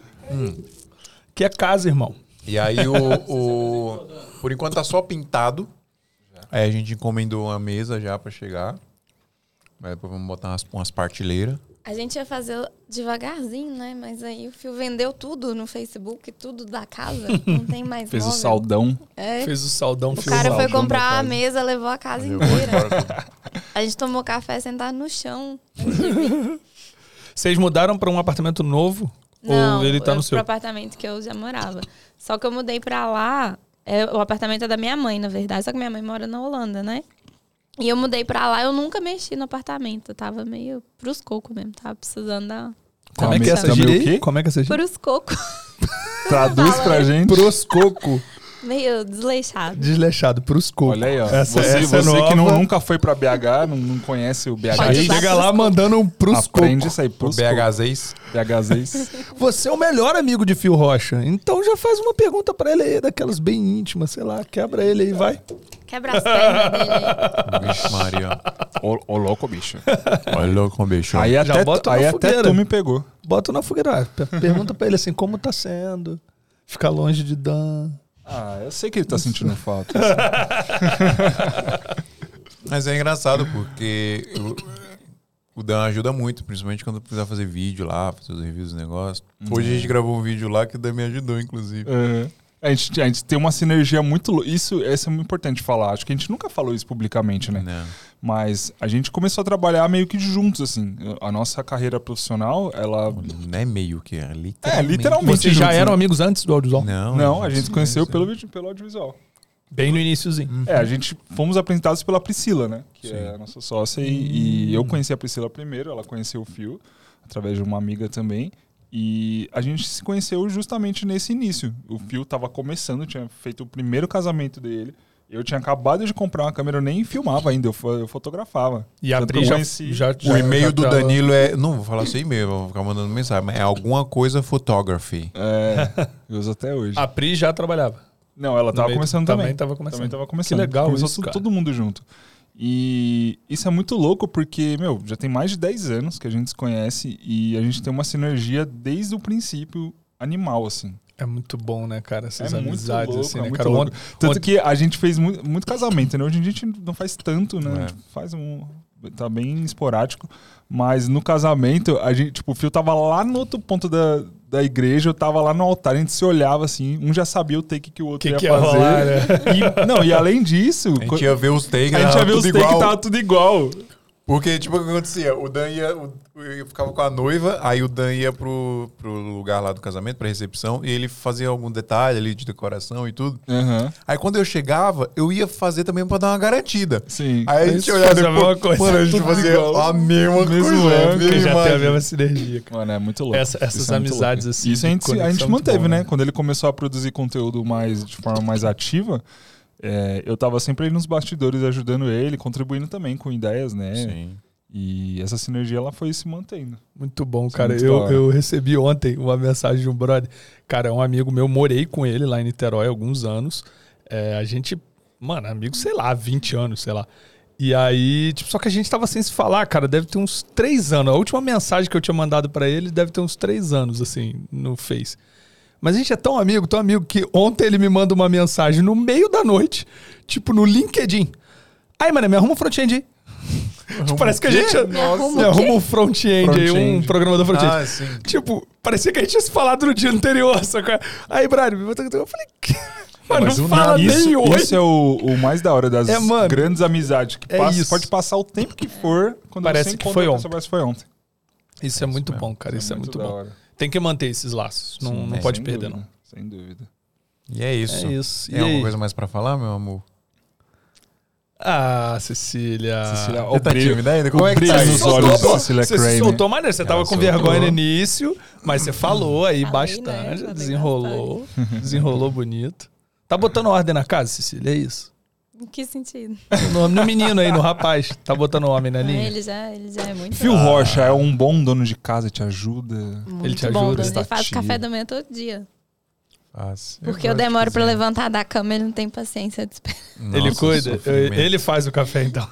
Que é casa, irmão. E aí o, o- Por enquanto tá só pintado. Aí a gente encomendou uma mesa já pra chegar. Mas depois vamos botar umas, umas partilheiras. A gente ia fazer devagarzinho, né? Mas aí o Fio vendeu tudo no Facebook, tudo da casa. Não tem <laughs> mais Fez o móvel. saldão. É. Fez o saldão O cara o foi comprar a mesa, levou a casa Levou inteira. A gente tomou café sentado no chão. Vocês mudaram pra um apartamento novo? Não, ou ele tá no seu? pro apartamento que eu já morava. Só que eu mudei pra lá. É, o apartamento é da minha mãe, na verdade. Só que minha mãe mora na Holanda, né? E eu mudei pra lá, eu nunca mexi no apartamento. Eu tava meio pros cocos mesmo. Tava precisando da. Como é que é essa gíria? Como é que é essa gíria? Pros cocos. Traduz <laughs> pra gente. Proscoco. Meio desleixado. Desleixado, pros cocos. Olha aí, ó. Essa, você essa é você que não, nova. nunca foi pra BH, não, não conhece o BH. Chega lá mandando um pros Aprende cocos. isso aí. Pros BH6. BH6. <laughs> Você é o melhor amigo de Fio Rocha. Então já faz uma pergunta pra ele aí, daquelas bem íntimas, sei lá. Quebra ele aí, vai. Quebra as pernas dele. <laughs> aí. Vixe, Maria. ô, ô, louco, bicho. <laughs> Olha louco, bicho. Aí Já até, bota aí na até fogueira. tu me pegou. Bota na fogueira. Per- Pergunta pra ele assim, como tá sendo? Ficar longe de Dan. Ah, eu sei que ele tá sentindo <laughs> falta. <laughs> Mas é engraçado porque eu- o Dan ajuda muito, principalmente quando precisar fazer vídeo lá, fazer os reviews dos negócios. Hoje a gente gravou um vídeo lá que o Dan me ajudou, inclusive. Uhum. A, gente, a gente tem uma sinergia muito. Isso, isso é muito importante falar. Acho que a gente nunca falou isso publicamente, né? Não. Mas a gente começou a trabalhar meio que juntos, assim. A nossa carreira profissional, ela. Não é meio que, é literalmente. É, literalmente. Vocês já juntos, eram né? amigos antes do audiovisual? Não, Não, a gente se conheceu pelo, pelo audiovisual. Bem no iníciozinho. É, a gente fomos apresentados pela Priscila, né? Que Sim. é a nossa sócia. E, e eu conheci a Priscila primeiro, ela conheceu o Fio, através de uma amiga também. E a gente se conheceu justamente nesse início. O Fio tava começando, tinha feito o primeiro casamento dele. Eu tinha acabado de comprar uma câmera, eu nem filmava ainda, eu, eu fotografava. E a Pri já, já, O e-mail do Danilo é. Não vou falar seu e-mail, vou ficar mandando mensagem, mas é alguma coisa photography. É, eu uso até hoje. A Pri já trabalhava. Não, ela No tava meio- começando também também. tava começando. Também tava começando. Que legal Começou isso, cara. todo mundo junto. E isso é muito louco porque, meu, já tem mais de 10 anos que a gente se conhece e a gente tem uma sinergia desde o princípio animal, assim. É muito bom, né, cara? Essas é muito amizades, louco, assim, é né, cara? louco. Tanto que a gente fez muito, muito casamento, né? Hoje em dia a gente não faz tanto, né? É. A gente faz um... Tá bem esporádico. Mas no casamento, a gente, tipo, o Fio tava lá no outro ponto da, da igreja, eu tava lá no altar, a gente se olhava assim, um já sabia o take que o outro Que ia que ia fazer. rolar, né? E, não, e além disso, A gente ia ver os takes, a gente ia ver os takes tava tudo igual. Porque, tipo, o que acontecia? O Dan ia. o- eu ficava com a noiva, aí o Dan ia pro, pro lugar lá do casamento, pra recepção, e ele fazia algum detalhe ali de decoração e tudo. Aí quando eu chegava, eu ia fazer também pra dar uma garantida. Sim. Aí a gente olhava a depois, mesma coisa. mano, a gente fazia igual. a mesma Mesmo coisa. a mesma já tem a mesma sinergia, cara. Mano, é muito louco. Essa- essas Isso é amizades, louco. assim, Isso a gente, a gente é manteve, bom, né? né? Quando ele começou a produzir conteúdo mais de forma mais ativa, é, eu tava sempre aí nos bastidores ajudando ele, contribuindo também com ideias, né? Sim. E essa sinergia ela foi se mantendo. Muito bom, Isso é cara. muito eu, eu recebi ontem uma mensagem de um brother. Cara, é um amigo meu, morei com ele lá em Niterói há alguns anos. É, a gente, mano, amigo, sei lá, 20 anos, sei lá. E aí, tipo, só que a gente tava sem se falar, cara, deve ter uns três anos. A última mensagem que eu tinha mandado pra ele deve ter uns três anos, assim, no Face. Mas a gente é tão amigo, tão amigo, que ontem ele me manda uma mensagem no meio da noite, tipo, no LinkedIn. Aí, mano, me arruma um front-end aí. Tipo, parece que a gente. Me arruma o um front-end aí, um programador front-end. Ah, sim. Tipo, parecia que a gente tinha se falado no dia anterior, sacou? Aí, botou- eu falei, mano, Mas não o- fala isso, nem oi. isso é o, o mais da hora das É, mano, grandes amizades. Que é passa- pode passar o tempo que for, quando Parece você que foi ontem. pessoa, parece que foi ontem. Isso é muito mesmo. bom, cara. Isso é muito, da bom. hora. Tem que manter esses laços. Não, Sim, não é, pode perder, dúvida, não. Sem dúvida. E é isso. É isso. Tem E alguma aí? coisa mais pra falar, meu amor? Ah, Cecília. Cecília, Você tá brilho- tímida ainda? Como é que tá nos olhos. Cecília você se Kramer. soltou maneiro. Você tava Ela com soltou. vergonha no início, mas você falou aí Falei, bastante. né? Desenrolou. Desenrolou bonito. Tá botando ordem na casa, Cecília? É isso. Em que sentido? <laughs> No, no menino aí, no rapaz. Tá botando o homem na Ah, linha? ele, já, ele já é muito, Fio Rocha é um bom dono de casa, te ajuda. muito ele te bom. ajuda, Ele faz café da manhã todo dia. Faz. Porque eu, de demoro pra cozinhar. levantar da cama, ele não tem paciência de esperar. ele Nossa, cuida. sofrimento. Ele faz o café, então.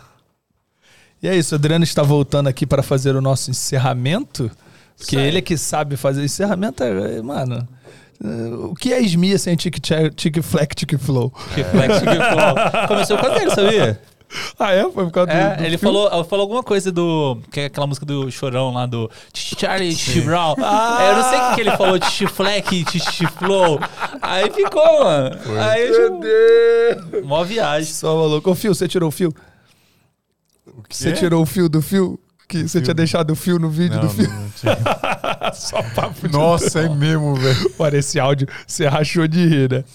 E é isso, o Adriano está voltando aqui para fazer o nosso encerramento. Porque ele é que sabe fazer. Encerramento é, é, mano. É, O que é Esmia sem tic, tic flex, tic flow? Flex. Começou com ele, sabia? Ah, é? Foi por causa do. É, do ele filme? falou, falou alguma coisa do. Que é aquela música do Chorão lá do Charlie Chibral. É, eu não sei o que, que ele falou, Chifleck, Chiflow. Aí ficou, mano. Aí Meu eu. Deus! Mó viagem. Só maluco. Ô, Fio, você tirou o fio? Você tirou o fio do fio? Que você tinha deixado o fio no vídeo Não, do fio? não, tinha. <laughs> Só papo de Nossa, é mesmo, velho. Olha, esse áudio você rachou de rir, né? <laughs>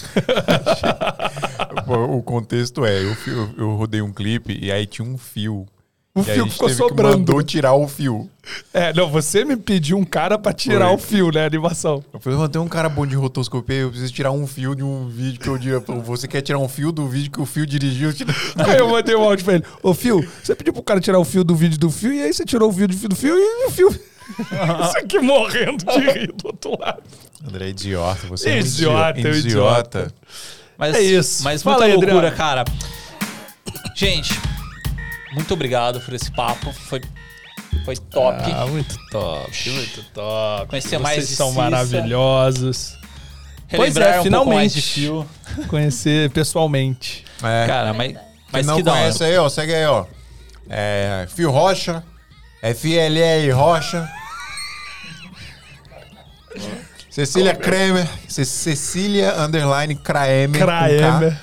O contexto é, eu, eu rodei um clipe e aí tinha um fio. O e fio ficou sobrando. mandou tirar o fio. É, não, você me pediu um cara pra tirar Foi. o fio, né? Animação. Eu falei, mano, tem um cara bom de rotoscopia, eu preciso tirar um fio de um vídeo que eu diria. Você quer tirar um fio do vídeo que o fio dirigiu? Aí eu mandei um áudio pra ele. Ô, Fio, você pediu pro cara tirar o fio do vídeo do fio, e aí você tirou o vídeo do fio e o fio. <laughs> Isso aqui morrendo de rir do outro lado. André, idiota, você é um Idiota, idiota. é idiota. Mas, É isso. Mas Fala muita aí, loucura, Adriano. cara. Gente, muito obrigado por esse papo. Foi, foi top. Ah, muito top, muito top. Conhecer Vocês mais de são Cissa. maravilhosos. pois Relembrar é, um pouco mais finalmente. Conhecer pessoalmente. É. Cara, mas, mas não que hora. conhece aí, ó, segue aí, ó. É, Fio Rocha, FLR Rocha. Cecília Kramer, Ce- Cecília Underline Kramer. Kramer.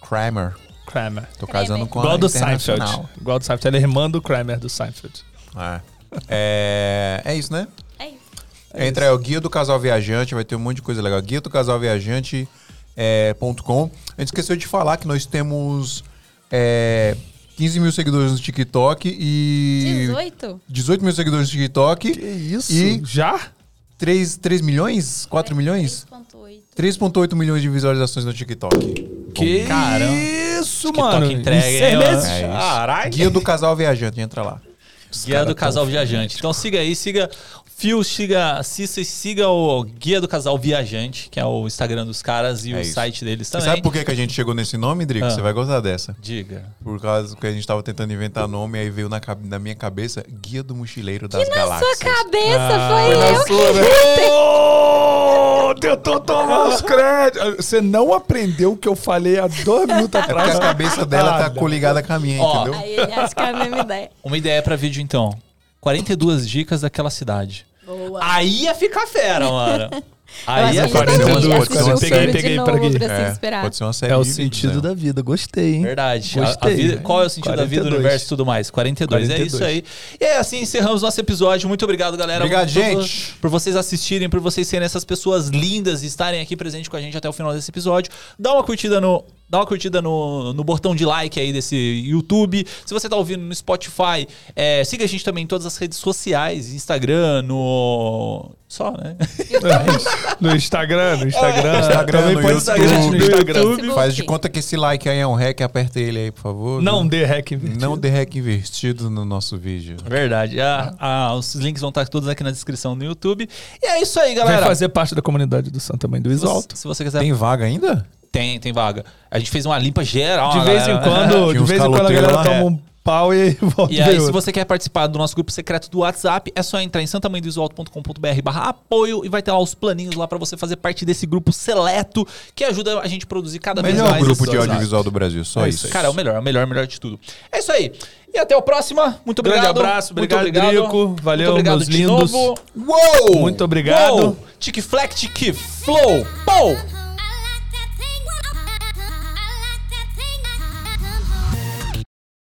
Kramer. Kramer. Tô casando com Igual a do Seinfeld. Igual do Seinfeld. Ela é irmã do Kramer do Seinfeld. É. É, é isso, né? É isso. Entra aí, o Guia do Casal Viajante, vai ter um monte de coisa legal. Guia do Casal Viajante é, ponto com. A gente esqueceu de falar que nós temos é, 15 mil seguidores no TikTok e 18? 18 mil seguidores no TikTok. isso? E- Já? 3, 3 milhões? 4 milhões? 3.8. 3,8 milhões de visualizações no TikTok. Que caramba. isso, TikTok mano. entrega, Em hein, seis mano? meses? É isso. Caralho. Guia do Casal Viajante, entra lá. Os Guia cara do Casal. Viajante. Então siga aí, siga Fio, siga Cissa e siga o Guia do Casal Viajante, que é o Instagram dos caras e É o isso. site deles Você também. sabe por que, que a gente chegou nesse nome, Drico? Ah. Você vai gostar dessa. Diga. Por causa que a gente tava tentando inventar nome, aí veio na, na minha cabeça Guia do Mochileiro das Galáxias. Sua cabeça Ah, foi eu. sua, né? Tentou tomar os créditos. Você não aprendeu o que eu falei há dois minutos É porque atrás. a cabeça dela tá coligada com a minha, Ó. entendeu? Aí ele acha que é a mesma ideia. <laughs> Uma ideia pra vídeo então. 42 dicas daquela cidade. Boa. Aí ia ficar fera, mano. Eu Aí que pode ser uma série. filme Peguei pra aqui. É, inspirar. pode ser uma série É o sentido né? da vida. Gostei, hein? Verdade. A- A, Gostei. vida, qual é o sentido da vida, do 42. universo e tudo mais? 42. É 42. isso aí. E é assim encerramos nosso episódio. Muito obrigado, galera. Obrigado, por, gente. Por vocês assistirem, por vocês serem essas pessoas lindas e estarem aqui presente com a gente até o final desse episódio. Dá uma curtida no. Dá uma curtida no, no botão de like aí desse YouTube. Se você tá ouvindo no Spotify, é, siga a gente também em todas as redes sociais, Instagram, no. Só, né? <laughs> No Instagram, no Instagram. Instagram, Também no pode gente no YouTube. Instagram. Facebook. Faz de conta que esse like aí é um hack, aperta ele aí, por favor. Não dê hack invertido. Não dê hack invertido no nosso vídeo. Verdade. Ah, ah, os links vão estar todos aqui na descrição do YouTube. E é isso aí, galera. Vai fazer parte da comunidade do Santa Mãe do Isolto. Se você quiser. Tem vaga ainda? Tem, tem vaga. A gente fez uma limpa geral. De vez em galera. quando, <laughs> Tinha de vez em quando a galera lá. toma É. um pau e aí <laughs> volta E aí, se você quer participar do nosso grupo secreto do WhatsApp, é só entrar em santamanhodoisoalto.com.br barra apoio e vai ter lá os planinhos lá pra você fazer parte desse grupo seleto que ajuda a gente a produzir cada vez Melhor mais. grupo de audiovisual do Brasil, só É isso. isso aí. Cara, é o melhor, é o melhor, é o melhor de tudo. É isso aí. E até o próximo. Muito Grande obrigado. abraço, Muito obrigado, Drico. Valeu, Muito obrigado meus de lindos. novo. Uou! Muito obrigado. Uou! Tique Flex, Tique Flow. Pou!